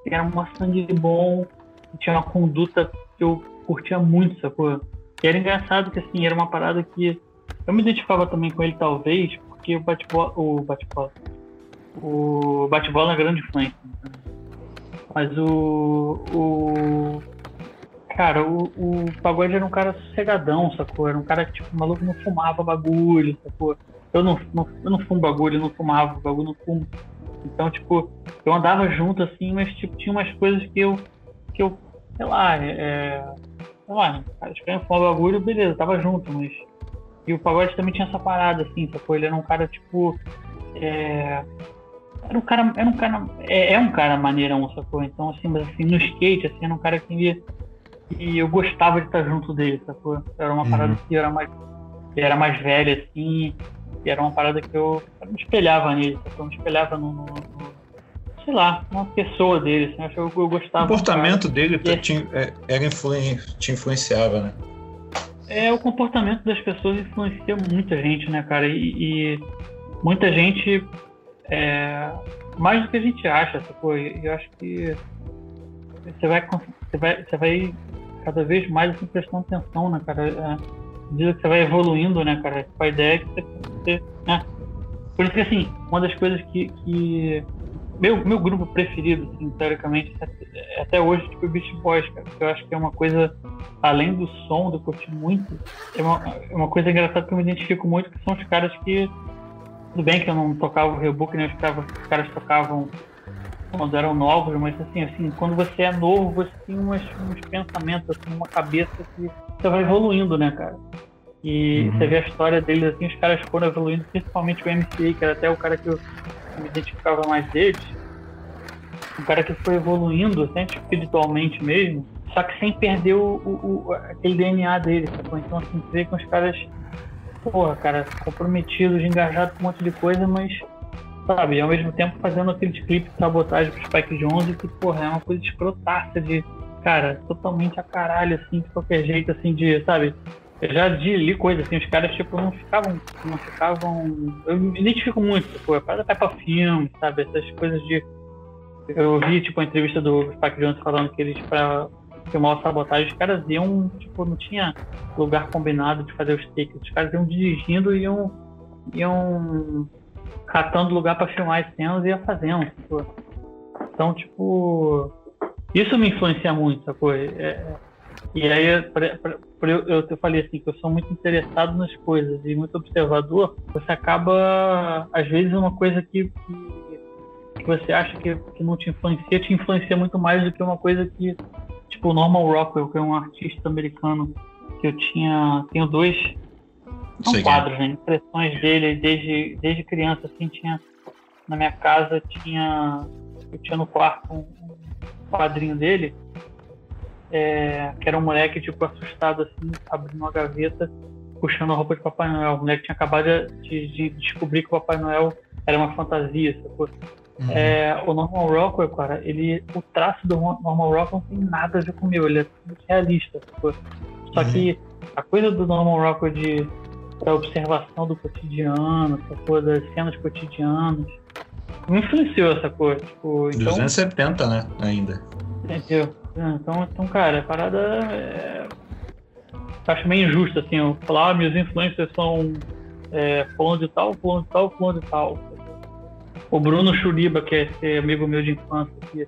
era um sangue bom, tinha uma conduta que eu curtia muito, sacou? E era engraçado que, assim, era uma parada que eu me identificava também com ele, talvez, porque o bate-bola, o bate-bola, o bate-bola é grande influência. Né? Mas o, o cara, o, o Pagode era um cara sossegadão, sacou? Era um cara que, tipo, maluco não fumava bagulho, sacou? Eu não, não, eu não fumo bagulho, eu não fumava bagulho, não fumo. Então, tipo, eu andava junto assim, mas tipo, tinha umas coisas que eu, que eu sei lá, é, é sei lá, acho que foi um bagulho, beleza, tava junto, mas. E o pagode também tinha essa parada, assim, sacou? Ele era um cara, tipo. É, era um cara. Era um cara. É, é um cara maneirão, sacou? Então, assim, mas assim, no skate, assim, era um cara que. E eu gostava de estar junto dele, sacou? Era uma uhum. parada que era mais. Era mais velho, assim. E era uma parada que eu, eu me espelhava nele, eu me espelhava no, no, no, sei lá, uma pessoa dele, assim, eu, eu gostava. O comportamento dele e, te, é, era influen, te influenciava, né? É, o comportamento das pessoas influencia muita gente, né, cara? E, e muita gente, é, mais do que a gente acha, sacou? Eu acho que você vai, você vai, você vai cada vez mais assim, prestando atenção, né, cara? É, que você vai evoluindo, né, cara? A ideia é que você, né? Por isso que, assim, uma das coisas que, que meu, meu grupo preferido, assim, teoricamente, é até hoje, tipo, Beast Boys, cara. Eu acho que é uma coisa, além do som, do curtir muito, é uma, é uma coisa engraçada que eu me identifico muito, que são os caras que. Tudo bem que eu não tocava o rebook, né? Os caras, os caras tocavam quando eram novos, mas assim, assim, quando você é novo, você tem umas, uns pensamentos, assim, uma cabeça que você vai evoluindo, né, cara? E uhum. você vê a história deles, assim, os caras foram evoluindo, principalmente o MCA, que era até o cara que eu me identificava mais deles. Um cara que foi evoluindo, assim, espiritualmente mesmo, só que sem perder o, o, o aquele DNA dele, sacou? Então, assim, você vê com os caras, porra, cara, comprometidos, engajados com um monte de coisa, mas sabe? Ao mesmo tempo fazendo aqueles clipes de sabotagem pro Spike Jones que, porra, é uma coisa escrotaça de, cara, totalmente a caralho, assim, de qualquer jeito, assim, de, sabe? Eu já li coisas assim, os caras, tipo, não ficavam, não ficavam... Eu me identifico muito, tipo, é para pra filme, sabe? Essas coisas de... Eu vi, tipo, a entrevista do Spike Jones falando que eles, pra filmar o sabotagem, os caras iam, tipo, não tinha lugar combinado de fazer os takes. Os caras iam dirigindo e iam, iam catando lugar para filmar as cenas e ia fazendo. Tipo. Então, tipo, isso me influencia muito, sacou? É, é e aí, pra, pra, pra eu, eu, eu, falei assim, que eu sou muito interessado nas coisas e muito observador, você acaba, às vezes, uma coisa que, que, que você acha que, que não te influencia, te influencia muito mais do que uma coisa que, tipo, o Norman Rockwell, que é um artista americano, que eu tinha, tenho dois são Sei quadros, né? Impressões dele desde, desde criança, assim, tinha. Na minha casa tinha. Eu tinha no quarto um, um quadrinho dele, é, que era um moleque, tipo, assustado, assim, abrindo uma gaveta, puxando a roupa de Papai Noel. O moleque tinha acabado de, de descobrir que o Papai Noel era uma fantasia, sacou? Uhum. É, o Norman Rockwell, cara, ele, o traço do Norman Rockwell não tem nada a ver com o meu, ele é muito realista, sacou? Só uhum. que a coisa do Norman Rockwell de da observação do cotidiano, essa coisa das cenas cotidianas. Me influenciou essa coisa. Tipo, então, 270, né? Ainda. Entendeu? É, então, então cara, a parada é... acho meio injusto, assim, eu falar, ah, minhas influências são é, fulano de tal, fulano de tal, fulano de tal. O Bruno Churiba, que é amigo meu de infância, que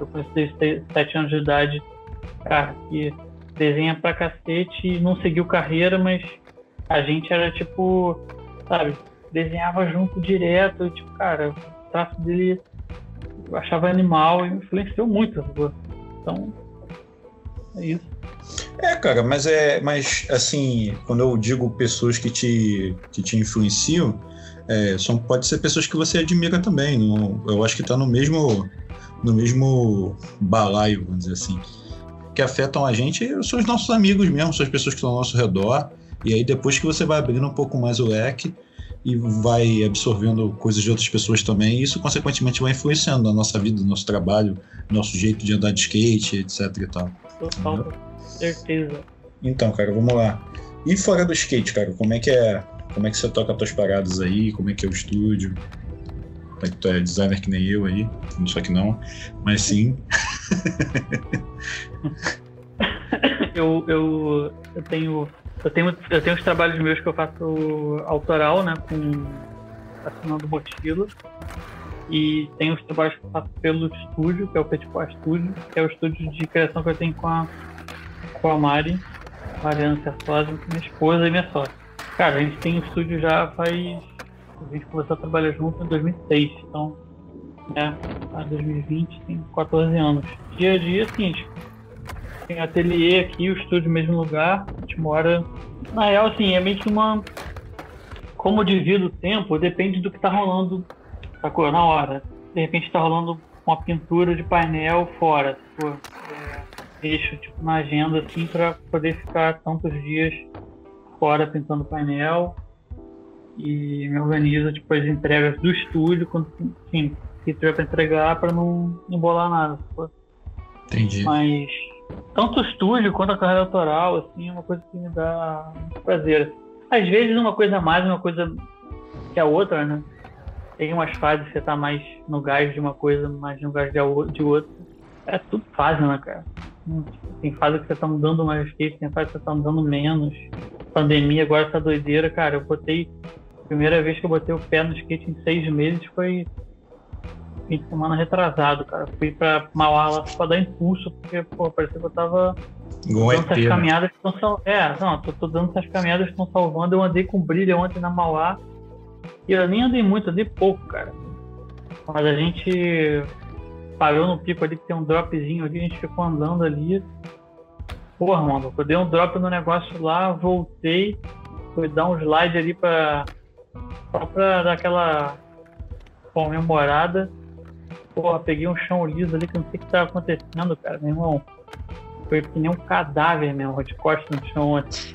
eu conheci 7 anos de idade, cara, que desenha pra cacete e não seguiu carreira, mas a gente era tipo, sabe, desenhava junto direto, tipo, cara, o traço dele eu achava animal e influenciou muito. Então, é isso. É, cara, mas é, mas assim, quando eu digo pessoas que te, que te influenciam, é, são, pode ser pessoas que você admira também. No, eu acho que tá no mesmo, no mesmo balaio, vamos dizer assim que afetam a gente são os nossos amigos mesmo, são as pessoas que estão ao nosso redor. E aí depois que você vai abrindo um pouco mais o leque e vai absorvendo coisas de outras pessoas também, isso consequentemente vai influenciando na nossa vida, no nosso trabalho, no nosso jeito de andar de skate, etc e tal. Total, certeza. Então, cara, vamos lá. E fora do skate, cara, como é que é? Como é que você toca as tuas paradas aí? Como é que é o estúdio? É tu é designer que nem eu aí, só que não, mas sim. eu, eu, eu tenho eu tenho eu tenho os trabalhos meus que eu faço autoral, né, com assinando mochila. E tem os trabalhos que eu faço pelo estúdio, que é o Petipó Studio, que é o estúdio de criação que eu tenho com a, com a Mari, Mariana Certosa, minha esposa e minha sócia. Cara, a gente tem o estúdio já faz a gente começou a trabalhar junto em 2006, então, né, a 2020 tem 14 anos. Dia a dia, assim, tem ateliê aqui, o estúdio no mesmo lugar, a gente mora. Na real, assim, é meio que uma. Como divido o tempo, depende do que tá rolando, sacou? Na hora. De repente tá rolando uma pintura de painel fora, sacou? É, deixo, tipo, na agenda, assim, para poder ficar tantos dias fora pintando painel e me organizo tipo, as entregas do estúdio, quando enfim, que tiver para entregar para não embolar nada. Entendi. Mas tanto o estúdio quanto a carreira autoral, assim, é uma coisa que me dá muito prazer. Às vezes uma coisa mais, uma coisa que a outra, né? Tem umas fases que você tá mais no gás de uma coisa, mais no gás de outra. É tudo fase, né, cara? Tem fase que você tá mudando mais que tem fase que você tá mudando menos. Pandemia agora essa doideira, cara. Eu botei primeira vez que eu botei o pé no skate em seis meses foi fim de semana retrasado, cara. Fui pra Mauá lá pra dar impulso, porque, pô, parecia que eu tava Igual dando essas né? caminhadas que estão salvando. É, não, tô, tô dando essas caminhadas que estão salvando. Eu andei com brilho ontem na Mauá. E eu nem andei muito, andei pouco, cara. Mas a gente parou no pico ali que tem um dropzinho ali, a gente ficou andando ali. Porra, mano, eu dei um drop no negócio lá, voltei, fui dar um slide ali pra. Só pra dar aquela comemorada. Porra, peguei um chão liso ali que eu não sei o que tava acontecendo, cara, meu irmão. Foi que nem um cadáver mesmo, de costas no chão ontem.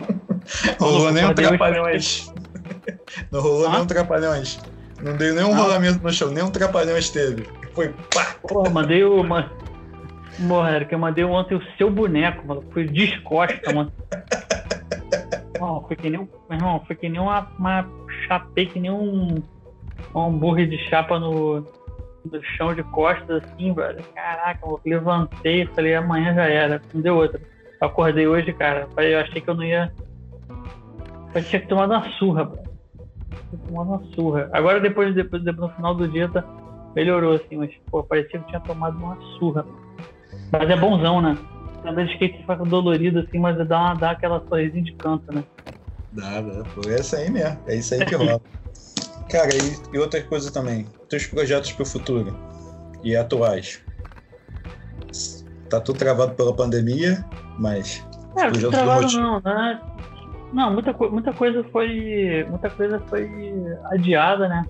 Rolou nem um trapalhões. Não rolou Hã? nem um trapalhões. Não deu nenhum Não. rolamento no chão, nem um trapalhões teve. Foi pá! Porra, mandei o. Porra, Eric, eu mandei ontem o seu boneco, mano. Foi descosta, mano. Foi que nem um. Meu irmão, foi que nem uma, uma chapei, que nem um, um hambúrguer de chapa no, no chão de costas, assim, velho. Caraca, eu levantei, falei, amanhã já era, não deu outra. Eu acordei hoje, cara. Eu achei que eu não ia. Eu tinha que tomar uma surra, velho. Tomar uma surra. Agora, depois, depois, depois, no final do dia, tá, melhorou, assim, mas, pô, parecia que tinha tomado uma surra. Mas é bonzão, né? Andar de skate fica dolorido, assim, mas dá, dá aquela sorrisinha de canto, né? Dá, dá. Foi essa aí mesmo. É isso aí que rola. Cara, e, e outra coisa também. Teus projetos pro futuro e atuais. Tá tudo travado pela pandemia, mas É, Projeto do trabalho motivo. não, né? Não, muita, muita coisa foi. Muita coisa foi adiada, né?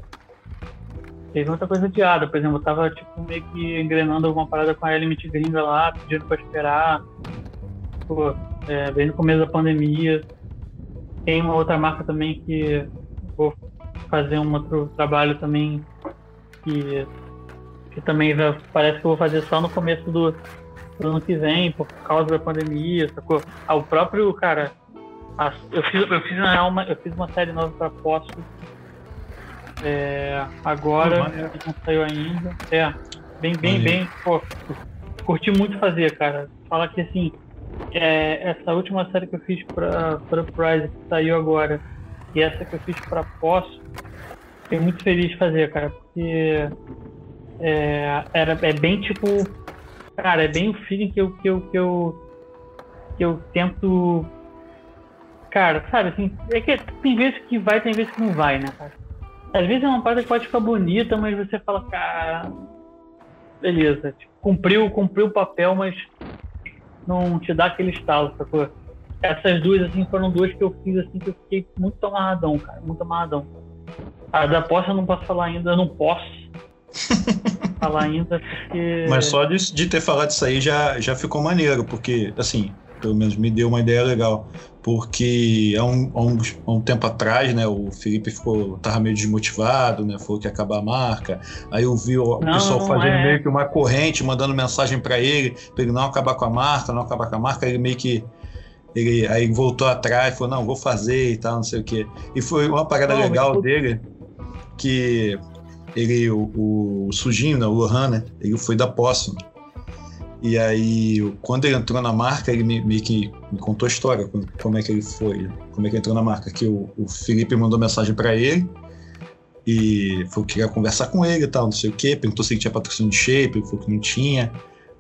Teve muita coisa adiada. Por exemplo, eu tava tipo, meio que engrenando alguma parada com a Element Gringa lá, pedindo pra esperar. Pô, é, bem no começo da pandemia. Tem uma outra marca também que vou fazer um outro trabalho também que, que também vai- parece que eu vou fazer só no começo do, do ano que vem, por causa da pandemia, sacou? Ah, o próprio, cara, a- eu fiz, eu fiz uma, eu fiz uma série nova pra Poço. É, agora, não saiu ainda. É, bem, bem, bem, pô, curti muito fazer, cara. Fala que assim, é, essa última série que eu fiz pra, pra Prize, que saiu agora, e essa que eu fiz pra Poço, fiquei muito feliz de fazer, cara, porque é, era, é bem tipo. Cara, é bem o feeling que eu, que eu, que eu, que eu tento. Cara, sabe, assim, é que tem vezes que vai, tem vezes que não vai, né, cara? Às vezes é uma parada que pode ficar bonita, mas você fala, cara. Beleza, tipo, cumpriu, cumpriu o papel, mas não te dá aquele estalo, sacou? Essas duas, assim, foram duas que eu fiz, assim, que eu fiquei muito amarradão, cara, muito amarradão. A da posse eu não posso falar ainda, eu não posso falar ainda, porque... Mas só de, de ter falado isso aí já, já ficou maneiro, porque, assim, pelo menos me deu uma ideia legal. Porque há um, há um, há um tempo atrás, né, o Felipe ficou, tava meio desmotivado, né, falou que ia acabar a marca. Aí eu vi o, o Não, pessoal não fazendo é. meio que uma corrente, mandando mensagem para ele, pra ele não acabar com a marca, não acabar com a marca. Ele meio que. Ele, aí voltou atrás, falou, não, vou fazer e tal, não sei o quê. E foi uma parada Não, mas legal eu- dele, que ele, o, o Sujinho, né, o Lohan, né, ele foi da Possum. E aí, quando ele entrou na marca, ele me- que me contou a história, como- é que ele foi, como é que entrou na marca. Que o, o Felipe mandou mensagem pra ele e falou que queria conversar com ele e tal, não sei o quê. Perguntou se ele tinha patrocínio de shape, ele falou que não tinha.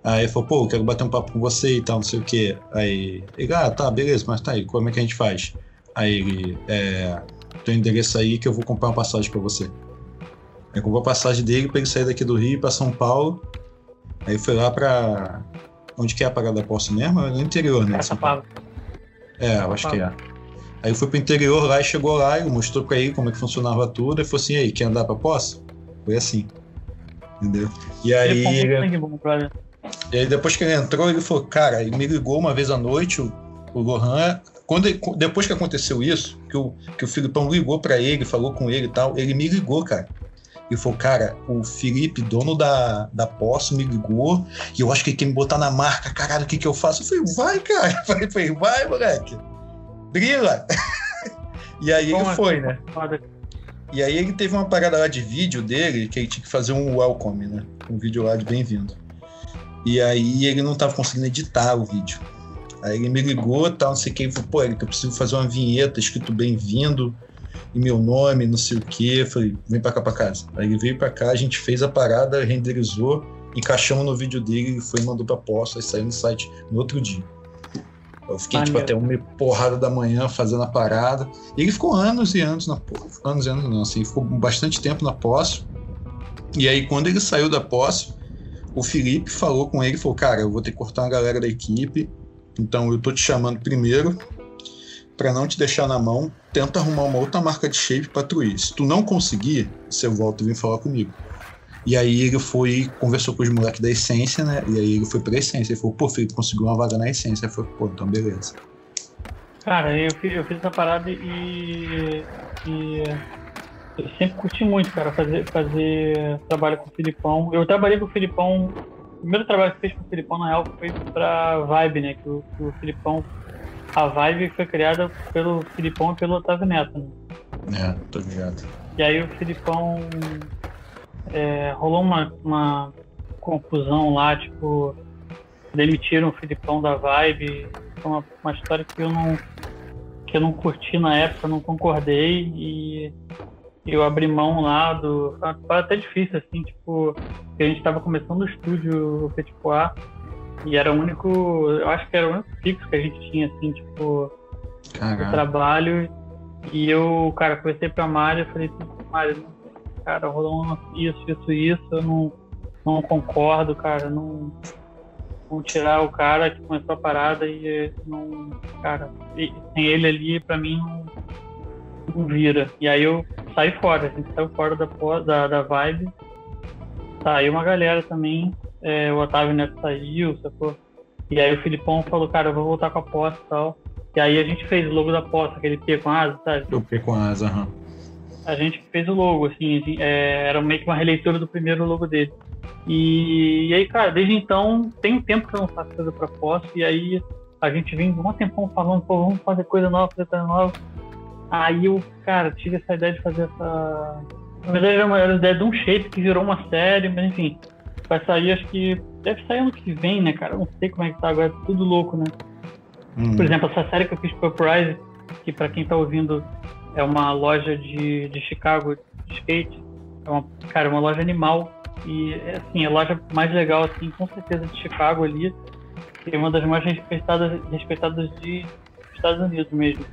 Aí ele falou, pô, eu quero bater um papo com você e tal, não sei o quê. Aí ele, ah, tá, beleza, mas tá aí, como é que a gente faz? Aí ele, é, teu endereço aí que eu vou comprar uma passagem pra você. Aí comprou a passagem dele pra ele sair daqui do Rio pra São Paulo. Aí foi lá pra. Onde que é a parada da posse mesmo? É no interior, né? palavra. É, eu acho que é. Aí foi pro interior lá e chegou lá e mostrou pra ele como é que funcionava tudo. E falou assim: aí, quer andar pra posse? Foi assim. Entendeu? E aí, Ele e aí depois que ele entrou, ele falou: cara, ele me ligou uma vez à noite, o, o Lohan. Quando ele- depois que aconteceu isso, que o, que o Filipão ligou pra ele, falou com ele e tal, ele me ligou, cara. E falou, cara, o Felipe, dono da, da Posso, me ligou e eu acho que ele quer me botar na marca, caralho, o que que eu faço? Eu falei, vai, cara. Eu falei, vai, moleque. Brila. e aí ele Bom, foi, é né? foda. E aí ele teve uma parada lá de vídeo dele, que ele tinha que fazer um welcome, né? Um vídeo lá de bem-vindo. E aí ele não tava conseguindo editar o vídeo. Aí ele me ligou, tal, não sei o que, ele falou, pô, Eric, eu preciso fazer uma vinheta escrito bem-vindo. E meu nome, não sei o que. Falei, vem pra cá pra casa. Aí ele veio pra cá, a gente fez a parada, renderizou, encaixamos no vídeo dele, foi e mandou pra posta, e saiu no site no outro dia. Eu fiquei, tipo, até uma porrada da manhã fazendo a parada. E ele ficou anos e anos na anos e anos não, assim, ficou bastante tempo na posse. E aí, quando ele saiu da posse, o Felipe falou com ele, falou, cara, eu vou ter que cortar uma galera da equipe, então eu tô te chamando primeiro para não te deixar na mão, tenta arrumar uma outra marca de shape para tu ir. Se tu não conseguir, você volta e vem falar comigo. E aí ele foi, conversou com os moleques da Essência, né? E aí ele foi pra Essência. Ele falou, pô, Felipe, conseguiu uma vaga na Essência. Eu falei, pô, então beleza. Cara, eu fiz, eu fiz essa parada e, e eu sempre curti muito, cara, fazer, fazer trabalho com o Filipão. Eu trabalhei com o Filipão. O primeiro trabalho que fiz com o Filipão, na real, foi pra Vibe, né? Que o, que o Filipão. A Vibe foi criada pelo Filipão e pelo Otávio Neto, né? É, tô ligado. E aí o Filipão. É, rolou uma, uma confusão lá, tipo. Demitiram o Filipão da Vibe. Foi uma, uma história que eu não. que eu não curti na época, não concordei. E eu abri mão do Foi até difícil, assim, tipo, a gente estava começando o estúdio o A e era o único. Eu acho que era o único fixo que a gente tinha, assim, tipo, Caraca. trabalho. E eu, cara, comecei pra Mário e falei assim, Mário, cara, rolou isso, isso, isso, eu não, não concordo, cara, não. Vão tirar o cara que começou a parada e não. Cara, sem ele ali, pra mim, não, não vira. E aí eu saí fora, a gente saiu fora da, da, da vibe. Saiu uma galera também, é, o Otávio Neto saiu, sacou? E aí o Filipão falou, cara, eu vou voltar com a posse e tal. E aí a gente fez o logo da posse, aquele P com asa, sabe? O P com asa, aham. Uhum. A gente fez o logo, assim, assim é, era meio que uma releitura do primeiro logo dele. E, e, aí, cara, desde então, tem um tempo que eu não faço coisa pra posse, e aí a gente vem um tempão falando, pô, vamos fazer coisa nova, fazer coisa nova. Aí eu, cara, tive essa ideia de fazer essa. Na verdade, era uma, era uma ideia de um shape que virou uma série, mas enfim. Vai sair, acho que. Deve sair ano que vem, né, cara? Eu não sei como é que tá agora, tudo louco, né? Hum. Por exemplo, essa série que eu fiz pro Uprise, que pra quem tá ouvindo é uma loja de, de Chicago de skate. É uma, cara, uma loja animal. E, assim, a loja mais legal, assim, com certeza de Chicago ali. E é uma das mais respeitadas, respeitadas de Estados Unidos mesmo.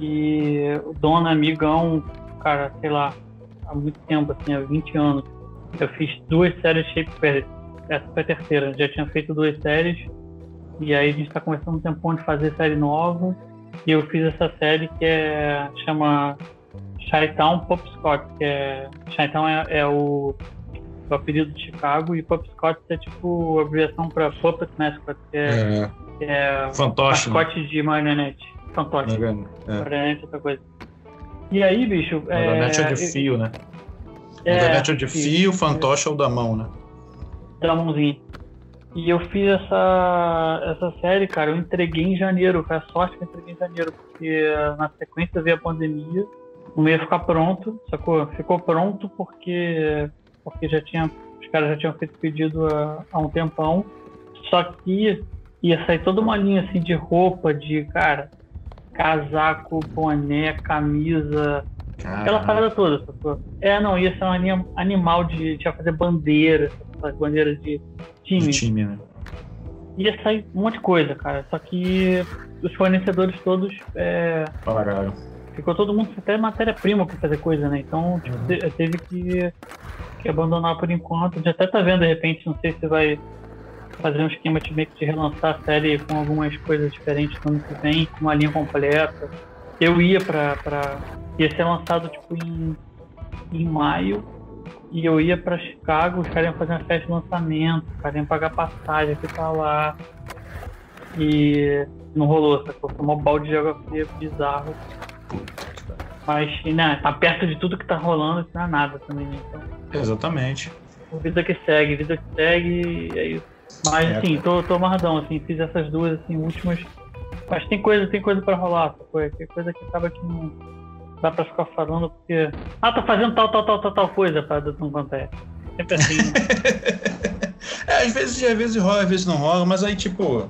E o dono, amigão, cara, sei lá, há muito tempo, assim, há 20 anos. Eu fiz duas séries Shape Paris. Essa foi a terceira. Já tinha feito duas séries. E aí a gente está começando um tempão de fazer série nova. E eu fiz essa série que é chama Shytown Pop Scott, que é Shytown é, é o, o apelido de Chicago e Pop Scott é tipo abreviação para Puppet Mascot, que é, é, é Fantoche, mascote né? de marionete fantoche. É, é. Marionete, outra coisa. E aí, bicho. Marionete é, é de fio, né? É, Marionete é de fio, fantoche é o da mão, né? Da mãozinha. E eu fiz essa, essa série, cara, eu entreguei em janeiro. Foi a sorte que eu entreguei em janeiro, porque na sequência veio a pandemia, não ia ficar pronto, sacou? Ficou pronto porque, porque já tinha, os caras já tinham feito pedido há, há um tempão. Só que ia sair toda uma linha assim de roupa, de, cara, casaco, boné, camisa, Caramba. aquela parada toda. Sacou? É, não, ia ser uma linha animal de, fazer bandeira, bandeiras de time. De time, né? Ia sair um monte de coisa, cara. Só que os fornecedores todos. É, Pararam. Ficou todo mundo até matéria-prima para fazer coisa, né? Então tipo, uhum. teve que, que abandonar por enquanto. Já até tá vendo de repente, não sei se vai fazer um esquema de meio que de relançar a série com algumas coisas diferentes no ano que vem, com uma linha completa. Eu ia pra. pra ia ser lançado tipo em, em maio e eu ia pra Chicago, os caras iam fazer uma festa de lançamento, os caras iam pagar passagem, ficar lá. E não rolou, sacou? Foi um balde de geografia bizarro. Mas, né, tá perto de tudo que tá rolando, isso não é nada também, né? Então, Exatamente. Vida que segue, vida que segue, e é isso. Mas é, assim, tô, tô amarradão, assim, fiz essas duas assim, últimas. Mas tem coisa, tem coisa pra rolar, foi tem coisa que acaba que não dá pra ficar falando porque. Ah, tô fazendo tal, tal, tal, tal, tal coisa pra não acontece. Sempre assim. Né? é, às vezes, às vezes rola, às vezes não rola, mas aí tipo.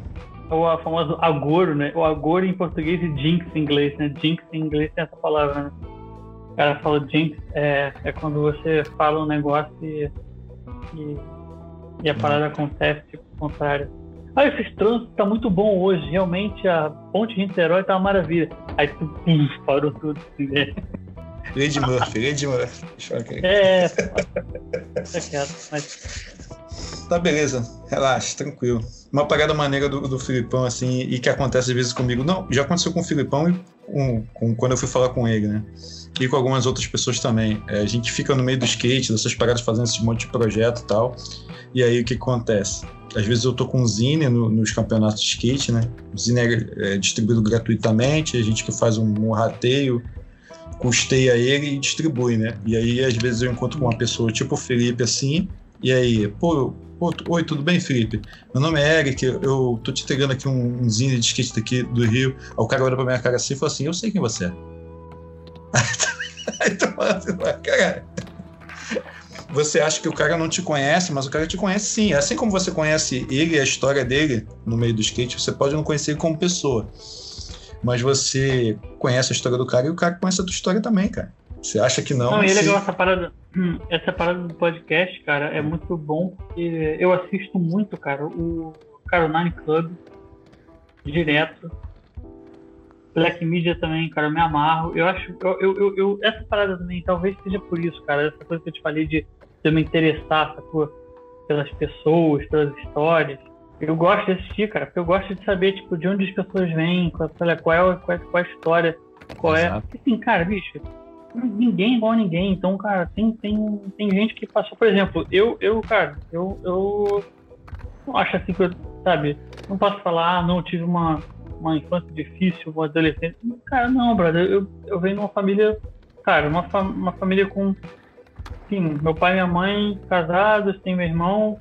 O famoso agouro, né? O agouro em português e jinx em inglês, né? Jinx em inglês tem essa palavra, né? O cara fala jinx, é, é quando você fala um negócio e, e, e a parada acontece, tipo, contrário. Ah, esse trânsito tá muito bom hoje. Realmente a ponte de Niterói tá uma maravilha. Aí tu pum, parou tudo. Né? Lady Murphy, Lady Murphy. É, tá mas. Tá beleza, relaxa, tranquilo. Uma parada maneira do, do Filipão, assim, e que acontece às vezes comigo. Não, já aconteceu com o Filipão e com, com, quando eu fui falar com ele, né? E com algumas outras pessoas também. É, a gente fica no meio do skate, dessas paradas fazendo esse monte de projeto e tal. E aí o que acontece? Às vezes eu tô com Zine no, nos campeonatos de skate, né? O Zine é, é, distribuído gratuitamente, a gente que faz um, um rateio, custeia ele e distribui, né? E aí às vezes eu encontro uma pessoa tipo o Felipe assim, e aí, pô, pô oi, tudo bem, Felipe? Meu nome é Eric, eu tô te entregando aqui um, um Zine de skate daqui do Rio. Aí o cara olha pra minha cara assim e fala assim, eu sei quem você é. Aí tu fala assim, cara você acha que o cara não te conhece, mas o cara te conhece sim. Assim como você conhece ele e a história dele no meio do skate, você pode não conhecer ele como pessoa. Mas você conhece a história do cara e o cara conhece a tua história também, cara. Você acha que não? Não, e é legal essa parada, essa parada do podcast, cara, é muito bom, porque eu assisto muito, cara, o Caroline Club direto. Black Media também, cara, eu me amarro. Eu acho, eu, eu, eu, essa parada também, talvez seja por isso, cara, essa coisa que eu te falei de eu me interessar, sacou? Pelas pessoas, pelas histórias. Eu gosto de assistir, cara, porque eu gosto de saber, tipo, de onde as pessoas vêm, qual, qual, é, qual, é, qual é a história, qual é. Porque, assim, cara, bicho, ninguém é igual a ninguém. Então, cara, tem, tem, tem gente que passou, por exemplo, eu, eu cara, eu, eu não acho assim que eu, sabe, não posso falar, ah, não, tive uma, uma infância difícil, uma adolescência. Cara, não, brother, eu, eu venho de uma família, cara, uma, uma família com sim, meu pai e minha mãe casados, tem meu irmão,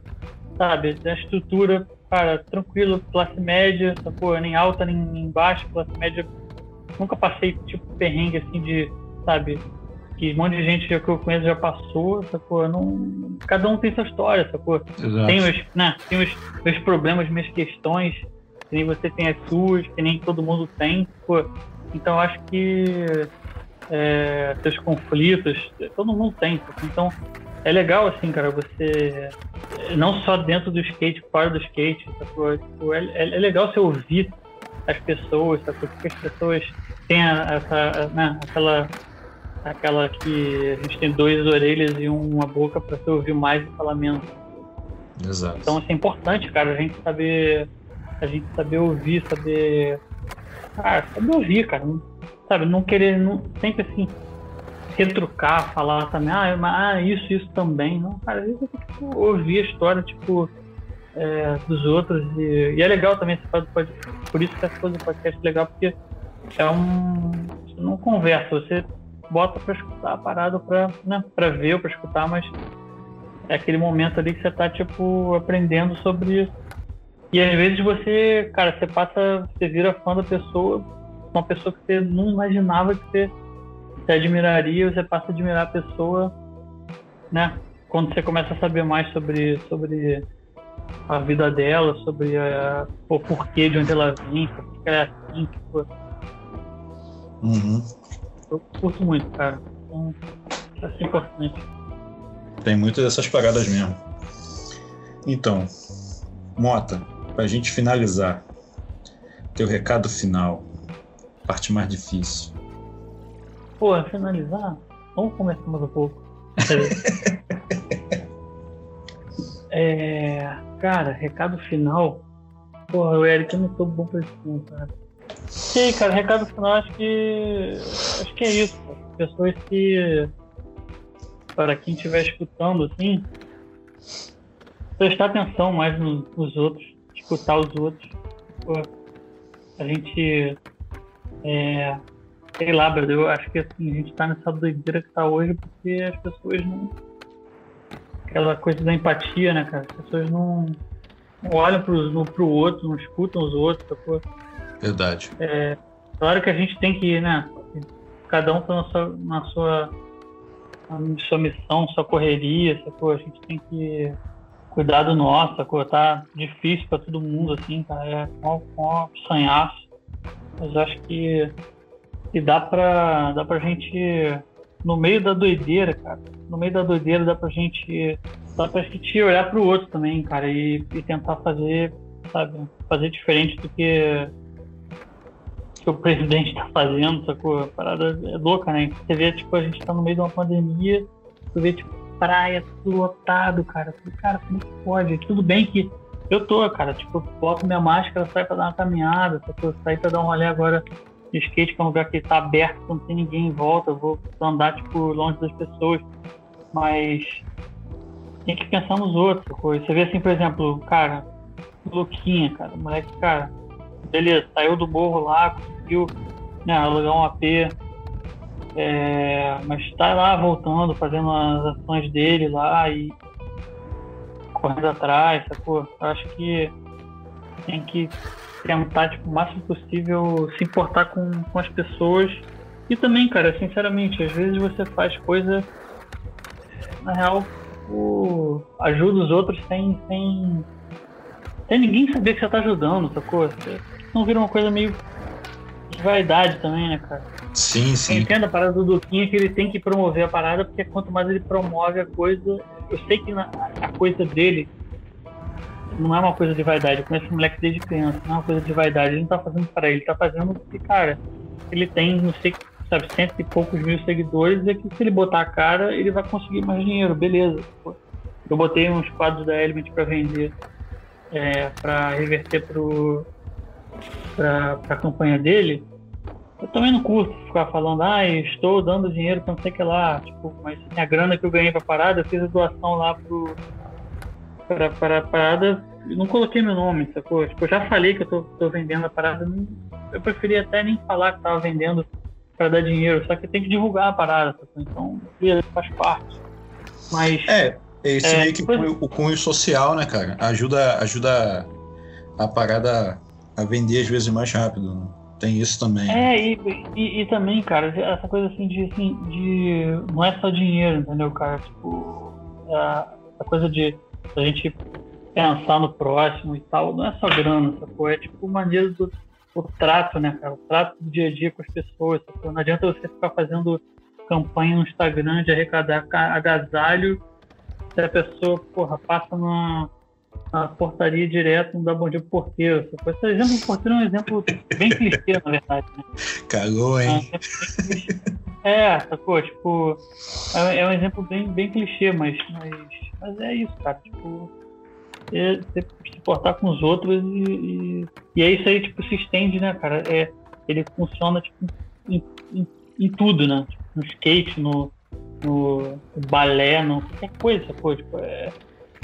sabe? A estrutura, cara, tranquilo, classe média, sacou? Nem alta, nem, nem baixa, classe média. Nunca passei, tipo, perrengue assim de, sabe? Que um monte de gente que eu conheço já passou, sacou? Não, cada um tem sua história, sacou? Exato. Tem os, né, tem os meus problemas, minhas questões, que nem você tem as suas, que nem todo mundo tem, sacou? Então acho que é, seus conflitos, todo mundo tem. Então, é legal, assim, cara, você. Não só dentro do skate, fora do skate, tipo, é, é, é, legal você ouvir as pessoas, porque as pessoas têm essa, né, aquela. Aquela que a gente tem duas orelhas e uma boca para você ouvir mais e falar menos. Exato. Então, assim, é importante, cara, a gente saber. A gente saber ouvir, saber. Ah, saber ouvir, cara sabe, não querer não, sempre assim retrucar, falar também, ah, ah, isso, isso também. Não, cara, às vezes eu tenho que ouvir a história, tipo, é, dos outros. E, e, é legal também do podcast. Por isso que essa coisa do podcast é legal, porque é um. Você não conversa, você bota pra escutar a parada pra, né, pra ver ou pra escutar, mas é aquele momento ali que você tá, tipo, aprendendo sobre. E às vezes você, cara, você passa, você vira fã da pessoa uma pessoa que você não imaginava que você, você admiraria, você passa a admirar a pessoa, né? Quando você começa a saber mais sobre, sobre a vida dela, sobre a, o porquê de onde ela vem, por que ela é assim, tipo. Uhum. Eu curto muito, cara. Então, é importante. Tem muitas dessas paradas mesmo. Então, Mota, pra gente finalizar, teu recado final parte mais difícil. Pô, finalizar, vamos começar mais um pouco. é, cara, recado final. Porra, o Eric, eu não tô bom pra isso, cara. Sei, cara, recado final, acho que. Acho que é isso. Pessoas que. Para quem estiver escutando, assim. Prestar atenção mais nos outros, escutar os outros. Pô, a gente é, sei lá, Brasil, eu acho que assim, a gente tá nessa doideira que tá hoje porque as pessoas não. Aquela coisa da empatia, né, cara? As pessoas não, não olham pro, no, pro outro, não escutam os outros, sacou? Verdade. É, claro que a gente tem que, né? Cada um tá na sua, na sua, na sua missão, sua correria, sacou? A gente tem que cuidar do nosso, sacou? Tá difícil pra todo mundo, assim, cara. É um, um sanhaço. Mas acho que, que dá para dá pra gente no meio da doideira, cara, no meio da doideira dá pra gente. Dá pra gente olhar pro outro também, cara, e, e tentar fazer, sabe, fazer diferente do que, que o presidente tá fazendo, sacou? A parada é louca, né? Você vê, tipo, a gente tá no meio de uma pandemia, você vê, tipo, praia, tudo lotado, cara. Cara, como que pode? Tudo bem que eu tô, cara, tipo, boto minha máscara, saio pra dar uma caminhada, sacou? Saio pra dar um rolê agora de skate, que é um lugar que tá aberto, não tem ninguém em volta, eu vou andar, tipo, longe das pessoas. Mas tem que pensar nos outros. Você vê assim, por exemplo, cara, Luquinha, cara, moleque, cara, beleza, saiu do morro lá, conseguiu né, alugar um AP, é, mas está lá voltando, fazendo as ações dele lá e correndo atrás, sacou? Eu acho que tem que tentar, tipo, o máximo possível se importar com, com as pessoas. E também, cara, sinceramente, às vezes você faz coisa, na real, o, ajuda os outros sem, sem, sem ninguém saber que você tá ajudando, sacou? Você não vira uma coisa meio de vaidade também, né, cara? Sim, sim. Eu entendo a parada do Duquinha que ele tem que promover a parada, porque quanto mais ele promove a coisa, eu sei que a coisa dele não é uma coisa de vaidade. Eu conheço o moleque desde criança, não é uma coisa de vaidade. Ele não tá fazendo para ele, ele tá fazendo porque, cara, ele tem, não sei, sabe, cento e poucos mil seguidores, e que se ele botar a cara, ele vai conseguir mais dinheiro, beleza. Eu botei uns quadros da Element para vender, é, para reverter pro, pra, pra campanha dele. Eu também não curto ficar falando, ah, estou dando dinheiro pra não sei o que lá. Tipo, mas a grana que eu ganhei pra parada, eu fiz a doação lá pro, para, para a parada não coloquei meu nome, sacou? Tipo, eu já falei que eu tô, tô vendendo a parada, não, eu preferia até nem falar que tava vendendo para dar dinheiro, só que tem que divulgar a parada, sacou? Então, faz parte. Mas. É, esse é, meio que depois... o cunho social, né, cara? Ajuda, ajuda a parada a vender às vezes mais rápido, né? Tem isso também. É, e, e, e, também, cara, essa coisa assim de, assim, de. Não é só dinheiro, entendeu, cara? Tipo, a, a coisa de a gente pensar no próximo e tal, não é só grana, sacou? É tipo maneira do o trato, né, cara? O trato do dia a dia com as pessoas, sacou? Não adianta você ficar fazendo campanha no Instagram de arrecadar agasalho se a pessoa, porra, passa na, na portaria direto, não dá bom dia pro porteiro. Sacou? Esse exemplo do porteiro é um exemplo bem clichê, na verdade, né? Cagou, hein? É, é sacou? Tipo, é, é, um exemplo bem, bem clichê, mas, mas mas é isso, cara. Tipo, é, se portar com os outros e, e, e, é isso aí, tipo, se estende, né, cara? É, ele funciona, tipo, em, em, em tudo, né? Tipo, no skate, no, no, balé, no qualquer coisa, pô, tipo, é,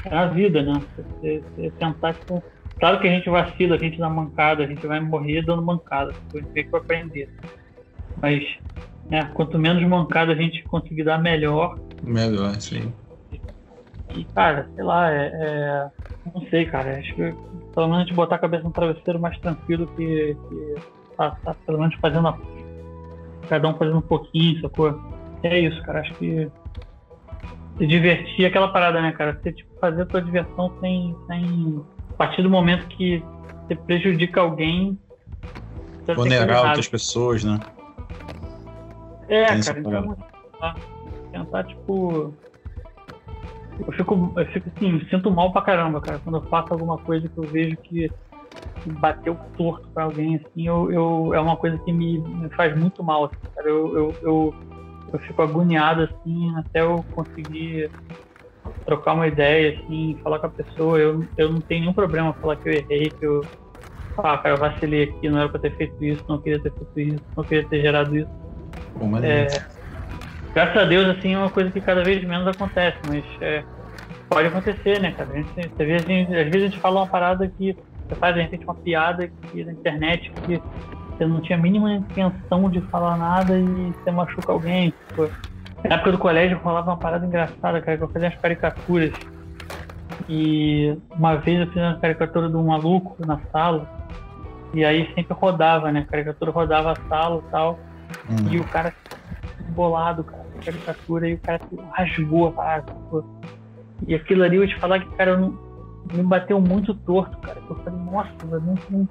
é a vida, né? Você, você tentar, tipo, claro que a gente vacila, a gente dá mancada, a gente vai morrer dando mancada, a gente tem que aprender. Mas, né, quanto menos mancada a gente conseguir dar, melhor. Melhor, sim. E, cara, sei lá, é, é, Não sei, cara. Acho que pelo menos de botar a cabeça no travesseiro mais tranquilo que, que tá, tá, pelo menos fazendo a, cada um fazendo um pouquinho, sacou? É isso, cara. Acho que se divertir aquela parada, né, cara? Você tipo, fazer a tua diversão sem, sem. A partir do momento que você prejudica alguém. Vulnerar outras pessoas, né? É, Tem cara, então, tentar, tipo eu fico, eu fico assim, sinto mal pra caramba, cara, quando eu faço alguma coisa que eu vejo que bateu torto pra alguém, assim, eu, eu, é uma coisa que me, me faz muito mal, assim, cara. Eu, eu, eu, eu, fico agoniado, assim, até eu conseguir trocar uma ideia, assim, falar com a pessoa. Eu, eu não tenho nenhum problema falar que eu errei, que eu. Ah, cara, eu vacilei aqui, não era pra ter feito isso, não queria ter feito isso, não queria ter gerado isso. Bom, é, graças a Deus, assim, é uma coisa que cada vez menos acontece, mas é, pode acontecer, né, cara? A gente, às, vezes, às vezes a gente fala uma parada que você faz, de repente, uma piada aqui na internet que você não tinha a mínima intenção de falar nada e você machuca alguém. Tipo, na época do colégio rolava uma parada engraçada, cara, que eu fazia umas caricaturas. E uma vez eu fiz uma caricatura de um maluco na sala, e aí sempre rodava, né? A caricatura rodava a sala e tal. Hum. E o cara bolado, cara, caricatura, e o cara rasgou a parada. E aquilo ali eu te falar que, cara, não, me bateu muito torto, cara. Eu falei, nossa, eu não, não...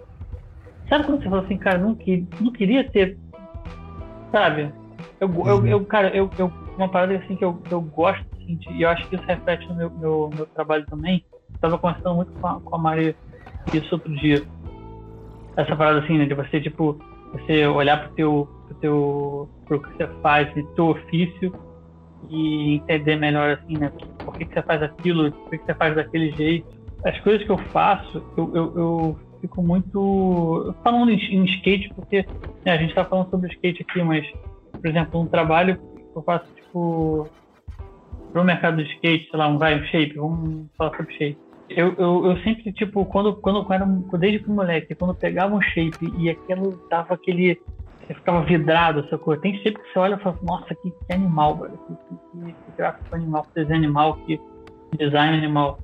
Sabe quando você fala assim, cara, não, que, não queria ter, sabe? Eu, uhum. eu, eu, cara, eu, eu, uma parada assim que eu, que eu gosto, assim, de, e eu acho que isso reflete no meu, meu, meu trabalho também. Eu tava conversando muito com a, com a Maria isso outro dia. Essa parada assim, né, de você, tipo, você olhar pro teu, pro teu, pro que você faz, pro teu ofício e entender melhor, assim, né, por que, que você faz aquilo, por que, que você faz daquele jeito. As coisas que eu faço, eu, eu, eu fico muito. Falando em, skate, porque né, a gente está falando sobre skate aqui, mas, por exemplo, um trabalho que eu faço, tipo, pro mercado de skate, sei lá, um vai, shape, vamos falar sobre shape. Eu, eu, eu sempre, tipo, quando, quando, quando desde que moleque, quando pegava um shape e aquilo tava aquele. Você ficava vidrado, essa cor. Tem shape que você olha e fala, nossa, que, que animal, velho. Que, que, que, gráfico animal, que desenho animal, que design animal.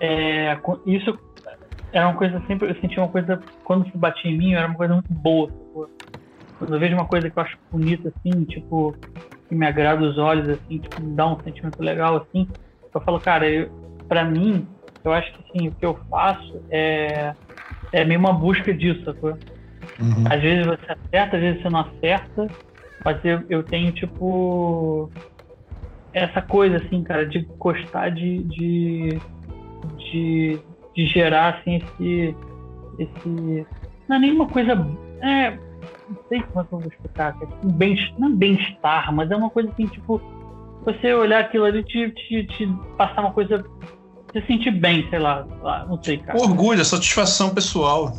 É, isso era uma coisa sempre, eu sentia uma coisa, quando se batia em mim, era uma coisa muito boa. Tipo, quando eu vejo uma coisa que eu acho bonita, assim, tipo, que me agrada os olhos, assim, tipo, me dá um sentimento legal, assim, eu falo, cara, eu, pra mim, eu acho que, assim, o que eu faço é, é meio uma busca disso, sacou? Uhum. Às vezes você acerta, às vezes você não acerta, mas eu, eu tenho, tipo, essa coisa, assim, cara, de gostar de, de, de de gerar assim esse esse não é nenhuma coisa é não sei como é que eu vou explicar é tipo um bem não é bem-estar mas é uma coisa assim tipo você olhar aquilo ali te, te, te passar uma coisa se sentir bem sei lá, não sei cara. Orgulho satisfação pessoal.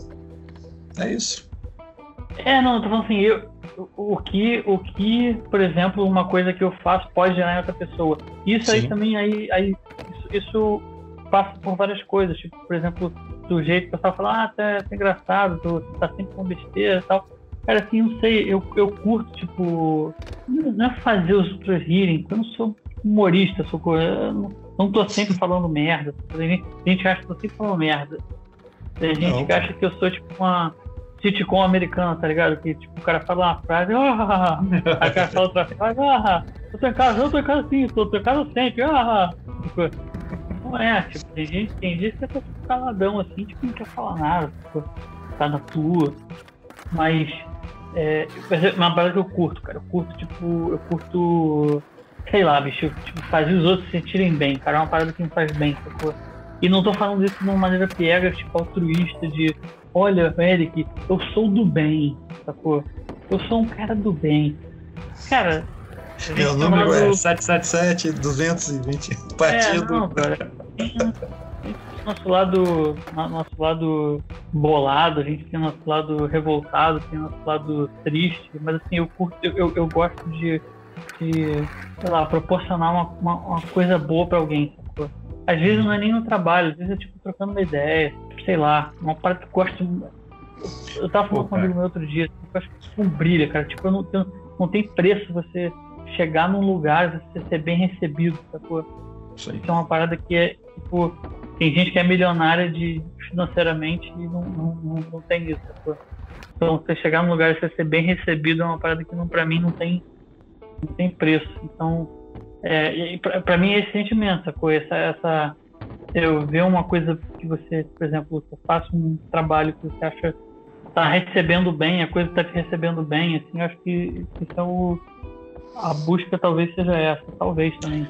É isso. É não eu tô falando assim eu o que o que por exemplo uma coisa que eu faço pode gerar em outra pessoa. Isso Sim. aí também aí, aí isso, isso passa por várias coisas, tipo, por exemplo, do jeito que o pessoal fala, ah, tá, tá engraçado, tu tá sempre com besteira e tal. Cara, assim, não sei, eu, eu curto, tipo, não é fazer os outros rirem, eu não sou humorista, sou, eu não, não tô sempre falando merda. A gente, acha que eu tô sempre falando merda. Tem gente não. que acha que eu sou, tipo, uma sitcom americana, tá ligado? Que, tipo, o cara fala uma frase, ah, aí o cara fala outra frase, ah, eu tô em casa, eu tô em casa sim, tô, tô em casa sempre, ah, tipo, não é, tipo, tem gente, tem que tá caladão assim, tipo, não quer falar nada, tipo, tá na tua. Mas é, é uma parada que eu curto, cara. Eu curto, tipo, eu curto, sei lá, bicho, tipo, fazer os outros se sentirem bem, cara. É uma parada que me faz bem, sacou? E não tô falando isso de uma maneira piega, tipo, altruísta, de olha, Eric, eu sou do bem, sacou? Eu sou um cara do bem. Cara, meu número é 777-220 partido. É, não, cara. nosso lado, nosso lado bolado, a gente tem nosso lado revoltado, tem nosso lado triste, mas assim, eu curto, eu, eu, gosto de, de, sei lá, proporcionar uma, uma, uma coisa boa para alguém. Sacou? Às vezes não é nem no trabalho, às vezes é tipo trocando uma ideia, sei lá, uma parte que eu gosto. Eu tava falando com um amigo meu outro dia, eu acho que tipo um brilha, cara. Tipo, eu não, eu, não tem preço você chegar num lugar, você ser bem recebido, sacou? Isso, Isso é uma parada que é, tipo, tem gente que é milionária de, financeiramente e não, não, não, não tem isso, sacou? Então, você chegar num lugar e você ser bem recebido é uma parada que, não, pra mim, não tem, não tem preço. Então, é, pra, pra mim é esse sentimento, sacou? Essa, essa, eu ver uma coisa que você, por exemplo, você faça um trabalho que você acha tá recebendo bem, a coisa tá te recebendo bem, assim, eu acho que isso é o, a busca talvez seja essa, talvez também.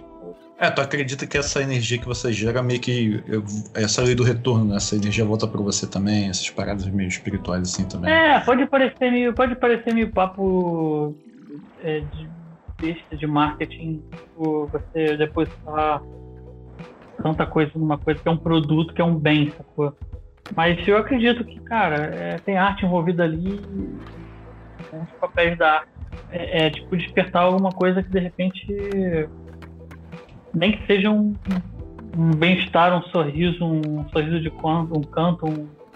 É, tu acredita que essa energia que você gera meio que. Essa lei do retorno, né? Essa energia volta para você também, essas paradas meio espirituais assim também. É, pode parecer meio, pode parecer meio papo é, de besta de marketing, tipo, você depois falar tanta coisa numa coisa que é um produto, que é um bem, sacou? Mas eu acredito que, cara, é, tem arte envolvida ali, os papéis da arte é, é, tipo despertar alguma coisa que de repente nem que seja um, um bem-estar, um sorriso, um sorriso de canto, um canto,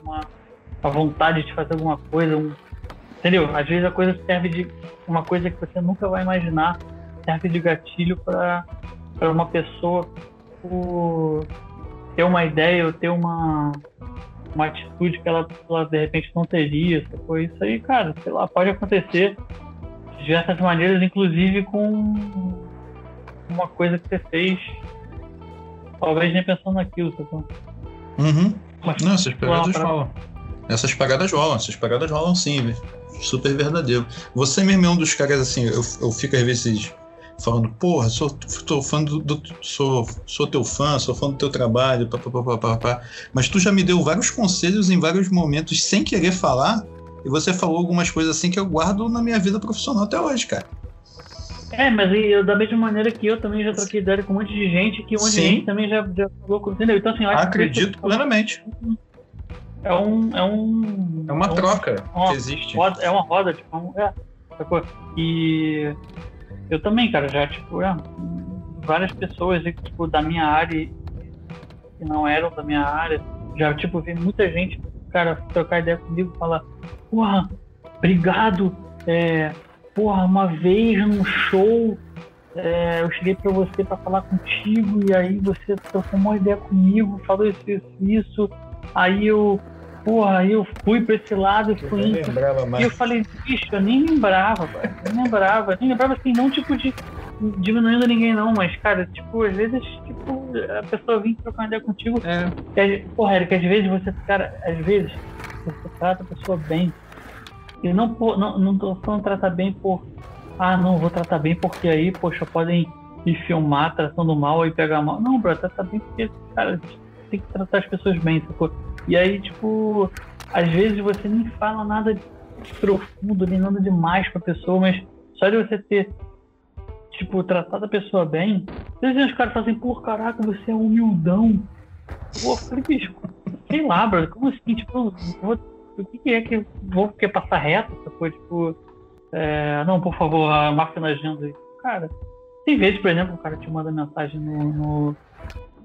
uma, uma vontade de fazer alguma coisa, um, entendeu? Às vezes a coisa serve de uma coisa que você nunca vai imaginar, serve de gatilho para uma pessoa ter uma ideia ou ter uma, uma atitude que ela, ela de repente não teria. Foi isso aí, cara, sei lá, pode acontecer de diversas maneiras, inclusive com uma coisa que você fez, talvez nem pensando naquilo, tá Uhum. Mas, Não, essas pegadas rolam. Essas pegadas rolam, essas pegadas rolam sim, super verdadeiro. Você mesmo é um dos caras assim, eu, eu fico às vezes falando, porra, sou, sou fã do, do, sou, sou teu fã, sou fã do teu trabalho, pá, pá, pá, pá, mas tu já me deu vários conselhos em vários momentos sem querer falar, e você falou algumas coisas assim que eu guardo na minha vida profissional até hoje, cara. É, mas eu, da mesma maneira que eu também já troquei ideia com um monte de gente, que um monte de gente também já, já falou, entendeu? Então, assim, eu Acredito plenamente. É um. É, um, é uma é um, troca uma, que existe. Roda, é uma roda, tipo, é, e eu também, cara, já, tipo, é, várias pessoas, tipo, da minha área que não eram da minha área, já, tipo, vi muita gente, cara, trocar ideia comigo e falar, porra, obrigado, é, porra, uma vez num show, é, eu cheguei para você para falar contigo e aí você trocou uma ideia comigo, falou isso, isso, isso. Aí eu, porra, aí eu fui para esse lado e fui. E eu falei, bicho, eu nem lembrava, cara, nem lembrava, nem lembrava assim, não tipo de diminuindo ninguém não, mas cara, tipo, às vezes, tipo, a pessoa vem trocar uma ideia contigo. É. Que, porra, Eric, às vezes você, cara, às vezes você trata a pessoa bem e não, por, não, não falando tratar bem por. Ah, não, vou tratar bem porque aí, poxa, podem me filmar tratando mal e pegar mal. Não, bro, trata bem porque, cara, tem que tratar as pessoas bem, sacou? E aí, tipo, às vezes você nem fala nada profundo, nem nada demais pra pessoa, mas só de você ter, tipo, tratado a pessoa bem, às vezes os caras fazem, pô, caraca, você é humildão. Pô, bicho, sei lá, bro, como assim, tipo, vou o que, é que vou quer passar reto? Foi tipo, é, não, por favor, marca na agenda. Cara, tem vezes, por exemplo, o cara te manda mensagem no, no,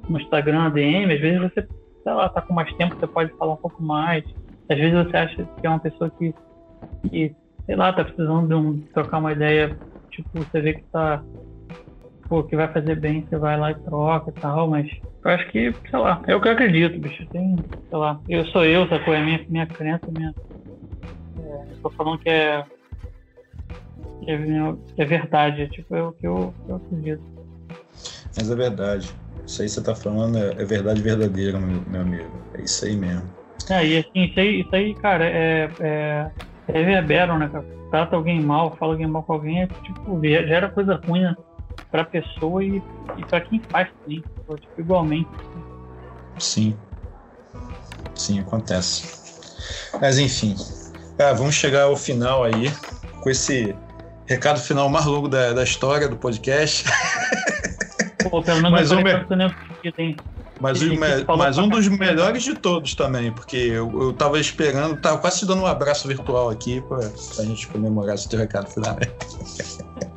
no Instagram, DM, às vezes você, sei lá, tá com mais tempo, você pode falar um pouco mais. Às vezes você acha que é uma pessoa que, que sei lá, tá precisando de um, trocar uma ideia, tipo, você vê que tá pô, que vai fazer bem, você vai lá e troca e tal, mas eu acho que, sei lá, é o que eu acredito, bicho. Tem, sei lá, eu sou eu, sacou? É minha, minha crença, minha. É, tô falando que é. Que é, é verdade, é, tipo, é o que eu, eu acredito. Mas é verdade. Isso aí que você tá falando é, é verdade verdadeira, meu, meu, amigo. É isso aí mesmo. É, e assim, isso aí, isso aí cara, é. é é reverberam, né, cara? Trata alguém mal, fala alguém mal com alguém, é tipo, gera coisa ruim, né? para a pessoa e, e para quem faz também, tipo, igualmente. Sim. Sim, acontece. Mas enfim. Ah, vamos chegar ao final aí com esse recado final mais longo da, da história do podcast. Pô, pelo menos mas, um, me... mas, um, mas um dos melhores de todos também, porque eu, eu tava esperando, tava quase te dando um abraço virtual aqui pra, pra gente comemorar esse teu recado final.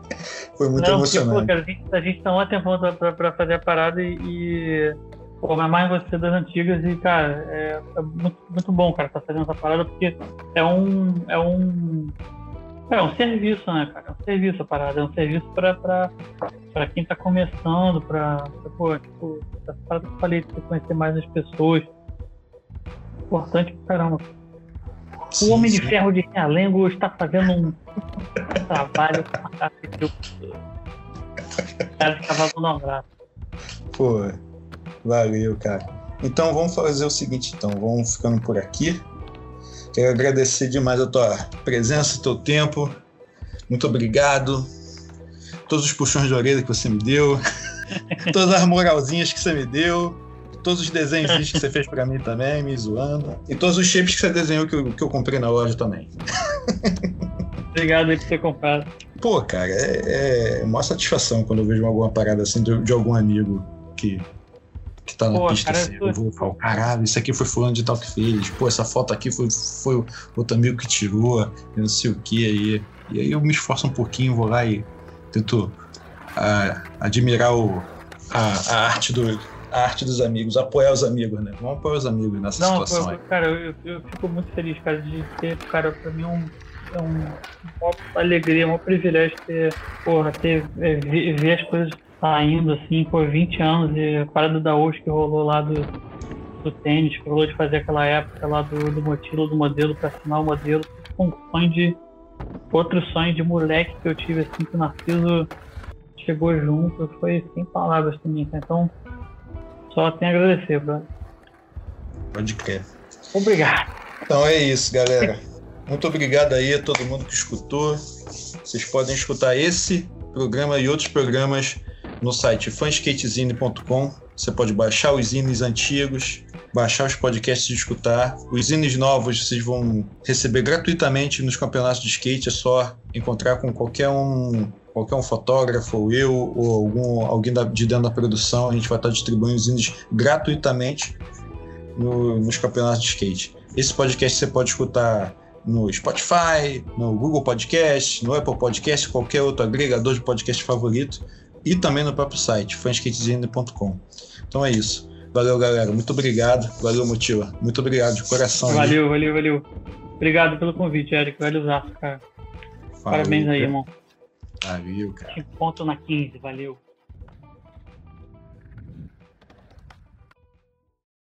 Foi muito não, emocionante. Porque, pô, cara, a, gente, a gente tá um tempão pra, pra fazer a parada e. e pô, mas mais você das antigas e, cara, é, é, muito, muito bom, cara, tá fazendo essa parada porque é um. É um. É um serviço, né, cara? É um serviço a parada, é um serviço pra, pra, pra quem tá começando, pra, pra pô, tipo, essa parada que eu falei, pra conhecer mais as pessoas. Importante pra caramba. Sim, o Homem sim. de Ferro de Realengo está fazendo um trabalho fantástico. O cara fica vazando um abraço. Pô, valeu, cara. Então vamos fazer o seguinte, então, vamos ficando por aqui. Quero agradecer demais a tua presença, o teu tempo. Muito obrigado. Todos os puxões de orelha que você me deu. todas as moralzinhas que você me deu todos os desenhos que você fez para mim também, me zoando. E todos os chips que você desenhou que eu, que eu comprei na loja também. Obrigado aí por ter comprado. Pô, cara, é, é uma satisfação quando eu vejo alguma parada assim de, de algum amigo que, que tá na Pô, pista cara, assim. Eu vou falar, caralho, isso aqui foi fulano de tal que fez. Pô, essa foto aqui foi, foi outro amigo que tirou, não sei o que aí. E aí eu me esforço um pouquinho, vou lá e tento uh, admirar o, a, a arte do, a arte dos amigos, apoiar os amigos, né? Vamos apoiar os amigos nessa Não, situação aí. Cara, eu, eu, fico muito feliz, cara, de ter, cara, pra mim é um, é um, uma alegria, um privilégio ter, porra, ter, é, ver, ver, as coisas saindo, assim, por 20 anos, e a parada da hoje que rolou lá do, do tênis, que rolou de fazer aquela época lá do, do motilo, do modelo, pra assinar o modelo, um sonho de, outro sonho de moleque que eu tive, assim, que o Narciso chegou junto, foi sem palavras também, então só tenho a agradecer, brother. Pode crer. Obrigado. Então é isso, galera. Muito obrigado aí a todo mundo que escutou. Vocês podem escutar esse programa e outros programas no site fanskatezine.com. Você pode baixar os zines antigos, baixar os podcasts e escutar. Os zines novos vocês vão receber gratuitamente nos campeonatos de skate. É só encontrar com qualquer um, qualquer um fotógrafo, ou eu, ou algum, alguém da, de dentro da produção. A gente vai estar distribuindo os zines gratuitamente no, nos campeonatos de skate. Esse podcast você pode escutar no Spotify, no Google Podcast, no Apple Podcast, qualquer outro agregador de podcast favorito e também no próprio site, fanskatezine.com. Então é isso. Valeu, galera. Muito obrigado. Valeu, Motiva. Muito obrigado de coração. Valeu, valeu, valeu. Obrigado pelo convite, Eric. Valeu, Zaço, cara. Falou, Parabéns aí, cara. irmão. Valeu, cara. Ponto na 15, valeu.